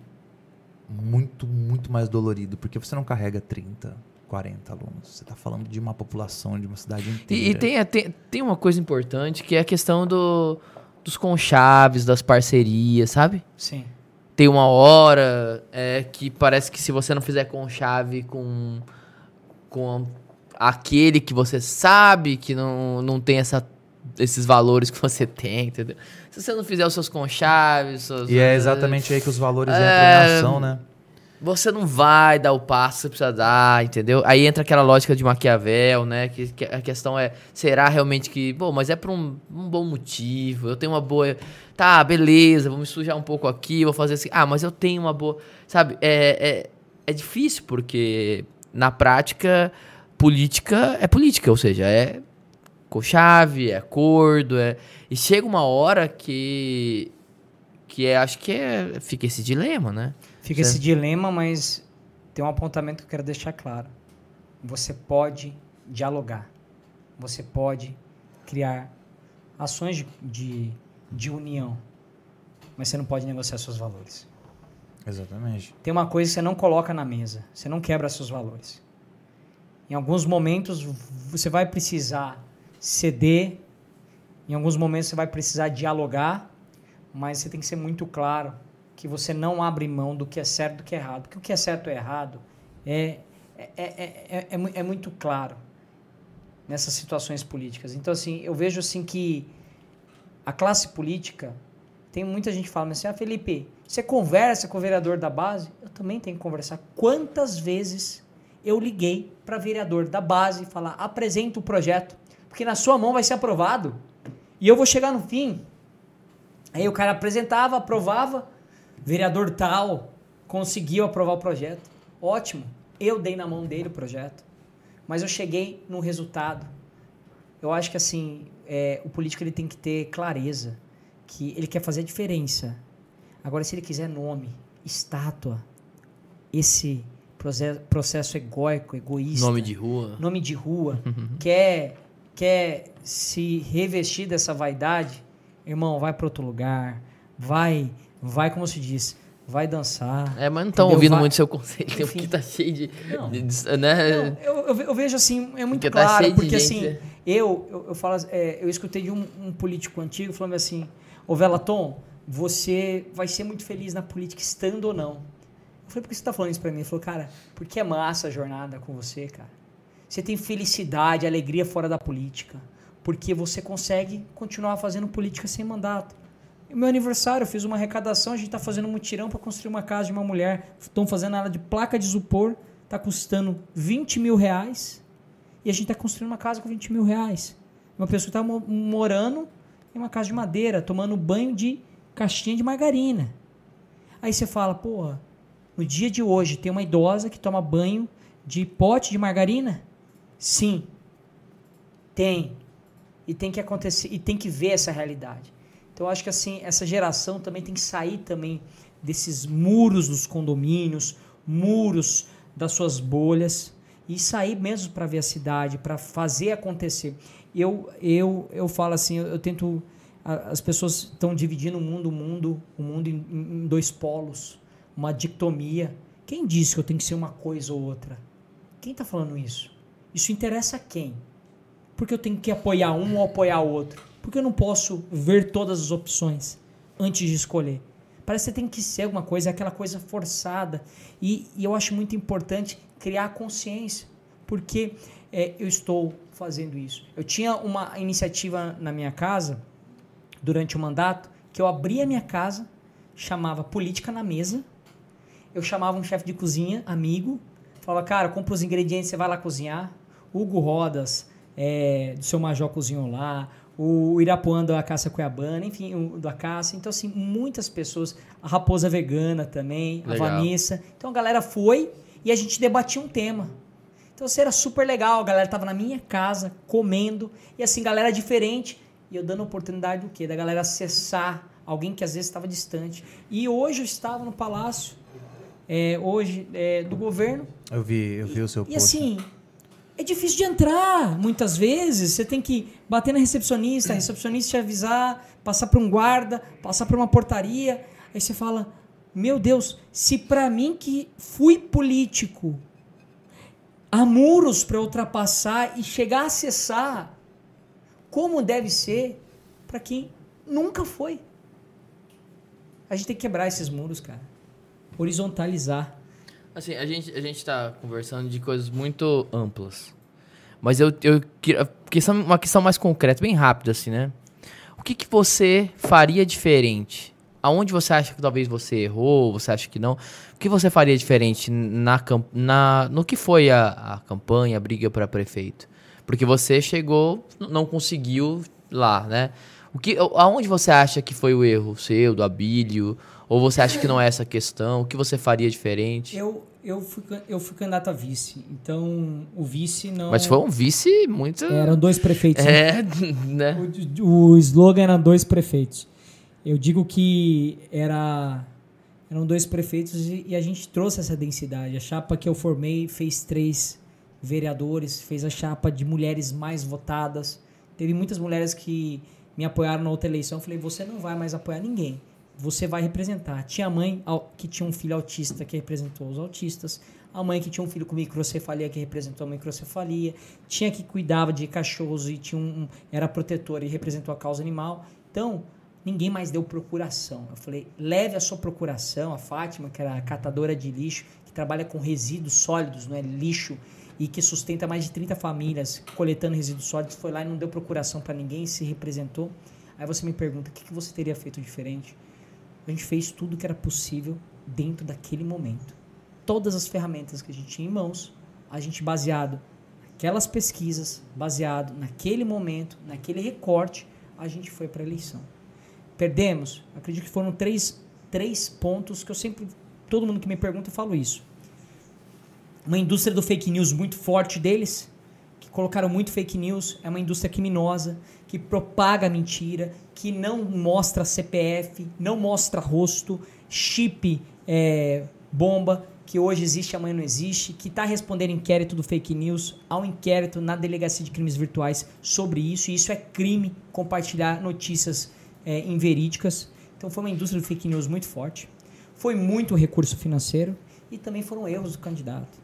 muito, muito mais dolorido, porque você não carrega 30, 40 alunos. Você está falando de uma população, de uma cidade inteira. E, e tem, tem, tem uma coisa importante que é a questão do, dos conchaves, das parcerias, sabe? Sim. Tem uma hora é, que parece que se você não fizer conchave com, com aquele que você sabe que não, não tem essa, esses valores que você tem, entendeu? Se você não fizer os seus conchaves, suas, E é exatamente aí que os valores entram É, em ação, né? Você não vai dar o passo que você precisa dar, entendeu? Aí entra aquela lógica de Maquiavel, né? Que, que a questão é, será realmente que, bom, mas é por um, um bom motivo, eu tenho uma boa... Tá, beleza, vou me sujar um pouco aqui, vou fazer assim... Ah, mas eu tenho uma boa... Sabe, é, é, é difícil porque, na prática, política é política, ou seja, é chave, é acordo, é... E chega uma hora que... Que é, acho que é, fica esse dilema, né? Fica Certo. esse dilema, mas tem um apontamento que eu quero deixar claro. Você pode dialogar. Você pode criar ações de, de, de união. Mas você não pode negociar seus valores. Exatamente. Tem uma coisa que você não coloca na mesa. Você não quebra seus valores. Em alguns momentos você vai precisar ceder. Em alguns momentos você vai precisar dialogar. Mas você tem que ser muito claro que você não abre mão do que é certo e do que é errado. Porque o que é certo e errado é, é, é, é, é, é muito claro nessas situações políticas. Então, assim, eu vejo assim que a classe política tem muita gente que fala assim, ah, Felipe, você conversa com o vereador da base? Eu também tenho que conversar. Quantas vezes eu liguei para vereador da base e falar, apresenta o projeto, porque na sua mão vai ser aprovado. E eu vou chegar no fim. Aí o cara apresentava, aprovava, vereador tal conseguiu aprovar o projeto. Ótimo, eu dei na mão dele o projeto. Mas eu cheguei no resultado. Eu acho que assim, é, o político ele tem que ter clareza que ele quer fazer a diferença. Agora, se ele quiser nome, estátua, esse proce- processo egóico, egoísta, Nome de rua. nome de rua, quer, quer se revestir dessa vaidade, irmão, vai para outro lugar, vai, vai, como se diz, vai dançar. É, mas não estão ouvindo Vai- muito seu conselho, Enfim. porque tá cheio de. Não. de- de- né? Não, eu, eu ve- eu vejo assim, é muito Porque tá claro, de porque gente, assim, né? eu, eu, eu falo, é, eu escutei de um, um político antigo falando assim, ô Velaton, você vai ser muito feliz na política estando ou não. Eu falei, por que você tá falando isso pra mim? Ele falou, cara, porque é massa a jornada com você, cara. Você tem felicidade, alegria fora da política. Porque você consegue continuar fazendo política sem mandato. E meu aniversário, eu fiz uma arrecadação, a gente está fazendo um mutirão para construir uma casa de uma mulher. Estão fazendo ela de placa de isopor, está custando 20 mil reais. E a gente está construindo uma casa com 20 mil reais. Uma pessoa está morando em uma casa de madeira, tomando banho de caixinha de margarina. Aí você fala, porra, no dia de hoje tem uma idosa que toma banho de pote de margarina? Sim. Tem. E tem que acontecer, e tem que ver essa realidade. Então acho que assim, essa geração também tem que sair também desses muros dos condomínios, muros das suas bolhas e sair mesmo para ver a cidade, para fazer acontecer. Eu eu eu falo assim, eu, eu tento as pessoas estão dividindo o mundo, o mundo, o mundo em, em dois polos, uma dicotomia. Quem disse que eu tenho que ser uma coisa ou outra? Quem está falando isso? Isso interessa a quem? Porque eu tenho que apoiar um ou apoiar outro? Porque eu não posso ver todas as opções antes de escolher. Parece que tem que ser alguma coisa, é aquela coisa forçada. E, e eu acho muito importante criar consciência, porque é, eu estou fazendo isso. Eu tinha uma iniciativa na minha casa, durante o mandato, que eu abria a minha casa, chamava Política na Mesa, eu chamava um chefe de cozinha, amigo, falava, cara, compra os ingredientes, você vai lá cozinhar. Hugo Rodas, é, do seu Major cozinhou lá, o Irapuã da Caça Cuiabana, enfim, o da Caça. Então, assim, muitas pessoas, a Raposa Vegana também, Legal. a Vanessa. Então, a galera foi e a gente debatia um tema. Então, assim, era super legal, a galera tava na minha casa, comendo, e assim, galera diferente, e eu dando oportunidade do quê? Da galera acessar alguém que às vezes estava distante. E hoje eu estava no palácio, é, hoje, é, do governo, Eu vi, eu vi o seu e post. assim, é difícil de entrar. Muitas vezes você tem que bater na recepcionista, a recepcionista te avisar, passar por um guarda, passar por uma portaria. Aí você fala: Meu Deus, se pra mim que fui político há muros para ultrapassar e chegar a acessar, como deve ser para quem nunca foi? A gente tem que quebrar esses muros, cara. Horizontalizar. Assim, a gente, a gente tá conversando de coisas muito amplas. Mas eu, eu. Questão, uma questão mais concreta, bem rápida, assim, né? O que, que você faria diferente? Aonde você acha que talvez você errou, você acha que não? O que você faria diferente na, na, no que foi a, a campanha, a briga para prefeito? Porque você chegou, não conseguiu lá, né? O que, aonde você acha que foi o erro seu, do Abílio? Ou você acha que não é essa questão? O que você faria diferente? Eu, eu, fui, eu fui candidato a vice. Então, o vice não. Mas foi um vice muito. Eram dois prefeitos. né? É, né? O, o slogan era dois prefeitos. Eu digo que era, eram dois prefeitos e, e a gente trouxe essa densidade. A chapa que eu formei fez três vereadores, fez a chapa de mulheres mais votadas. Teve muitas mulheres que me apoiaram na outra eleição. Eu falei, você não vai mais apoiar ninguém. Você vai representar. Tinha a mãe que tinha um filho autista que representou os autistas. A mãe que tinha um filho com microcefalia que representou a microcefalia. Tinha que cuidava de cachorros e tinha um, era protetora e representou a causa animal. Então, ninguém mais deu procuração. Eu falei, leve a sua procuração. A Fátima, que era catadora de lixo, que trabalha com resíduos sólidos, não é lixo, e que sustenta mais de 30 famílias coletando resíduos sólidos, foi lá e não deu procuração para ninguém, se representou. Aí você me pergunta, o que, que você teria feito diferente? A gente fez tudo que era possível dentro daquele momento. Todas as ferramentas que a gente tinha em mãos, a gente baseado naquelas pesquisas, baseado naquele momento, naquele recorte, a gente foi para a eleição. Perdemos? Acredito que foram três, três pontos que eu sempre, todo mundo que me pergunta, eu falo isso. Uma indústria do fake news muito forte deles, que colocaram muito fake news, é uma indústria criminosa, que propaga mentira, que não mostra CPF, não mostra rosto, chip é, bomba, que hoje existe, amanhã não existe, que está respondendo inquérito do fake news, ao inquérito na Delegacia de Crimes Virtuais sobre isso, e isso é crime compartilhar notícias é, inverídicas. Então foi uma indústria do fake news muito forte. Foi muito recurso financeiro e também foram erros do candidato.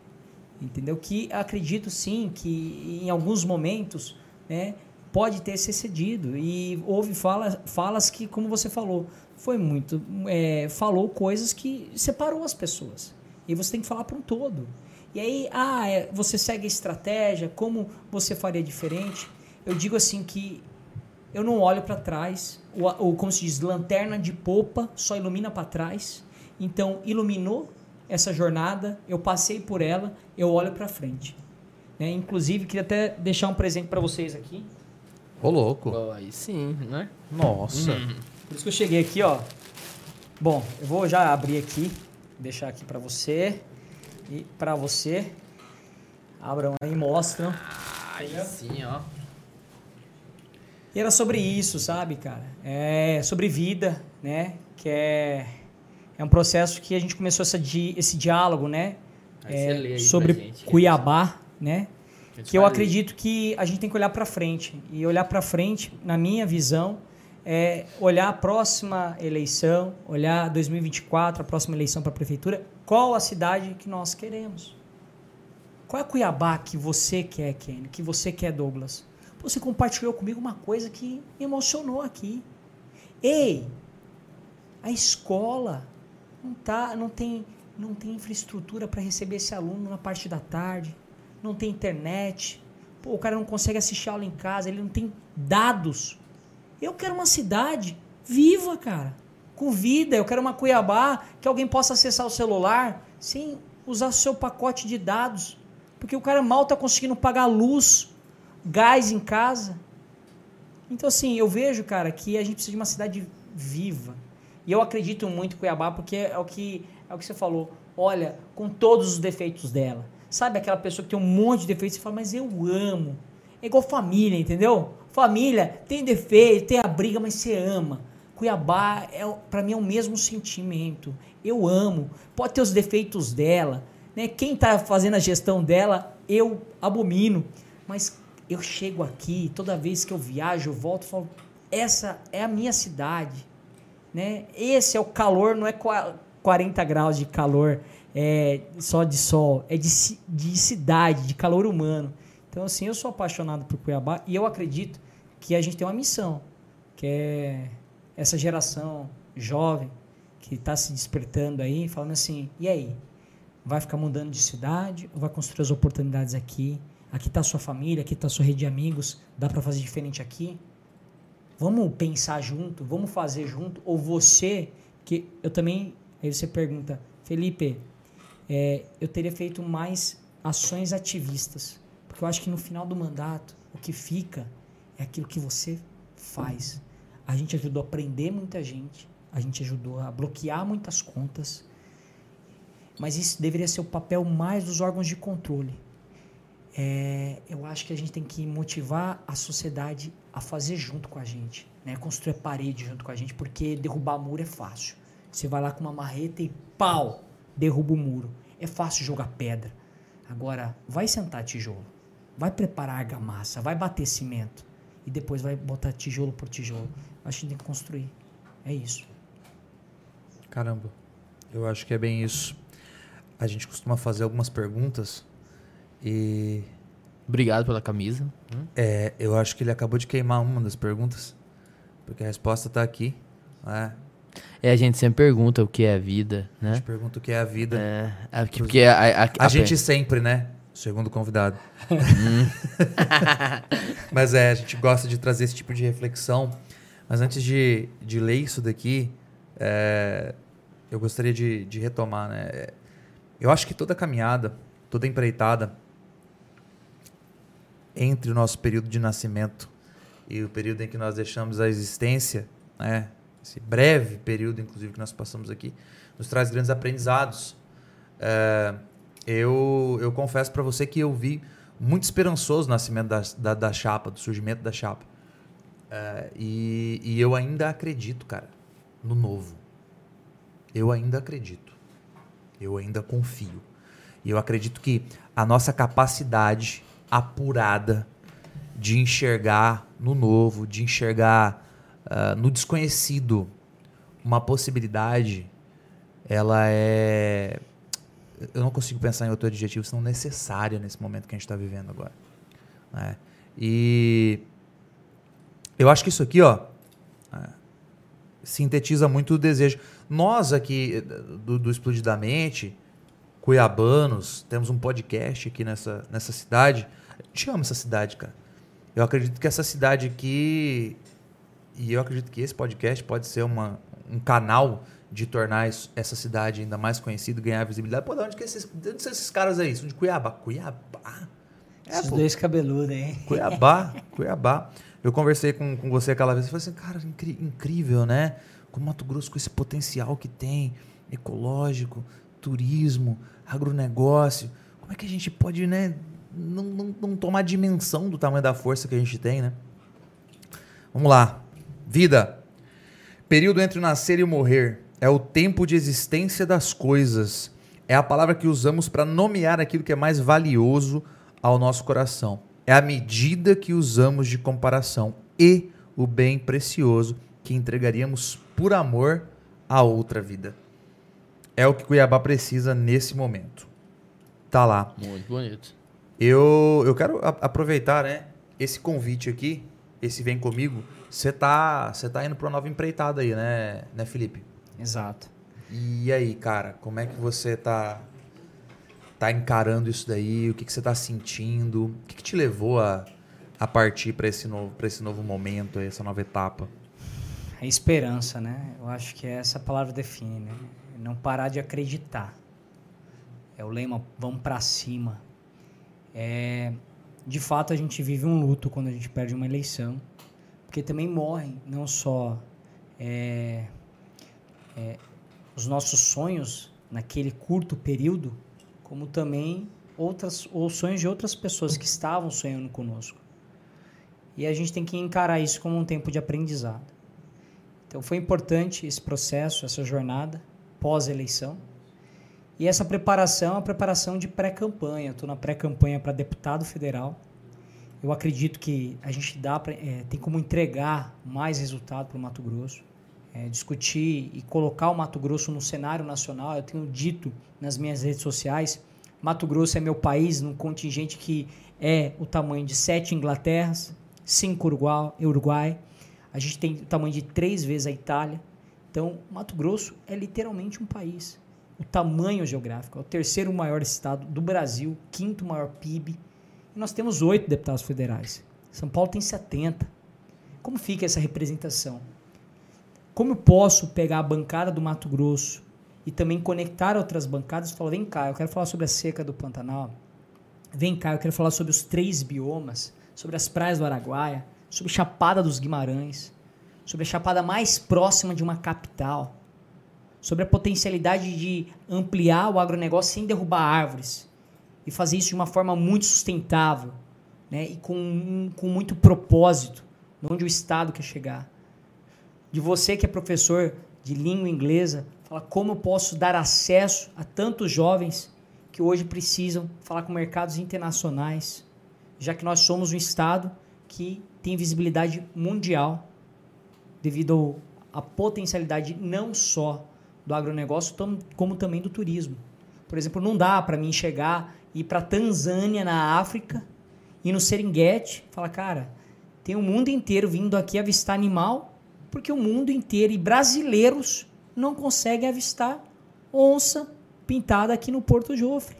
Entendeu? Que acredito sim que em alguns momentos né, pode ter se excedido. E houve fala, falas que, como você falou, foi muito. é, falou coisas que separou as pessoas. E você tem que falar para um todo. E aí, ah, é, você segue a estratégia, como você faria diferente? Eu digo assim que eu não olho para trás, o, o, como se diz, lanterna de popa só ilumina para trás. Então, iluminou essa jornada, eu passei por ela, eu olho para frente. Né? Inclusive, queria até deixar um presente para vocês aqui. Ô, louco. Pô, aí sim, né? Nossa. Por isso que eu cheguei aqui, ó. Bom, eu vou já abrir aqui, deixar aqui para você e para você. Abram aí, mostram. Aí sim, ó. E era sobre isso, sabe, cara? É sobre vida, né? Que é, é um processo que a gente começou essa di, esse diálogo, né? É, sobre Cuiabá, né? Que eu acredito que a gente tem que olhar para frente. E olhar para frente, na minha visão, é olhar a próxima eleição, olhar 2024, a próxima eleição para a prefeitura, qual a cidade que nós queremos. Qual é a Cuiabá que você quer, Kenny? Que você quer, Douglas? Você compartilhou comigo uma coisa que me emocionou aqui. Ei, A escola não, tá, não, tem, não tem infraestrutura para receber esse aluno na parte da tarde, não tem internet. Pô, o cara não consegue assistir aula em casa, ele não tem dados. Eu quero uma cidade viva, cara, com vida. Eu quero uma Cuiabá que alguém possa acessar o celular sem usar seu pacote de dados. Porque o cara mal está conseguindo pagar luz, gás em casa. Então, assim, eu vejo, cara, que a gente precisa de uma cidade viva. E eu acredito muito em Cuiabá, porque é o que, é o que você falou. Olha, com todos os defeitos dela. Sabe aquela pessoa que tem um monte de defeitos e fala, mas eu amo. É igual família, entendeu? Família tem defeito, tem a briga, mas você ama. Cuiabá, é, para mim, é o mesmo sentimento. Eu amo. Pode ter os defeitos dela. Né? Quem está fazendo a gestão dela, eu abomino. Mas eu chego aqui, toda vez que eu viajo, eu volto falo, essa é a minha cidade. Né? Esse é o calor, não é 40 graus de calor é, só de sol, é de, de cidade, de calor humano. Então, assim, eu sou apaixonado por Cuiabá e eu acredito que a gente tem uma missão, que é essa geração jovem que está se despertando aí, falando assim, e aí? Vai ficar mudando de cidade ou vai construir as oportunidades aqui? Aqui está sua família, aqui está sua rede de amigos, dá para fazer diferente aqui? Vamos pensar junto, vamos fazer junto? Ou você, que eu também, aí você pergunta, Felipe, é, eu teria feito mais ações ativistas, porque eu acho que no final do mandato, o que fica é aquilo que você faz. A gente ajudou a prender muita gente, a gente ajudou a bloquear muitas contas, mas isso deveria ser o papel mais dos órgãos de controle é, eu acho que a gente tem que motivar a sociedade a fazer junto com a gente, né? construir parede junto com a gente, porque derrubar muro é fácil. Você vai lá com uma marreta e pau, derruba o muro. É fácil jogar pedra. Agora, vai sentar tijolo, vai preparar argamassa, vai bater cimento e depois vai botar tijolo por tijolo. Acho que tem que construir. É isso. Caramba, eu acho que é bem isso. A gente costuma fazer algumas perguntas e. Obrigado pela camisa. É, eu acho que ele acabou de queimar uma das perguntas. Porque a resposta está aqui. Né? É, a gente sempre pergunta o que é a vida, né? A gente pergunta o que é a vida. É, é porque a, a, a, a gente sempre, né? Segundo convidado. Hum. Mas é, a gente gosta de trazer esse tipo de reflexão. Mas antes de, de ler isso daqui, é, eu gostaria de, de retomar, né? Eu acho que toda caminhada, toda empreitada, entre o nosso período de nascimento e o período em que nós deixamos a existência, né? Esse breve período, inclusive, que nós passamos aqui, nos traz grandes aprendizados. É, eu, eu confesso para você que eu vi muito esperançoso o nascimento da, da, da chapa, do surgimento da chapa. É, e, e eu ainda acredito, cara, no novo. Eu ainda acredito. Eu ainda confio. E eu acredito que a nossa capacidade apurada de enxergar no novo, de enxergar uh, no desconhecido uma possibilidade, ela é. Eu não consigo pensar em outro adjetivo senão necessária nesse momento que a gente está vivendo agora. Né? E eu acho que isso aqui, ó, é, sintetiza muito o desejo. Nós aqui do, do Explodidamente, cuiabanos, temos um podcast aqui nessa, nessa cidade a gente ama essa cidade, cara. Eu acredito que essa cidade aqui. E eu acredito que esse podcast pode ser uma, um canal de tornar isso, essa cidade ainda mais conhecida, ganhar visibilidade. Pô, de onde, que esses, de onde são esses caras aí? São de Cuiabá. Cuiabá? É, Esses pô. dois cabeludos, hein? Cuiabá, Cuiabá. Eu conversei com, com você aquela vez e falei assim, cara, incrível, né? Como Mato Grosso com esse potencial que tem, ecológico, turismo, agronegócio. Como é que a gente pode, né, não, não, não tomar dimensão do tamanho da força que a gente tem, né? Vamos lá. Vida. Período entre o nascer e o morrer é o tempo de existência das coisas. É a palavra que usamos para nomear aquilo que é mais valioso ao nosso coração. É a medida que usamos de comparação e o bem precioso que entregaríamos por amor a outra vida. É o que Cuiabá precisa nesse momento. Tá lá. Muito bonito. Eu, eu quero aproveitar, né, esse convite aqui, esse vem comigo. Você tá, você tá indo para uma nova empreitada aí, né, né, Felipe? Exato. E aí, cara, como é que você tá, tá encarando isso daí? O que, que você tá sentindo? O que, que te levou a, a partir para esse, novo, pra esse novo momento, essa nova etapa? A esperança, né? Eu acho que essa palavra define, né? Não parar de acreditar. É o lema, vamos para cima. É, de fato, a gente vive um luto quando a gente perde uma eleição, porque também morrem não só é, é, os nossos sonhos naquele curto período, como também outras os sonhos de outras pessoas que estavam sonhando conosco. E a gente tem que encarar isso como um tempo de aprendizado. Então foi importante esse processo, essa jornada pós-eleição. E essa preparação é uma preparação de pré-campanha. Estou na pré-campanha para deputado federal. Eu acredito que a gente dá pra, é, tem como entregar mais resultado para o Mato Grosso é, discutir e colocar o Mato Grosso no cenário nacional. Eu tenho dito nas minhas redes sociais, Mato Grosso é meu país num contingente que é o tamanho de sete Inglaterras, cinco Uruguai, Uruguai. A gente tem o tamanho de três vezes a Itália. Então, Mato Grosso é literalmente um país. O tamanho geográfico é o terceiro maior estado do Brasil, quinto maior PIB. Nós temos oito deputados federais. São Paulo tem 70. Como fica essa representação? Como eu posso pegar a bancada do Mato Grosso e também conectar outras bancadas e falar: vem cá, eu quero falar sobre a seca do Pantanal. Vem cá, eu quero falar sobre os três biomas, sobre as praias do Araguaia, sobre Chapada dos Guimarães, sobre a chapada mais próxima de uma capital, sobre a potencialidade de ampliar o agronegócio sem derrubar árvores e fazer isso de uma forma muito sustentável né, e com, com muito propósito, onde o Estado quer chegar de você que é professor de língua inglesa, fala como eu posso dar acesso a tantos jovens que hoje precisam falar com mercados internacionais, já que nós somos um estado que tem visibilidade mundial devido à potencialidade não só do agronegócio, como também do turismo. Por exemplo, não dá para mim chegar ir para Tanzânia, na África, e no Serengeti, falar, cara, tem o mundo inteiro vindo aqui avistar animal porque o mundo inteiro e brasileiros não conseguem avistar onça pintada aqui no Porto Jofre.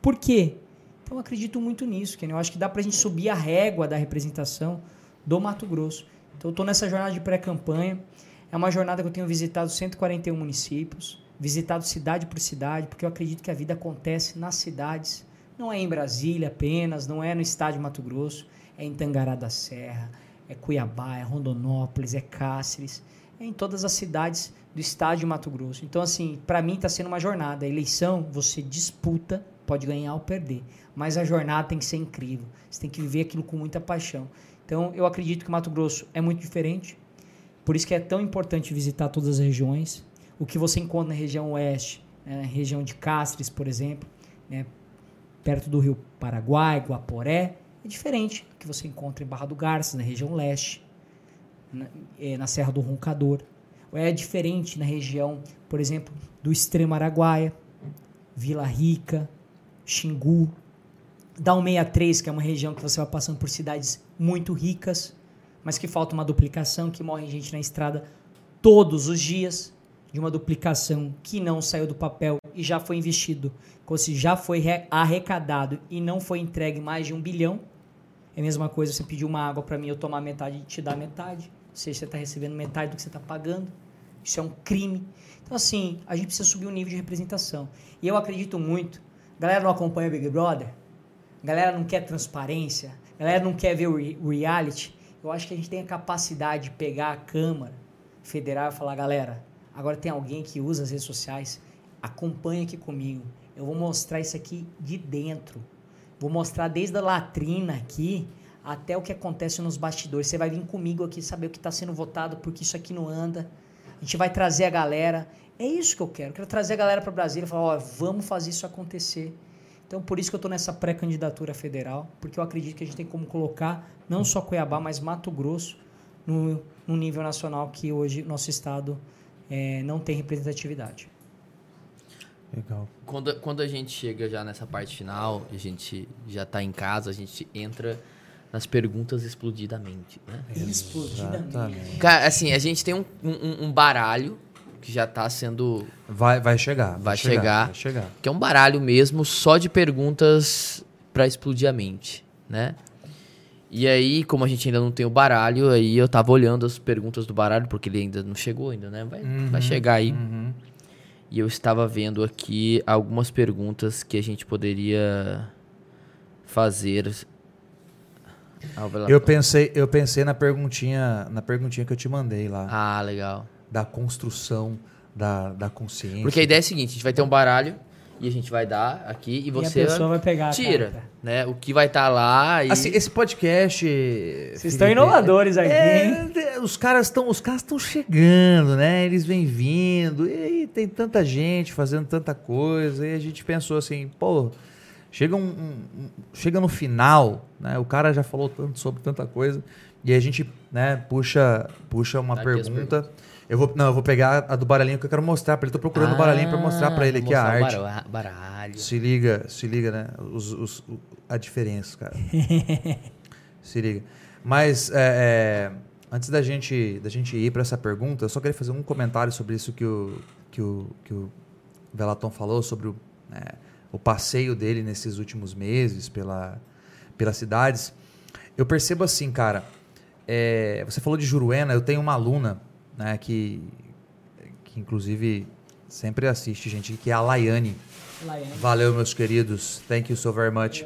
Por quê? Então eu acredito muito nisso, que eu acho que dá para a gente subir a régua da representação do Mato Grosso. Então eu estou nessa jornada de pré-campanha. É uma jornada que eu tenho visitado 141 municípios, visitado cidade por cidade, porque eu acredito que a vida acontece nas cidades. Não é em Brasília apenas, não é no estádio Mato Grosso, é em Tangará da Serra, é Cuiabá, é Rondonópolis, é Cáceres, é em todas as cidades do estado de Mato Grosso. Então, assim, para mim está sendo uma jornada. A eleição, você disputa, pode ganhar ou perder, mas a jornada tem que ser incrível. Você tem que viver aquilo com muita paixão. Então, eu acredito que Mato Grosso é muito diferente, por isso que é tão importante visitar todas as regiões. O que você encontra na região oeste, né, na região de Cáceres, por exemplo, né, perto do rio Paraguai, Guaporé, é diferente do que você encontra em Barra do Garças, na região leste, na, é, na Serra do Roncador. Ou é diferente na região, por exemplo, do extremo Araguaia, Vila Rica, Xingu. Da 163, que é uma região que você vai passando por cidades muito ricas, mas que falta uma duplicação, que morre gente na estrada todos os dias, de uma duplicação que não saiu do papel e já foi investido, ou se já foi arrecadado e não foi entregue mais de um bilhão, é a mesma coisa você pedir uma água para mim, eu tomar metade e te dar metade. Ou seja, você está recebendo metade do que você está pagando. Isso é um crime. Então, assim, a gente precisa subir o nível de representação. E eu acredito muito. Galera não acompanha Big Brother. Galera não quer transparência. Galera não quer ver o reality. Eu acho que a gente tem a capacidade de pegar a Câmara Federal e falar, galera, agora tem alguém que usa as redes sociais, acompanha aqui comigo. Eu vou mostrar isso aqui de dentro. Vou mostrar desde a latrina aqui até o que acontece nos bastidores. Você vai vir comigo aqui saber o que está sendo votado, porque isso aqui não anda. A gente vai trazer a galera. É isso que eu quero. Eu quero trazer a galera para Brasília e falar: ó, vamos fazer isso acontecer. Então, por isso que eu estou nessa pré-candidatura federal, porque eu acredito que a gente tem como colocar não só Cuiabá, mas Mato Grosso no, no nível nacional que hoje nosso estado é, não tem representatividade. Legal. Quando, quando a gente chega já nessa parte final, a gente já está em casa, a gente entra nas perguntas explodidamente, né? Explodidamente. Cara, assim, a gente tem um, um, um baralho que já tá sendo. Vai, vai chegar. Vai chegar. Vai chegar. Que é um baralho mesmo só de perguntas pra explodir a mente, né? E aí, como a gente ainda não tem o baralho, aí eu tava olhando as perguntas do baralho, porque ele ainda não chegou ainda, né? Vai, vai chegar aí. Uhum. E eu estava vendo aqui algumas perguntas que a gente poderia fazer. Velaton. Eu pensei, eu pensei na perguntinha, na perguntinha que eu te mandei lá, Ah, legal. da construção da, da consciência. Porque a ideia é a seguinte, a gente vai ter um baralho e a gente vai dar aqui e E a você pessoa vai pegar a tira, carta. né? O que vai estar lá e Assim, esse podcast. Vocês estão inovadores aqui, hein? É, os caras estão, os caras estão chegando, né? Eles vêm vindo e aí tem tanta gente fazendo tanta coisa e a gente pensou assim, pô, chega um, um- chega no final, né? O cara já falou tanto sobre tanta coisa e a gente, né? Puxa, puxa uma Tá pergunta. Eu vou, não, eu vou pegar a do baralhinho que eu quero mostrar para ele. Tô procurando o baralhinho para mostrar para ele aqui a arte. bara- Baralho. Se liga, se liga, né? Os, os- a diferença, cara. se liga. Mas é, é, antes da gente, da gente ir para essa pergunta, eu só queria fazer um comentário sobre isso que o, que o, que o Velaton falou, sobre o, né, o passeio dele nesses últimos meses pela, pelas cidades. Eu percebo assim, cara. é, você falou de Juruena, eu tenho uma aluna né, que, que inclusive sempre assiste, gente, que é a Laiane. Valeu, meus queridos. Thank you so very much.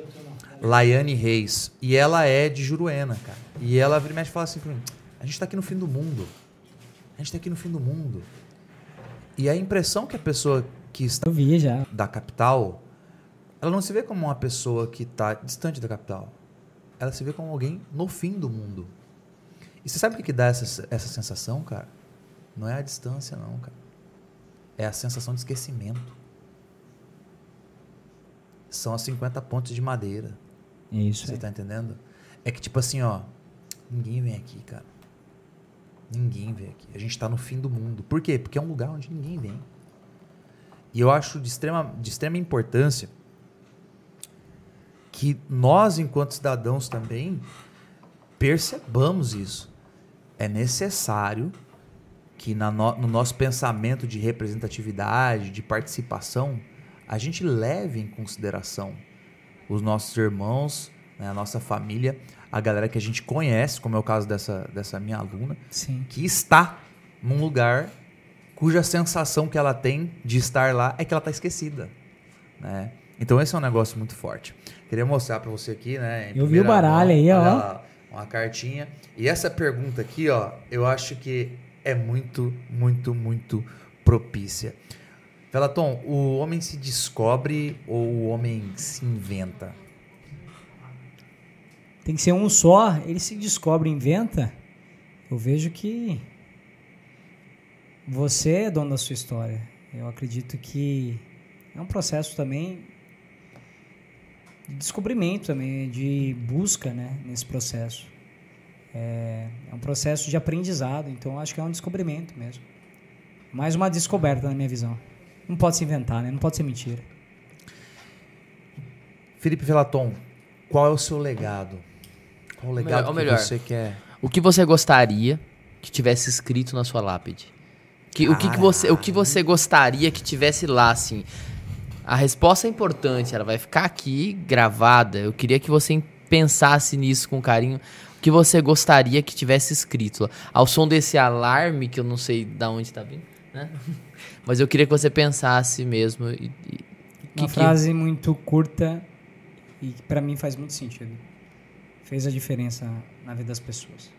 Laiane Reis. E ela é de Juruena, cara. E ela vira e mexe e fala assim pra mim: a gente tá aqui no fim do mundo. A gente tá aqui no fim do mundo. E a impressão que a pessoa que está da capital, ela não se vê como uma pessoa que está distante da capital. Ela se vê como alguém no fim do mundo. E você sabe o que, que dá essa, essa sensação, cara? Não é a distância, não, cara. É a sensação de esquecimento. São as 50 pontes de madeira. É isso. Você aí. tá entendendo? É que, tipo assim, ó. Ninguém vem aqui, cara. Ninguém vem aqui. A gente tá no fim do mundo. Por quê? Porque é um lugar onde ninguém vem. E eu acho de extrema, de extrema importância que nós, enquanto cidadãos também, percebamos isso. É necessário que no, no nosso pensamento de representatividade, de participação, a gente leve em consideração os nossos irmãos, né, a nossa família, a galera que a gente conhece, como é o caso dessa, dessa minha aluna, Sim. que está num lugar cuja sensação que ela tem de estar lá é que ela está esquecida. Né? Então esse é um negócio muito forte. Queria mostrar para você aqui, né? Eu vi o baralho aí, olha ó. lá, uma cartinha. E essa pergunta aqui, ó, eu acho que é muito, muito, muito propícia. Velaton, o homem se descobre ou o homem se inventa? Tem que ser um só. Ele se descobre, inventa. Eu vejo que você é dono da sua história. Eu acredito que é um processo também de descobrimento também, de busca, né, nesse processo. É, é um processo de aprendizado, então acho que é um descobrimento mesmo. Mais uma descoberta na minha visão. Não pode se inventar, né? Não pode ser mentira. Felipe Velaton, qual é o seu legado? Qual o legado Ou que melhor, você quer? O que você gostaria que tivesse escrito na sua lápide? Que, o, que, que você, o que você gostaria que tivesse lá, assim? A resposta é importante, ela vai ficar aqui gravada. Eu queria que você pensasse nisso com carinho. Que você gostaria que tivesse escrito lá? Ao som desse alarme, que eu não sei de onde tá vindo, né? Mas eu queria que você pensasse mesmo. E, e- Uma que- frase muito curta e que pra mim faz muito sentido. Fez a diferença na vida das pessoas.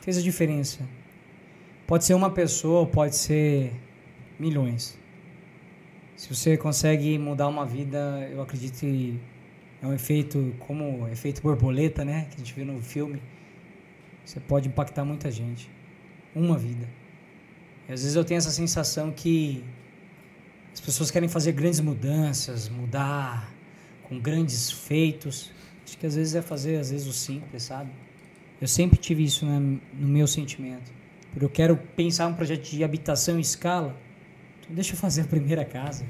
Fez a diferença. Pode ser uma pessoa, pode ser milhões. Se você consegue mudar uma vida, eu acredito que é um efeito como o efeito borboleta, né, que a gente vê no filme. Você pode impactar muita gente. Uma vida. E às vezes eu tenho essa sensação que as pessoas querem fazer grandes mudanças, mudar com grandes feitos. Acho que às vezes é fazer, às vezes, o simples, sabe? Eu sempre tive isso na- no meu sentimento. Porque eu quero pensar um projeto de habitação em escala. Então deixa eu fazer a primeira casa.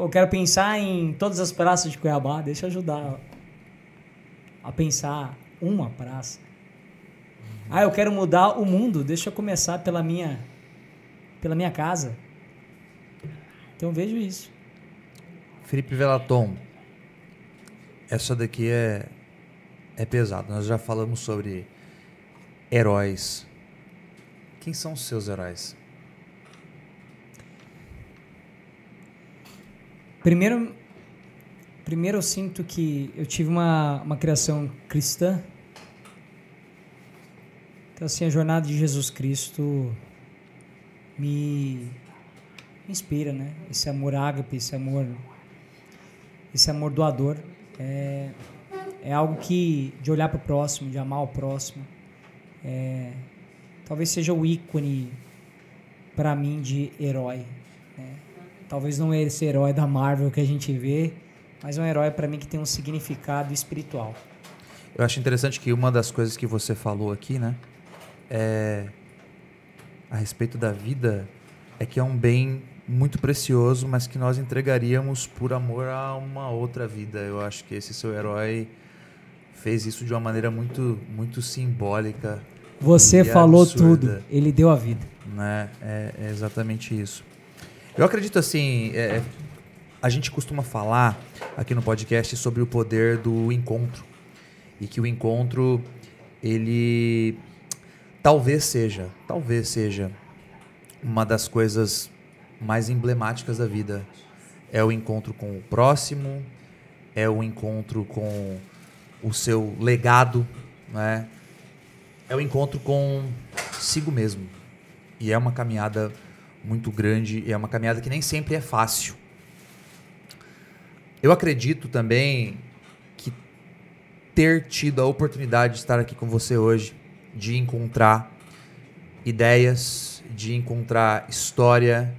Eu quero pensar em todas as praças de Cuiabá. Deixa eu ajudar a pensar uma praça. Ah, eu quero mudar o mundo. Deixa eu começar pela minha, pela minha casa. Então vejo isso. Felipe Velaton, essa daqui é, é pesado. Nós já falamos sobre heróis. Quem são os seus heróis? Primeiro, primeiro eu sinto que eu tive uma, uma criação cristã. Então, assim, a jornada de Jesus Cristo me, me inspira, né? Esse amor ágape, esse amor, esse amor doador. É, é algo que, de olhar para o próximo, de amar o próximo, é, talvez seja o ícone para mim de herói. Né? Talvez não é esse herói da Marvel que a gente vê, mas é um herói para mim que tem um significado espiritual. Eu acho interessante que uma das coisas que você falou aqui, né, é a respeito da vida, é que é um bem muito precioso, mas que nós entregaríamos por amor a uma outra vida. Eu acho que esse seu herói fez isso de uma maneira muito, muito simbólica. Você falou absurda, tudo. Ele deu a vida. Né? É, é exatamente isso. Eu acredito assim, é, é, a gente costuma falar aqui no podcast sobre o poder do encontro e que o encontro ele talvez seja, talvez seja uma das coisas mais emblemáticas da vida. É o encontro com o próximo, é o encontro com o seu legado, né? É o encontro consigo mesmo. E é uma caminhada muito grande e é uma caminhada que nem sempre é fácil. Eu acredito também que ter tido a oportunidade de estar aqui com você hoje, de encontrar ideias, de encontrar história,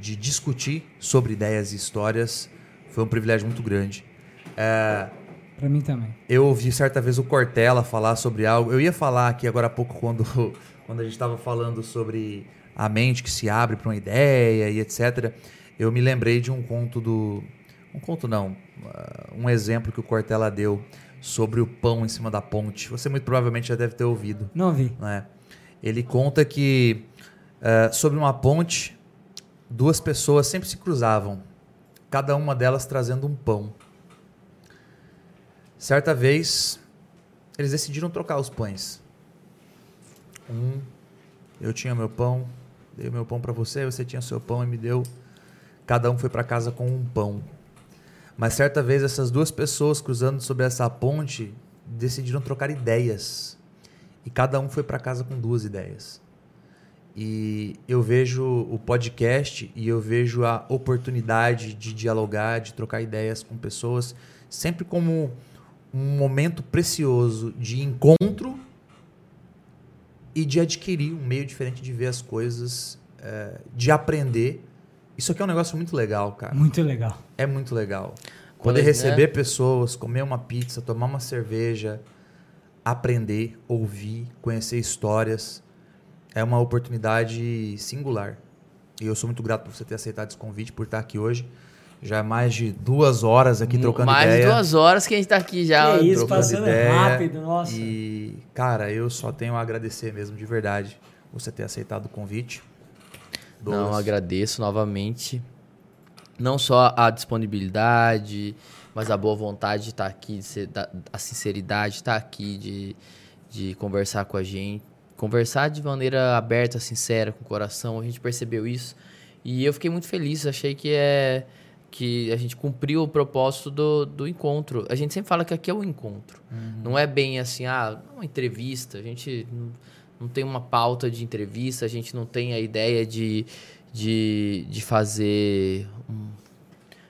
de discutir sobre ideias e histórias, foi um privilégio muito grande. É, para mim também. Eu ouvi certa vez o Cortella falar sobre algo. Eu ia falar aqui agora há pouco quando, quando a gente estava falando sobre a mente que se abre para uma ideia e etc. Eu me lembrei de um conto do. Um conto não, uh, um exemplo que o Cortella deu sobre o pão em cima da ponte. Você muito provavelmente já deve ter ouvido. Não vi. Né? Ele conta que uh, sobre uma ponte, duas pessoas sempre se cruzavam, cada uma delas trazendo um pão. Certa vez, eles decidiram trocar os pães. Um, eu tinha meu pão, dei meu pão para você, você tinha seu pão e me deu. Cada um foi para casa com um pão. Mas certa vez essas duas pessoas cruzando sobre essa ponte decidiram trocar ideias. E cada um foi para casa com duas ideias. E eu vejo o podcast e eu vejo a oportunidade de dialogar, de trocar ideias com pessoas, sempre como um momento precioso de encontro e de adquirir um meio diferente de ver as coisas, é, de aprender. Isso aqui é um negócio muito legal, cara. Muito legal. É muito legal. Poder né? receber né? pessoas, comer uma pizza, tomar uma cerveja, aprender, ouvir, conhecer histórias, é uma oportunidade singular. E eu sou muito grato por você ter aceitado esse convite, por estar aqui hoje. Já é mais de duas horas aqui trocando mais ideia. Mais de duas horas que a gente está aqui já. Que isso, passando ideia. rápido, nossa. E, cara, eu só tenho a agradecer mesmo, de verdade, você ter aceitado o convite. Não, agradeço novamente. Não só a disponibilidade, mas a boa vontade de estar aqui, de ser, a sinceridade de estar aqui, de, de conversar com a gente. Conversar de maneira aberta, sincera, com o coração. A gente percebeu isso. E eu fiquei muito feliz. Achei que é que a gente cumpriu o propósito do, do encontro. A gente sempre fala que aqui é o um encontro. Uhum. Não é bem assim, ah, uma entrevista. A gente não, não, tem uma pauta de entrevista, a gente não tem a ideia de, de, de fazer um,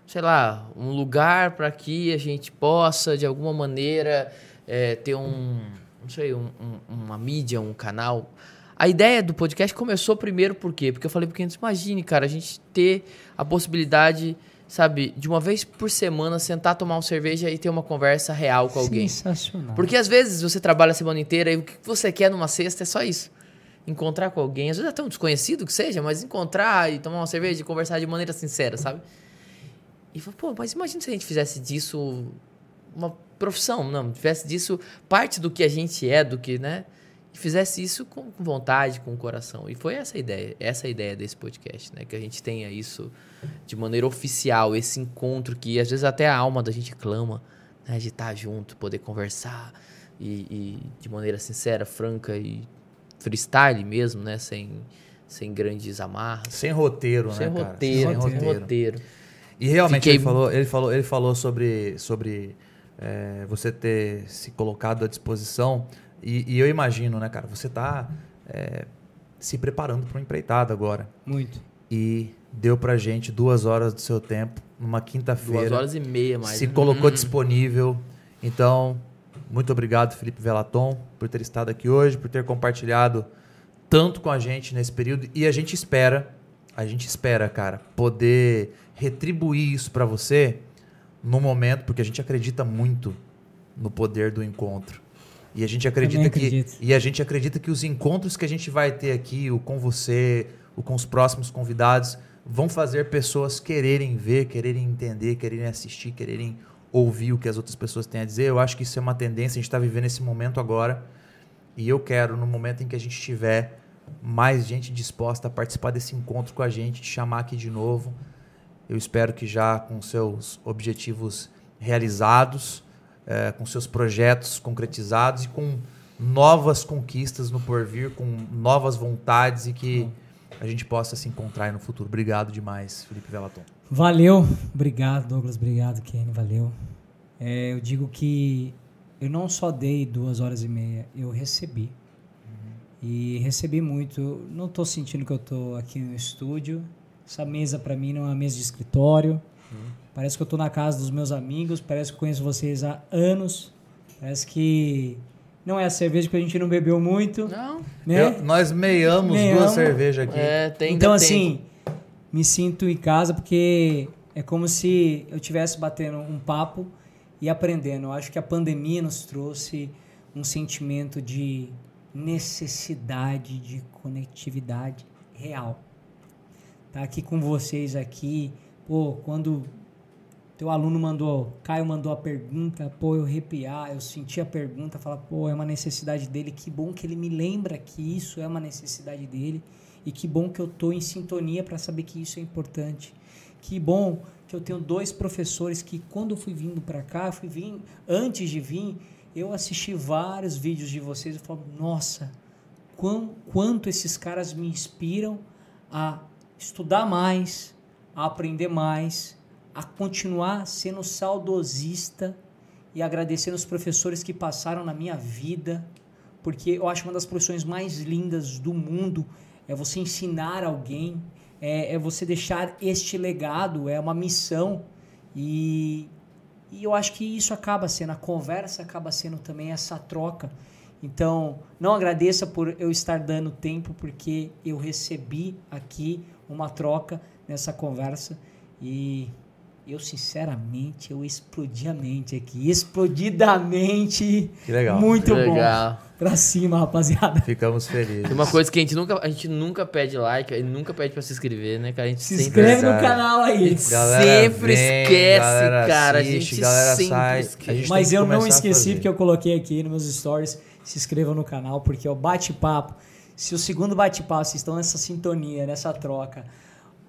sei lá, um lugar para que a gente possa, de alguma maneira, é, ter um, não sei, um, um, uma mídia, um canal. A ideia do podcast começou primeiro por quê? Porque eu falei porque imagine, cara, a gente ter a possibilidade sabe, de uma vez por semana sentar, tomar uma cerveja e ter uma conversa real com alguém. Sensacional. Porque às vezes você trabalha a semana inteira e o que você quer numa sexta é só isso. Encontrar com alguém, às vezes até um desconhecido que seja, mas encontrar e tomar uma cerveja e conversar de maneira sincera, sabe? E pô, mas imagina se a gente fizesse disso uma profissão, não, fizesse disso parte do que a gente é, do que, né? e fizesse isso com vontade, com o coração. E foi essa a ideia, essa a ideia desse podcast, né? Que a gente tenha isso de maneira oficial, esse encontro que às vezes até a alma da gente clama, né? De estar junto, poder conversar e, e de maneira sincera, franca e freestyle mesmo, né? Sem, sem grandes amarras. Sem roteiro, Sem né, cara? roteiro, Sem sem roteiro. roteiro. E realmente Fiquei- ele falou, ele falou, ele falou sobre, sobre é, você ter se colocado à disposição. E, e eu imagino, né, cara? Você tá é, se preparando para uma empreitada agora. Muito. E deu pra gente duas horas do seu tempo, numa Duas quinta-feira. horas e meia mais. Se colocou Hum. disponível. Então, muito obrigado, Felipe Velaton, por ter estado aqui hoje, por ter compartilhado tanto com a gente nesse período. E a gente espera, a gente espera, cara, poder retribuir isso pra você no momento, porque a gente acredita muito no poder do encontro. E a gente acredita que e a gente acredita que os encontros que a gente vai ter aqui, o com você, o com os próximos convidados, vão fazer pessoas quererem ver, quererem entender, quererem assistir, quererem ouvir o que as outras pessoas têm a dizer. Eu acho que isso é uma tendência, a gente está vivendo esse momento agora. E eu quero, no momento em que a gente tiver mais gente disposta a participar desse encontro com a gente, te chamar aqui de novo. Eu espero que já com seus objetivos realizados, eh, com seus projetos concretizados e com novas conquistas no porvir, com novas vontades e que a gente possa se encontrar no futuro. Obrigado demais, Felipe Velaton. Valeu, obrigado, Douglas, obrigado, Kenny, valeu. É, eu digo que eu não só dei duas horas e meia, eu recebi. E recebi muito. Não estou sentindo que eu estou aqui no estúdio. Essa mesa para mim não é uma mesa de escritório. Parece que eu estou na casa dos meus amigos. Parece que conheço vocês há anos. Parece que não é a cerveja porque a gente não bebeu muito, Não, né? Eu- nós meiamos Meiamos. duas cervejas aqui. é, tem então, assim, me sinto em casa porque é como se eu estivesse batendo um papo e aprendendo. Eu acho que a pandemia nos trouxe um sentimento de necessidade de conectividade real. Tá aqui com vocês aqui, pô, quando teu aluno mandou, Caio mandou a pergunta, pô, eu arrepiar, eu senti a pergunta, falar, pô, é uma necessidade dele, que bom que ele me lembra que isso é uma necessidade dele e que bom que eu tô em sintonia para saber que isso é importante. Que bom que eu tenho dois professores que quando eu fui vindo para cá, fui vindo, antes de vir, eu assisti vários vídeos de vocês e falo, nossa, quão, quanto esses caras me inspiram a estudar mais, a aprender mais, a continuar sendo saudosista e agradecendo os professores que passaram na minha vida, porque eu acho uma das profissões mais lindas do mundo é você ensinar alguém, é, é você deixar este legado, é uma missão e, e eu acho que isso acaba sendo, a conversa acaba sendo também essa troca. Então, não agradeça por eu estar dando tempo, porque eu recebi aqui uma troca nessa conversa e eu, sinceramente, eu explodi a mente aqui. Explodidamente. Que legal. Muito Legal. bom. Pra cima, rapaziada. Ficamos felizes. Tem uma coisa que a gente nunca, a gente nunca pede like, a gente nunca pede pra se inscrever, né, cara? A gente Se sempre inscreve no canal aí. Galera sempre vem, esquece, galera cara. assiste, a gente galera sempre sai. esquece. A gente Mas que eu não a esqueci porque eu coloquei aqui nos meus stories. Se inscrevam no canal, porque é o bate-papo. Se o segundo bate-papo, vocês estão nessa sintonia, nessa troca.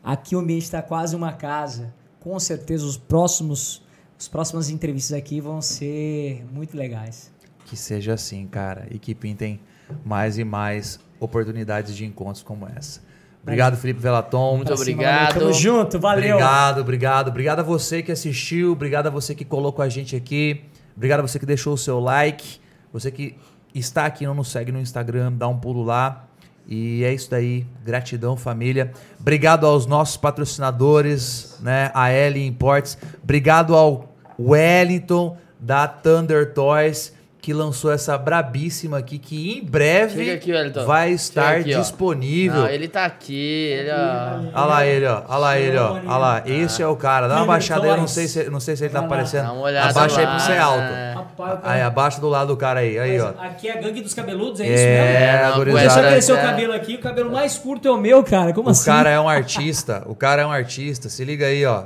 Aqui o ambiente está quase uma casa. Com certeza os próximos, as próximas entrevistas aqui vão ser muito legais. Que seja assim, cara. E que pintem mais e mais oportunidades de encontros como essa. Obrigado, Felipe Velaton. Muito obrigado. Tamo junto, valeu. Obrigado, obrigado. Obrigado a você que assistiu. Obrigado a você que colocou a gente aqui. Obrigado a você que deixou o seu like. Você que está aqui e não nos segue no Instagram, dá um pulo lá. E é isso daí. Gratidão, família. Obrigado aos nossos patrocinadores, né? A L Imports. Obrigado ao Wellington da Thunder Toys que lançou essa brabíssima aqui que em breve aqui, vai estar aqui, ó. disponível. Não, ele tá aqui, ele, ó. Olha lá ele, ó. Olha lá ele, ó. Olha lá. Esse é o cara. Dá uma baixada aí. Eu não sei se, não sei se ele tá aparecendo. Abaixa aí pra você alto. é. Rapaz, o Aí, cara- abaixa do lado do cara aí. Aí, ó. Aqui é a gangue dos cabeludos, é isso mesmo? É, É. Deixa eu crescer o é. cabelo aqui, o cabelo mais curto é o meu, cara. Como O assim? cara é um artista. O cara é um artista. Se liga aí, ó.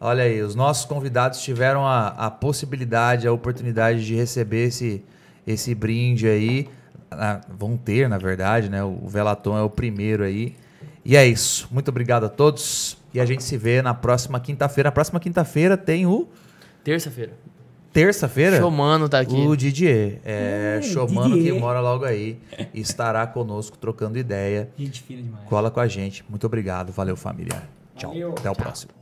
Olha aí, os nossos convidados tiveram a, a possibilidade, a oportunidade de receber esse, esse brinde aí. ah, vão ter, na verdade, né? O Velaton é o primeiro aí. E é isso. Muito obrigado a todos. E a gente se vê na próxima quinta-feira. Na próxima quinta-feira tem o. Terça-feira. Terça-feira? Showmano tá aqui. O Didier. É, Hum, showmano Didier. que mora logo aí. E estará conosco trocando ideia. Gente fina demais. Cola com a gente. Muito obrigado. Valeu, família. Tchau. Valeu. Até o Tchau. próximo.